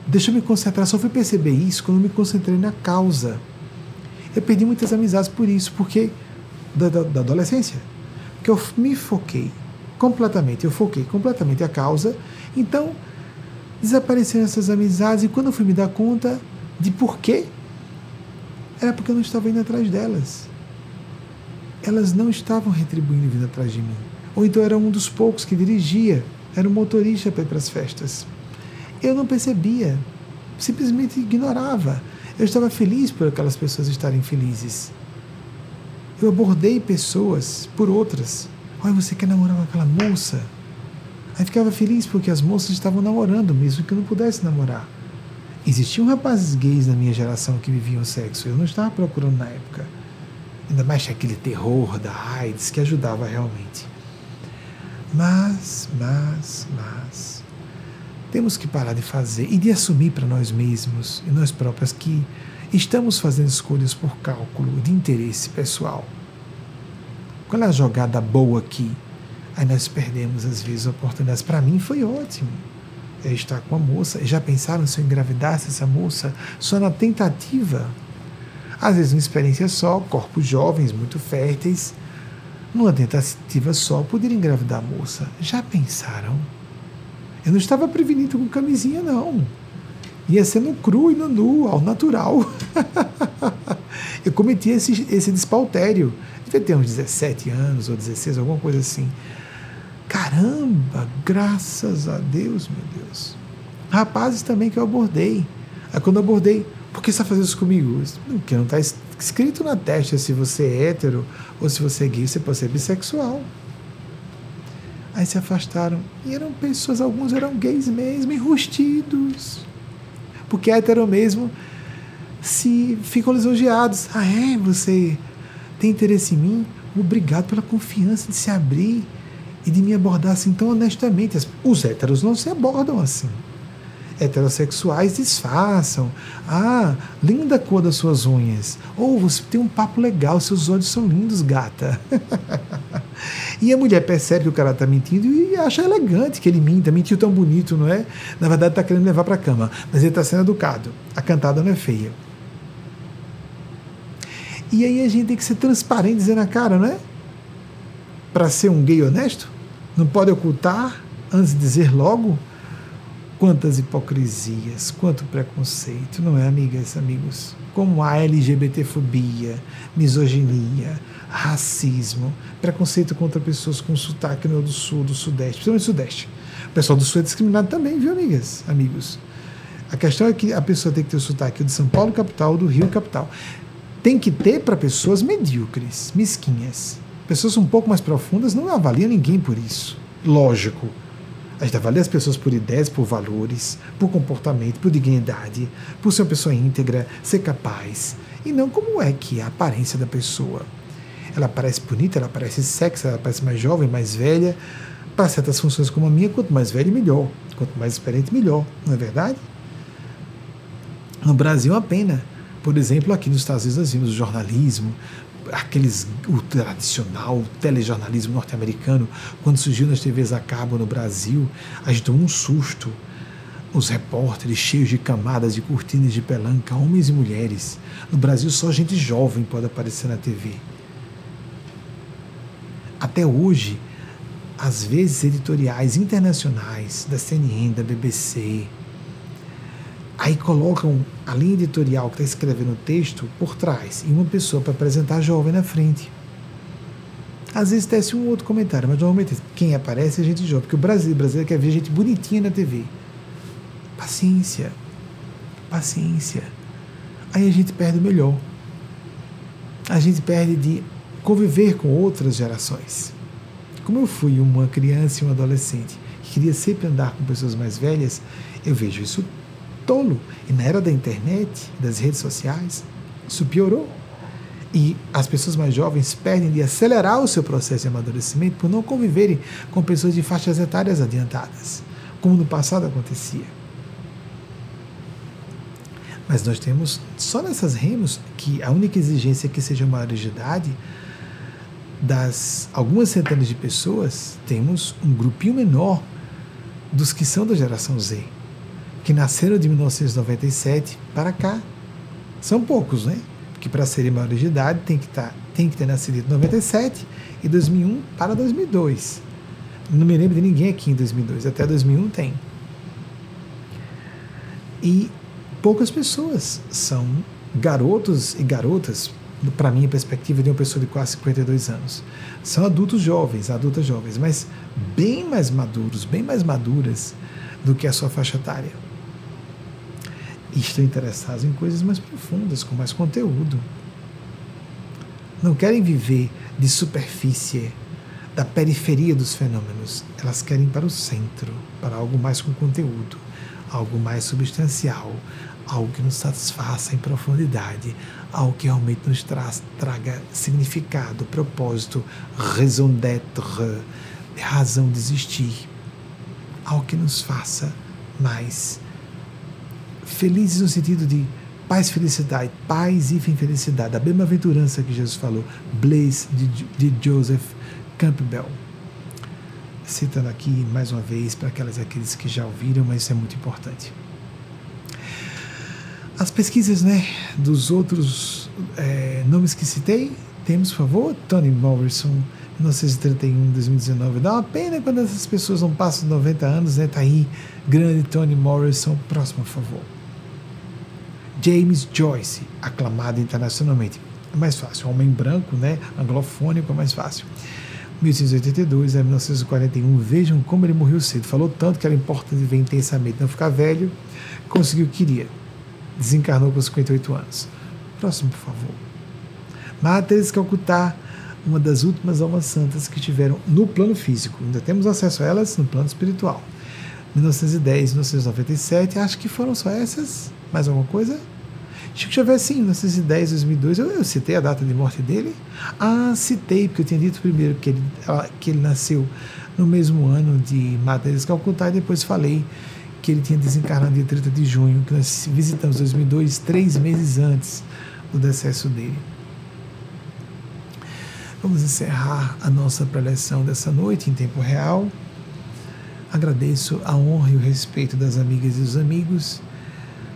deixa eu me concentrar. Só fui perceber isso quando eu me concentrei na causa. Eu perdi muitas amizades por isso, porque da, da, da adolescência. Que eu me foquei completamente, eu foquei completamente a causa. Então, desapareceram essas amizades e quando eu fui me dar conta de por quê, era porque eu não estava indo atrás delas. Elas não estavam retribuindo vindo atrás de mim. Ou então era um dos poucos que dirigia, era um motorista para ir para as festas. Eu não percebia, simplesmente ignorava. Eu estava feliz por aquelas pessoas estarem felizes. Eu abordei pessoas por outras. Olha, você quer namorar com aquela moça? Aí ficava feliz porque as moças estavam namorando, mesmo que eu não pudesse namorar. Existiam rapazes gays na minha geração que viviam sexo. Eu não estava procurando na época. Ainda mais aquele terror da AIDS que ajudava realmente. Mas, mas, mas. Temos que parar de fazer e de assumir para nós mesmos e nós próprios que estamos fazendo escolhas por cálculo de interesse pessoal. Qual é a jogada boa aqui? Aí nós perdemos às vezes oportunidades. Para mim foi ótimo é estar com a moça. Já pensaram se eu engravidasse essa moça só na tentativa? Às vezes uma experiência só, corpos jovens, muito férteis, numa tentativa só, poder engravidar a moça. Já pensaram? Eu não estava prevenido com camisinha, não. Ia ser no cru e no nu, ao natural. eu cometi esse, esse despautério. Devia ter uns 17 anos ou 16, alguma coisa assim. Caramba, graças a Deus, meu Deus. Rapazes também que eu abordei. Aí quando eu abordei, por que você está fazendo isso comigo? Porque não está escrito na testa se você é hétero ou se você é gay, você pode ser bissexual. Aí se afastaram. E eram pessoas, alguns eram gays mesmo, enrustidos. Porque hétero mesmo se ficam lisonjeados. Ah, é? Você tem interesse em mim? Obrigado pela confiança de se abrir e de me abordar assim tão honestamente. Os héteros não se abordam assim. Heterossexuais disfarçam. Ah, linda cor das suas unhas. Ou oh, você tem um papo legal, seus olhos são lindos, gata. e a mulher percebe que o cara está mentindo e acha elegante que ele minta. Mentiu tão bonito, não é? Na verdade, está querendo levar para a cama. Mas ele está sendo educado. A cantada não é feia. E aí a gente tem que ser transparente, dizer na cara, não é? Para ser um gay honesto. Não pode ocultar antes de dizer logo? Quantas hipocrisias, quanto preconceito, não é, amigas, amigos? Como a LGBTfobia, misoginia, racismo, preconceito contra pessoas com sotaque no do sul, do sudeste, principalmente do sudeste. O pessoal do sul é discriminado também, viu, amigas, amigos? A questão é que a pessoa tem que ter o sotaque de São Paulo, capital, do Rio, capital. Tem que ter para pessoas medíocres, mesquinhas. Pessoas um pouco mais profundas não avaliam ninguém por isso. Lógico. A gente avalia as pessoas por ideias, por valores, por comportamento, por dignidade, por ser uma pessoa íntegra, ser capaz. E não como é que é a aparência da pessoa. Ela parece bonita, ela parece sexy, ela parece mais jovem, mais velha. Para certas funções como a minha, quanto mais velho, melhor. Quanto mais experiente, melhor. Não é verdade? No Brasil, uma pena. Por exemplo, aqui nos Estados Unidos, nós vimos o jornalismo, aqueles o tradicional o telejornalismo norte-americano, quando surgiu nas TVs a cabo no Brasil, a gente tomou um susto. Os repórteres cheios de camadas de cortinas de pelanca, homens e mulheres. No Brasil, só gente jovem pode aparecer na TV. Até hoje, às vezes editoriais internacionais da CNN, da BBC, Aí colocam a linha editorial que está escrevendo o texto por trás e uma pessoa para apresentar jovem na frente. Às vezes tece um outro comentário, mas normalmente quem aparece é gente jovem, porque o Brasil, o brasileiro quer ver gente bonitinha na TV. Paciência. Paciência. Aí a gente perde o melhor. A gente perde de conviver com outras gerações. Como eu fui uma criança e um adolescente que queria sempre andar com pessoas mais velhas, eu vejo isso tolo. E na era da internet, das redes sociais, isso piorou. E as pessoas mais jovens perdem de acelerar o seu processo de amadurecimento por não conviverem com pessoas de faixas etárias adiantadas, como no passado acontecia. Mas nós temos só nessas remos que a única exigência é que sejam maiores de idade. Das algumas centenas de pessoas, temos um grupinho menor dos que são da geração Z que nasceram de 1997 para cá. São poucos, né? Porque para serem maiores de idade tem que, tá, tem que ter nascido de 97 e 2001 para 2002. Não me lembro de ninguém aqui em 2002. Até 2001 tem. E poucas pessoas são garotos e garotas, para mim, a perspectiva de uma pessoa de quase 52 anos. São adultos jovens, adultas jovens, mas bem mais maduros, bem mais maduras do que a sua faixa etária. E estão interessados em coisas mais profundas, com mais conteúdo. Não querem viver de superfície, da periferia dos fenômenos. Elas querem para o centro, para algo mais com conteúdo, algo mais substancial, algo que nos satisfaça em profundidade, algo que realmente nos tra traga significado, propósito, raison d'être, razão de existir, algo que nos faça mais felizes no sentido de paz, felicidade, paz e felicidade, a bem-aventurança que Jesus falou, bliss de, de Joseph Campbell. Citando aqui mais uma vez para aquelas aqueles que já ouviram, mas isso é muito importante. As pesquisas né, dos outros é, nomes que citei, temos, por favor, Tony Morrison, 1931, 2019. Dá uma pena quando essas pessoas não passam 90 anos, né? Tá aí, grande Tony Morrison. Próximo, por favor. James Joyce, aclamado internacionalmente. É mais fácil. Homem branco, né? Anglofônico é mais fácil. 1882 a 1941. Vejam como ele morreu cedo. Falou tanto que era importante ver intensamente, não ficar velho. Conseguiu o que queria desencarnou com 58 anos. Próximo, por favor. De Calcutá, uma das últimas almas santas que tiveram no plano físico. Ainda temos acesso a elas no plano espiritual. 1910, 1997, acho que foram só essas. Mais alguma coisa? Chico Xavier, sim, 1910, 2002, eu, eu, citei a data de morte dele. Ah, citei, porque eu tinha dito primeiro que ele, que ele nasceu no mesmo ano de Madre Teresa de Calcutá, e depois falei que ele tinha desencarnado dia 30 de junho, que nós visitamos em 2002, três meses antes do decesso dele. Vamos encerrar a nossa preleção dessa noite em tempo real. Agradeço a honra e o respeito das amigas e dos amigos.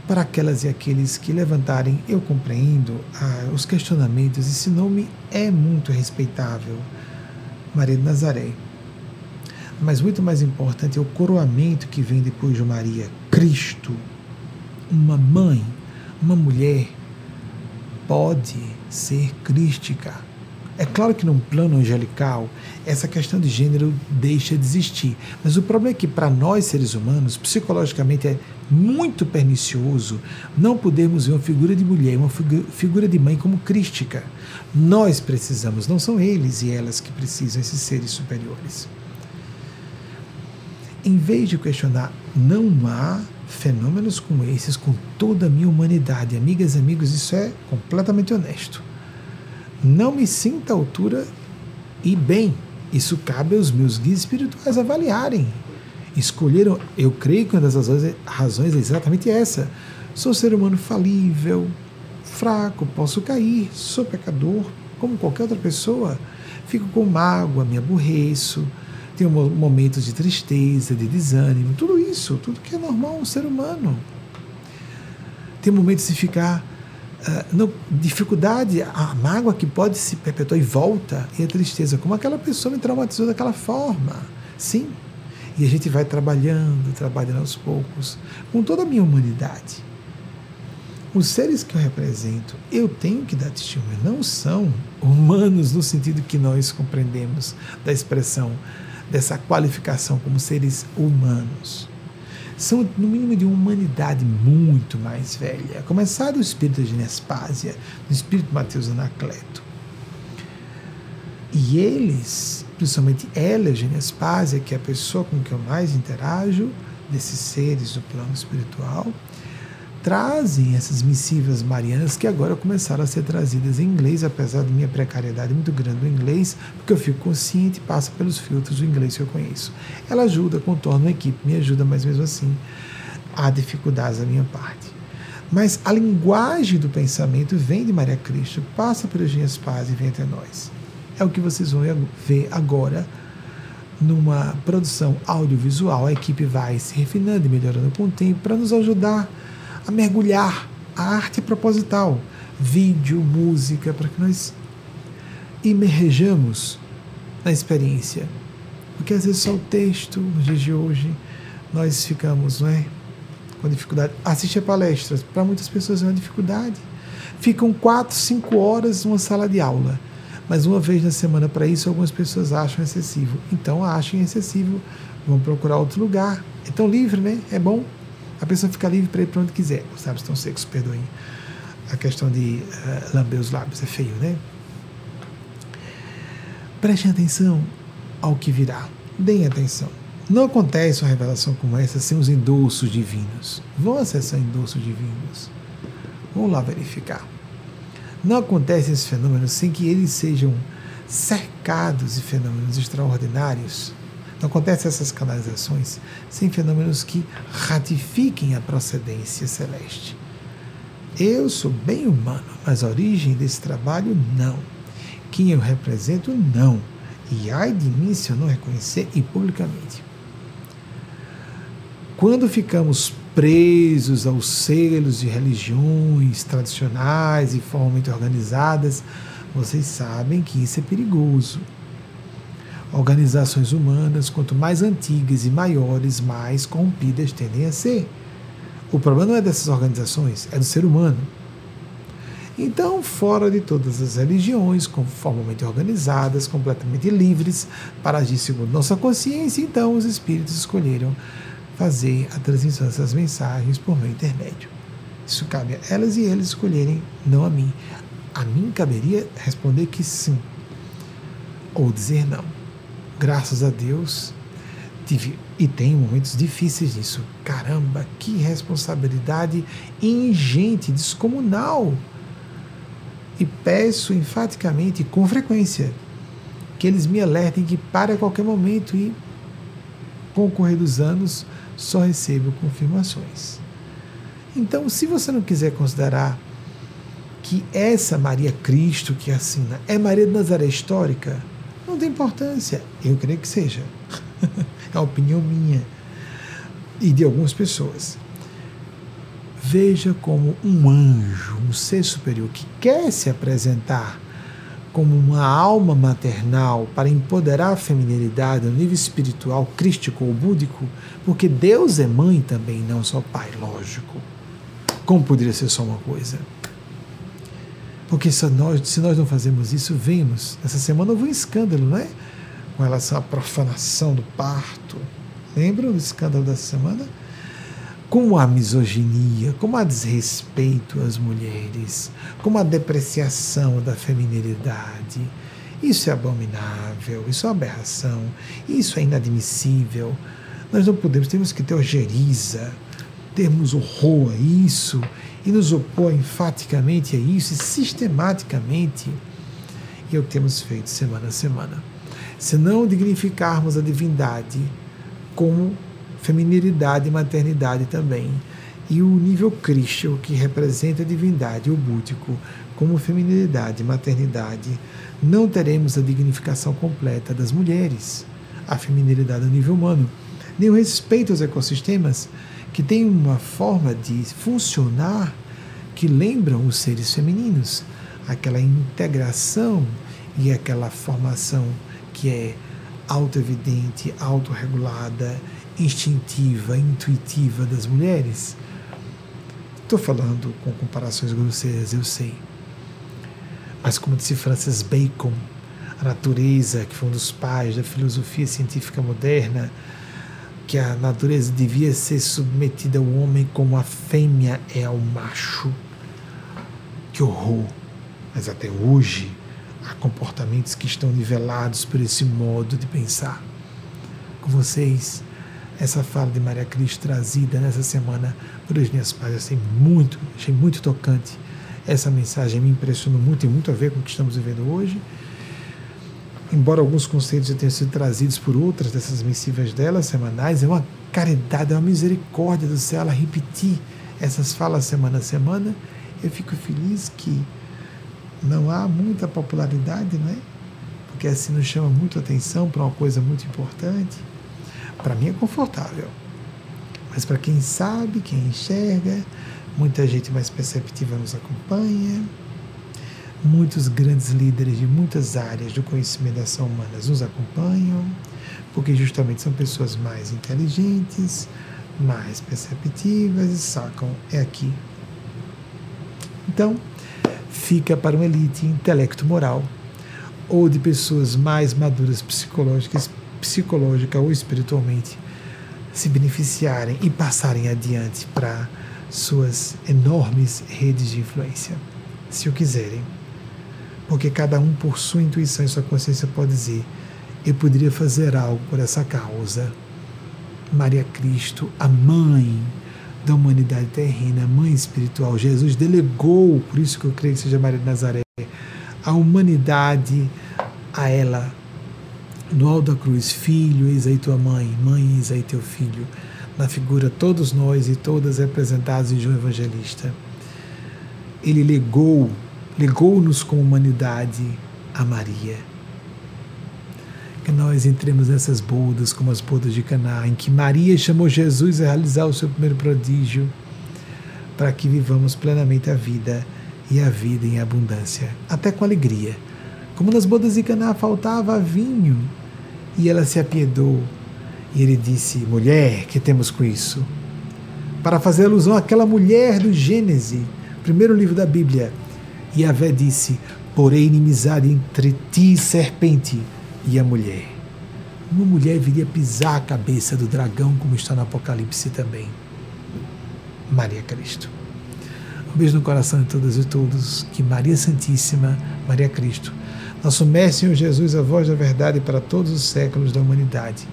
Para aquelas e aqueles que levantarem, eu compreendo ah, os questionamentos. Esse nome é muito respeitável. Maria de Nazaré mas muito mais importante é o coroamento que vem depois de Maria. Cristo, uma mãe, uma mulher, pode ser crística. É claro que num plano angelical, essa questão de gênero deixa de existir. Mas o problema é que, para nós seres humanos, psicologicamente é muito pernicioso não podermos ver uma figura de mulher, uma figura de mãe como crística. Nós precisamos, não são eles e elas que precisam, esses seres superiores em vez de questionar, não há fenômenos como esses com toda a minha humanidade. Amigas e amigos, isso é completamente honesto. Não me sinta à altura e bem, isso cabe aos meus guias espirituais avaliarem. Escolheram, eu creio que uma das razões é exatamente essa. Sou ser humano falível, fraco, posso cair, sou pecador, como qualquer outra pessoa. Fico com mágoa, me aborreço, tem momentos de tristeza, de desânimo, tudo isso, tudo que é normal um ser humano. Tem momentos de ficar uh, no, dificuldade, a mágoa que pode se perpetuar e volta, e a tristeza, como aquela pessoa me traumatizou daquela forma. Sim. E a gente vai trabalhando, trabalhando aos poucos, com toda a minha humanidade. Os seres que eu represento, eu tenho que dar testemunho, não são humanos no sentido que nós compreendemos da expressão dessa qualificação como seres humanos. São, no mínimo, de uma humanidade muito mais velha, começar do espírito de Nespásia, do espírito Mateus Anacleto. E eles, principalmente ela, Eugênia Espásia, que é a pessoa com que eu mais interajo, desses seres do plano espiritual, trazem essas missivas marianas que agora começaram a ser trazidas em inglês, apesar da minha precariedade muito grande no inglês, porque eu fico consciente e passo pelos filtros do inglês que eu conheço. Ela ajuda, contorna a equipe, me ajuda, mas mesmo assim há dificuldades da minha parte. Mas a linguagem do pensamento vem de Maria Cristo, passa pelas minhas paz e vem até nós. É o que vocês vão ver agora numa produção audiovisual. A equipe vai se refinando e melhorando com o tempo para nos ajudar a mergulhar. A arte proposital, vídeo, música, para que nós imerjamos na experiência Porque às vezes só o texto, nos dias de hoje, nós ficamos, não é? Com dificuldade. Assistir palestras, para muitas pessoas é uma dificuldade. Ficam quatro, cinco horas numa sala de aula. Mas uma vez na semana para isso, algumas pessoas acham excessivo. Então achem excessivo, vão procurar outro lugar. É tão livre, né? É bom. A pessoa fica livre para ir para onde quiser. Os lábios estão secos, perdoem. A questão de uh, lamber os lábios é feio, né? Prestem atenção ao que virá. Deem atenção. Não acontece uma revelação como essa sem os endossos divinos. Vão acessar endossos divinos. Vamos lá verificar. Não acontece esse fenômeno sem que eles sejam cercados de fenômenos extraordinários. Não acontece essas canalizações sem fenômenos que ratifiquem a procedência celeste. Eu sou bem humano, mas a origem desse trabalho não. Quem eu represento, não. E ai de mim se eu não reconhecer e publicamente. Quando ficamos presos aos selos de religiões tradicionais e formalmente organizadas, vocês sabem que isso é perigoso. Organizações humanas, quanto mais antigas e maiores, mais corrompidas tendem a ser. O problema não é dessas organizações, é do ser humano. Então, fora de todas as religiões, formalmente organizadas, completamente livres para agir segundo nossa consciência, então os espíritos escolheram fazer a transmissão dessas mensagens por meu intermédio. Isso cabe a elas e eles escolherem, não a mim. A mim caberia responder que sim, ou dizer não. Graças a Deus, tive e tenho momentos difíceis nisso. Caramba, que responsabilidade ingente, descomunal e peço enfaticamente, com frequência, que eles me alertem que para qualquer momento e com o correr dos anos só recebo confirmações. Então, se você não quiser considerar que essa Maria Cristo que assina é Maria de Nazaré histórica, não tem importância. Eu creio que seja. é a opinião minha e de algumas pessoas veja como um anjo, um ser superior que quer se apresentar como uma alma maternal para empoderar a feminilidade no nível espiritual, crístico ou búdico, porque Deus é mãe também, não só pai, lógico. Como poderia ser só uma coisa? Porque se nós, se nós não fazemos isso, vemos. Essa semana houve um escândalo, não é? Com relação à profanação do parto. Lembram do escândalo dessa semana? Como a misoginia, como a desrespeito às mulheres, como a depreciação da feminilidade. Isso é abominável, isso é aberração, isso é inadmissível. Nós não podemos, temos que ter ojeriza, termos horror a isso e nos opor enfaticamente a isso e sistematicamente. E é o que temos feito semana a semana. Se não dignificarmos a divindade como feminilidade e maternidade também. E o nível crístico, que representa a divindade, o búdico, como feminilidade e maternidade, não teremos a dignificação completa das mulheres, a feminilidade a nível humano, nem o respeito aos ecossistemas, que têm uma forma de funcionar que lembram os seres femininos, aquela integração e aquela formação que é auto-evidente, autorregulada instintiva, intuitiva das mulheres. Estou falando com comparações grosseiras, eu sei. Mas como disse Francis Bacon, a natureza, que foi um dos pais da filosofia científica moderna, que a natureza devia ser submetida ao homem como a fêmea é ao macho. Que horror! Mas até hoje há comportamentos que estão nivelados por esse modo de pensar. Com vocês, essa fala de Maria Cristo trazida nessa semana por Eugênia. Eu achei muito, achei muito tocante. Essa mensagem me impressionou muito e muito a ver com o que estamos vivendo hoje. Embora alguns conceitos tenham sido trazidos por outras dessas missivas dela, semanais, é uma caridade, é uma misericórdia do céu ela repetir essas falas semana a semana. Eu fico feliz que não há muita popularidade, né? Porque assim nos chama muito atenção para uma coisa muito importante. Para mim é confortável. Mas para quem sabe, quem enxerga, muita gente mais perceptiva nos acompanha. Muitos grandes líderes de muitas áreas do conhecimento da ação humana nos acompanham. porque justamente são pessoas mais inteligentes, mais perceptivas e sacam, é aqui. Então, fica para uma elite intelecto-moral ou de pessoas mais maduras psicológicas, psicológica ou espiritualmente se beneficiarem e passarem adiante para suas enormes redes de influência, se o quiserem. Porque cada um, por sua intuição e sua consciência, pode dizer: eu poderia fazer algo por essa causa. Maria Cristo, a mãe da humanidade terrena, a mãe espiritual, Jesus delegou, por isso que eu creio que seja Maria de Nazaré, a humanidade a ela. No da cruz, filho, eis aí tua mãe, mãe, eis aí teu filho. Na figura, todos nós e todas representados em João Evangelista. Ele legou, legou-nos como humanidade a Maria. Que nós entremos nessas bodas, como as bodas de Caná, em que Maria chamou Jesus a realizar o seu primeiro prodígio, para que vivamos plenamente a vida e a vida em abundância, até com alegria. Como nas bodas de Caná faltava vinho, e ela se apiedou, e ele disse: Mulher, que temos com isso? Para fazer alusão àquela mulher do Gênesis, primeiro livro da Bíblia. E Vé disse: Porém, inimizade entre ti, serpente, e a mulher. Uma mulher viria pisar a cabeça do dragão, como está no Apocalipse também. Maria Cristo. Um beijo no coração de todas e todos. Que Maria Santíssima, Maria Cristo, nosso Mestre Senhor Jesus, a voz da verdade para todos os séculos da humanidade.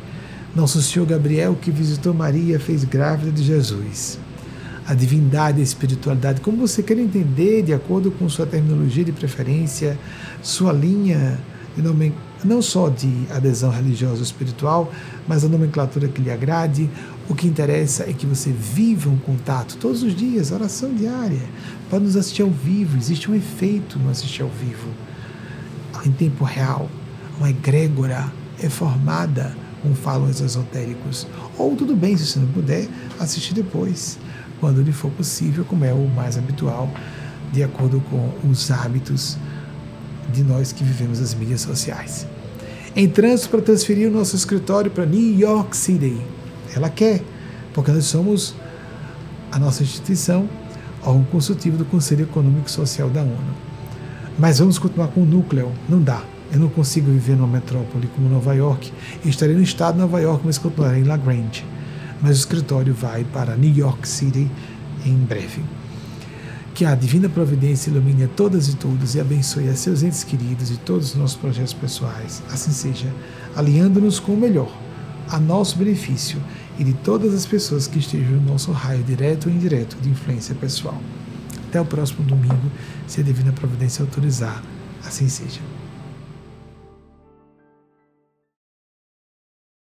Nosso Senhor Gabriel, que visitou Maria, fez grávida de Jesus. A divindade, a espiritualidade, como você quer entender, de acordo com sua terminologia de preferência, sua linha, não só de adesão religiosa ou espiritual, mas a nomenclatura que lhe agrade, o que interessa é que você viva um contato todos os dias, oração diária. Para nos assistir ao vivo, existe um efeito no assistir ao vivo. Em tempo real, uma egrégora é formada, os esotéricos. Ou tudo bem, se você não puder, assistir depois, quando lhe for possível, como é o mais habitual, de acordo com os hábitos de nós que vivemos as mídias sociais. Em trânsito para transferir o nosso escritório para New York City ela quer, porque nós somos a nossa instituição, órgão consultivo do Conselho Econômico e Social da ONU. Mas vamos continuar com o núcleo, não dá. Eu não consigo viver numa metrópole como Nova York. Eu estarei no estado de Nova York, mas continuarei em La Grande. Mas o escritório vai para New York City em breve. Que a divina providência ilumine a todas e todos e abençoe a seus entes queridos e todos os nossos projetos pessoais. Assim seja, aliando-nos com o melhor, a nosso benefício e de todas as pessoas que estejam no nosso raio direto ou indireto de influência pessoal. Até o próximo domingo, se a Divina Providência autorizar, assim seja.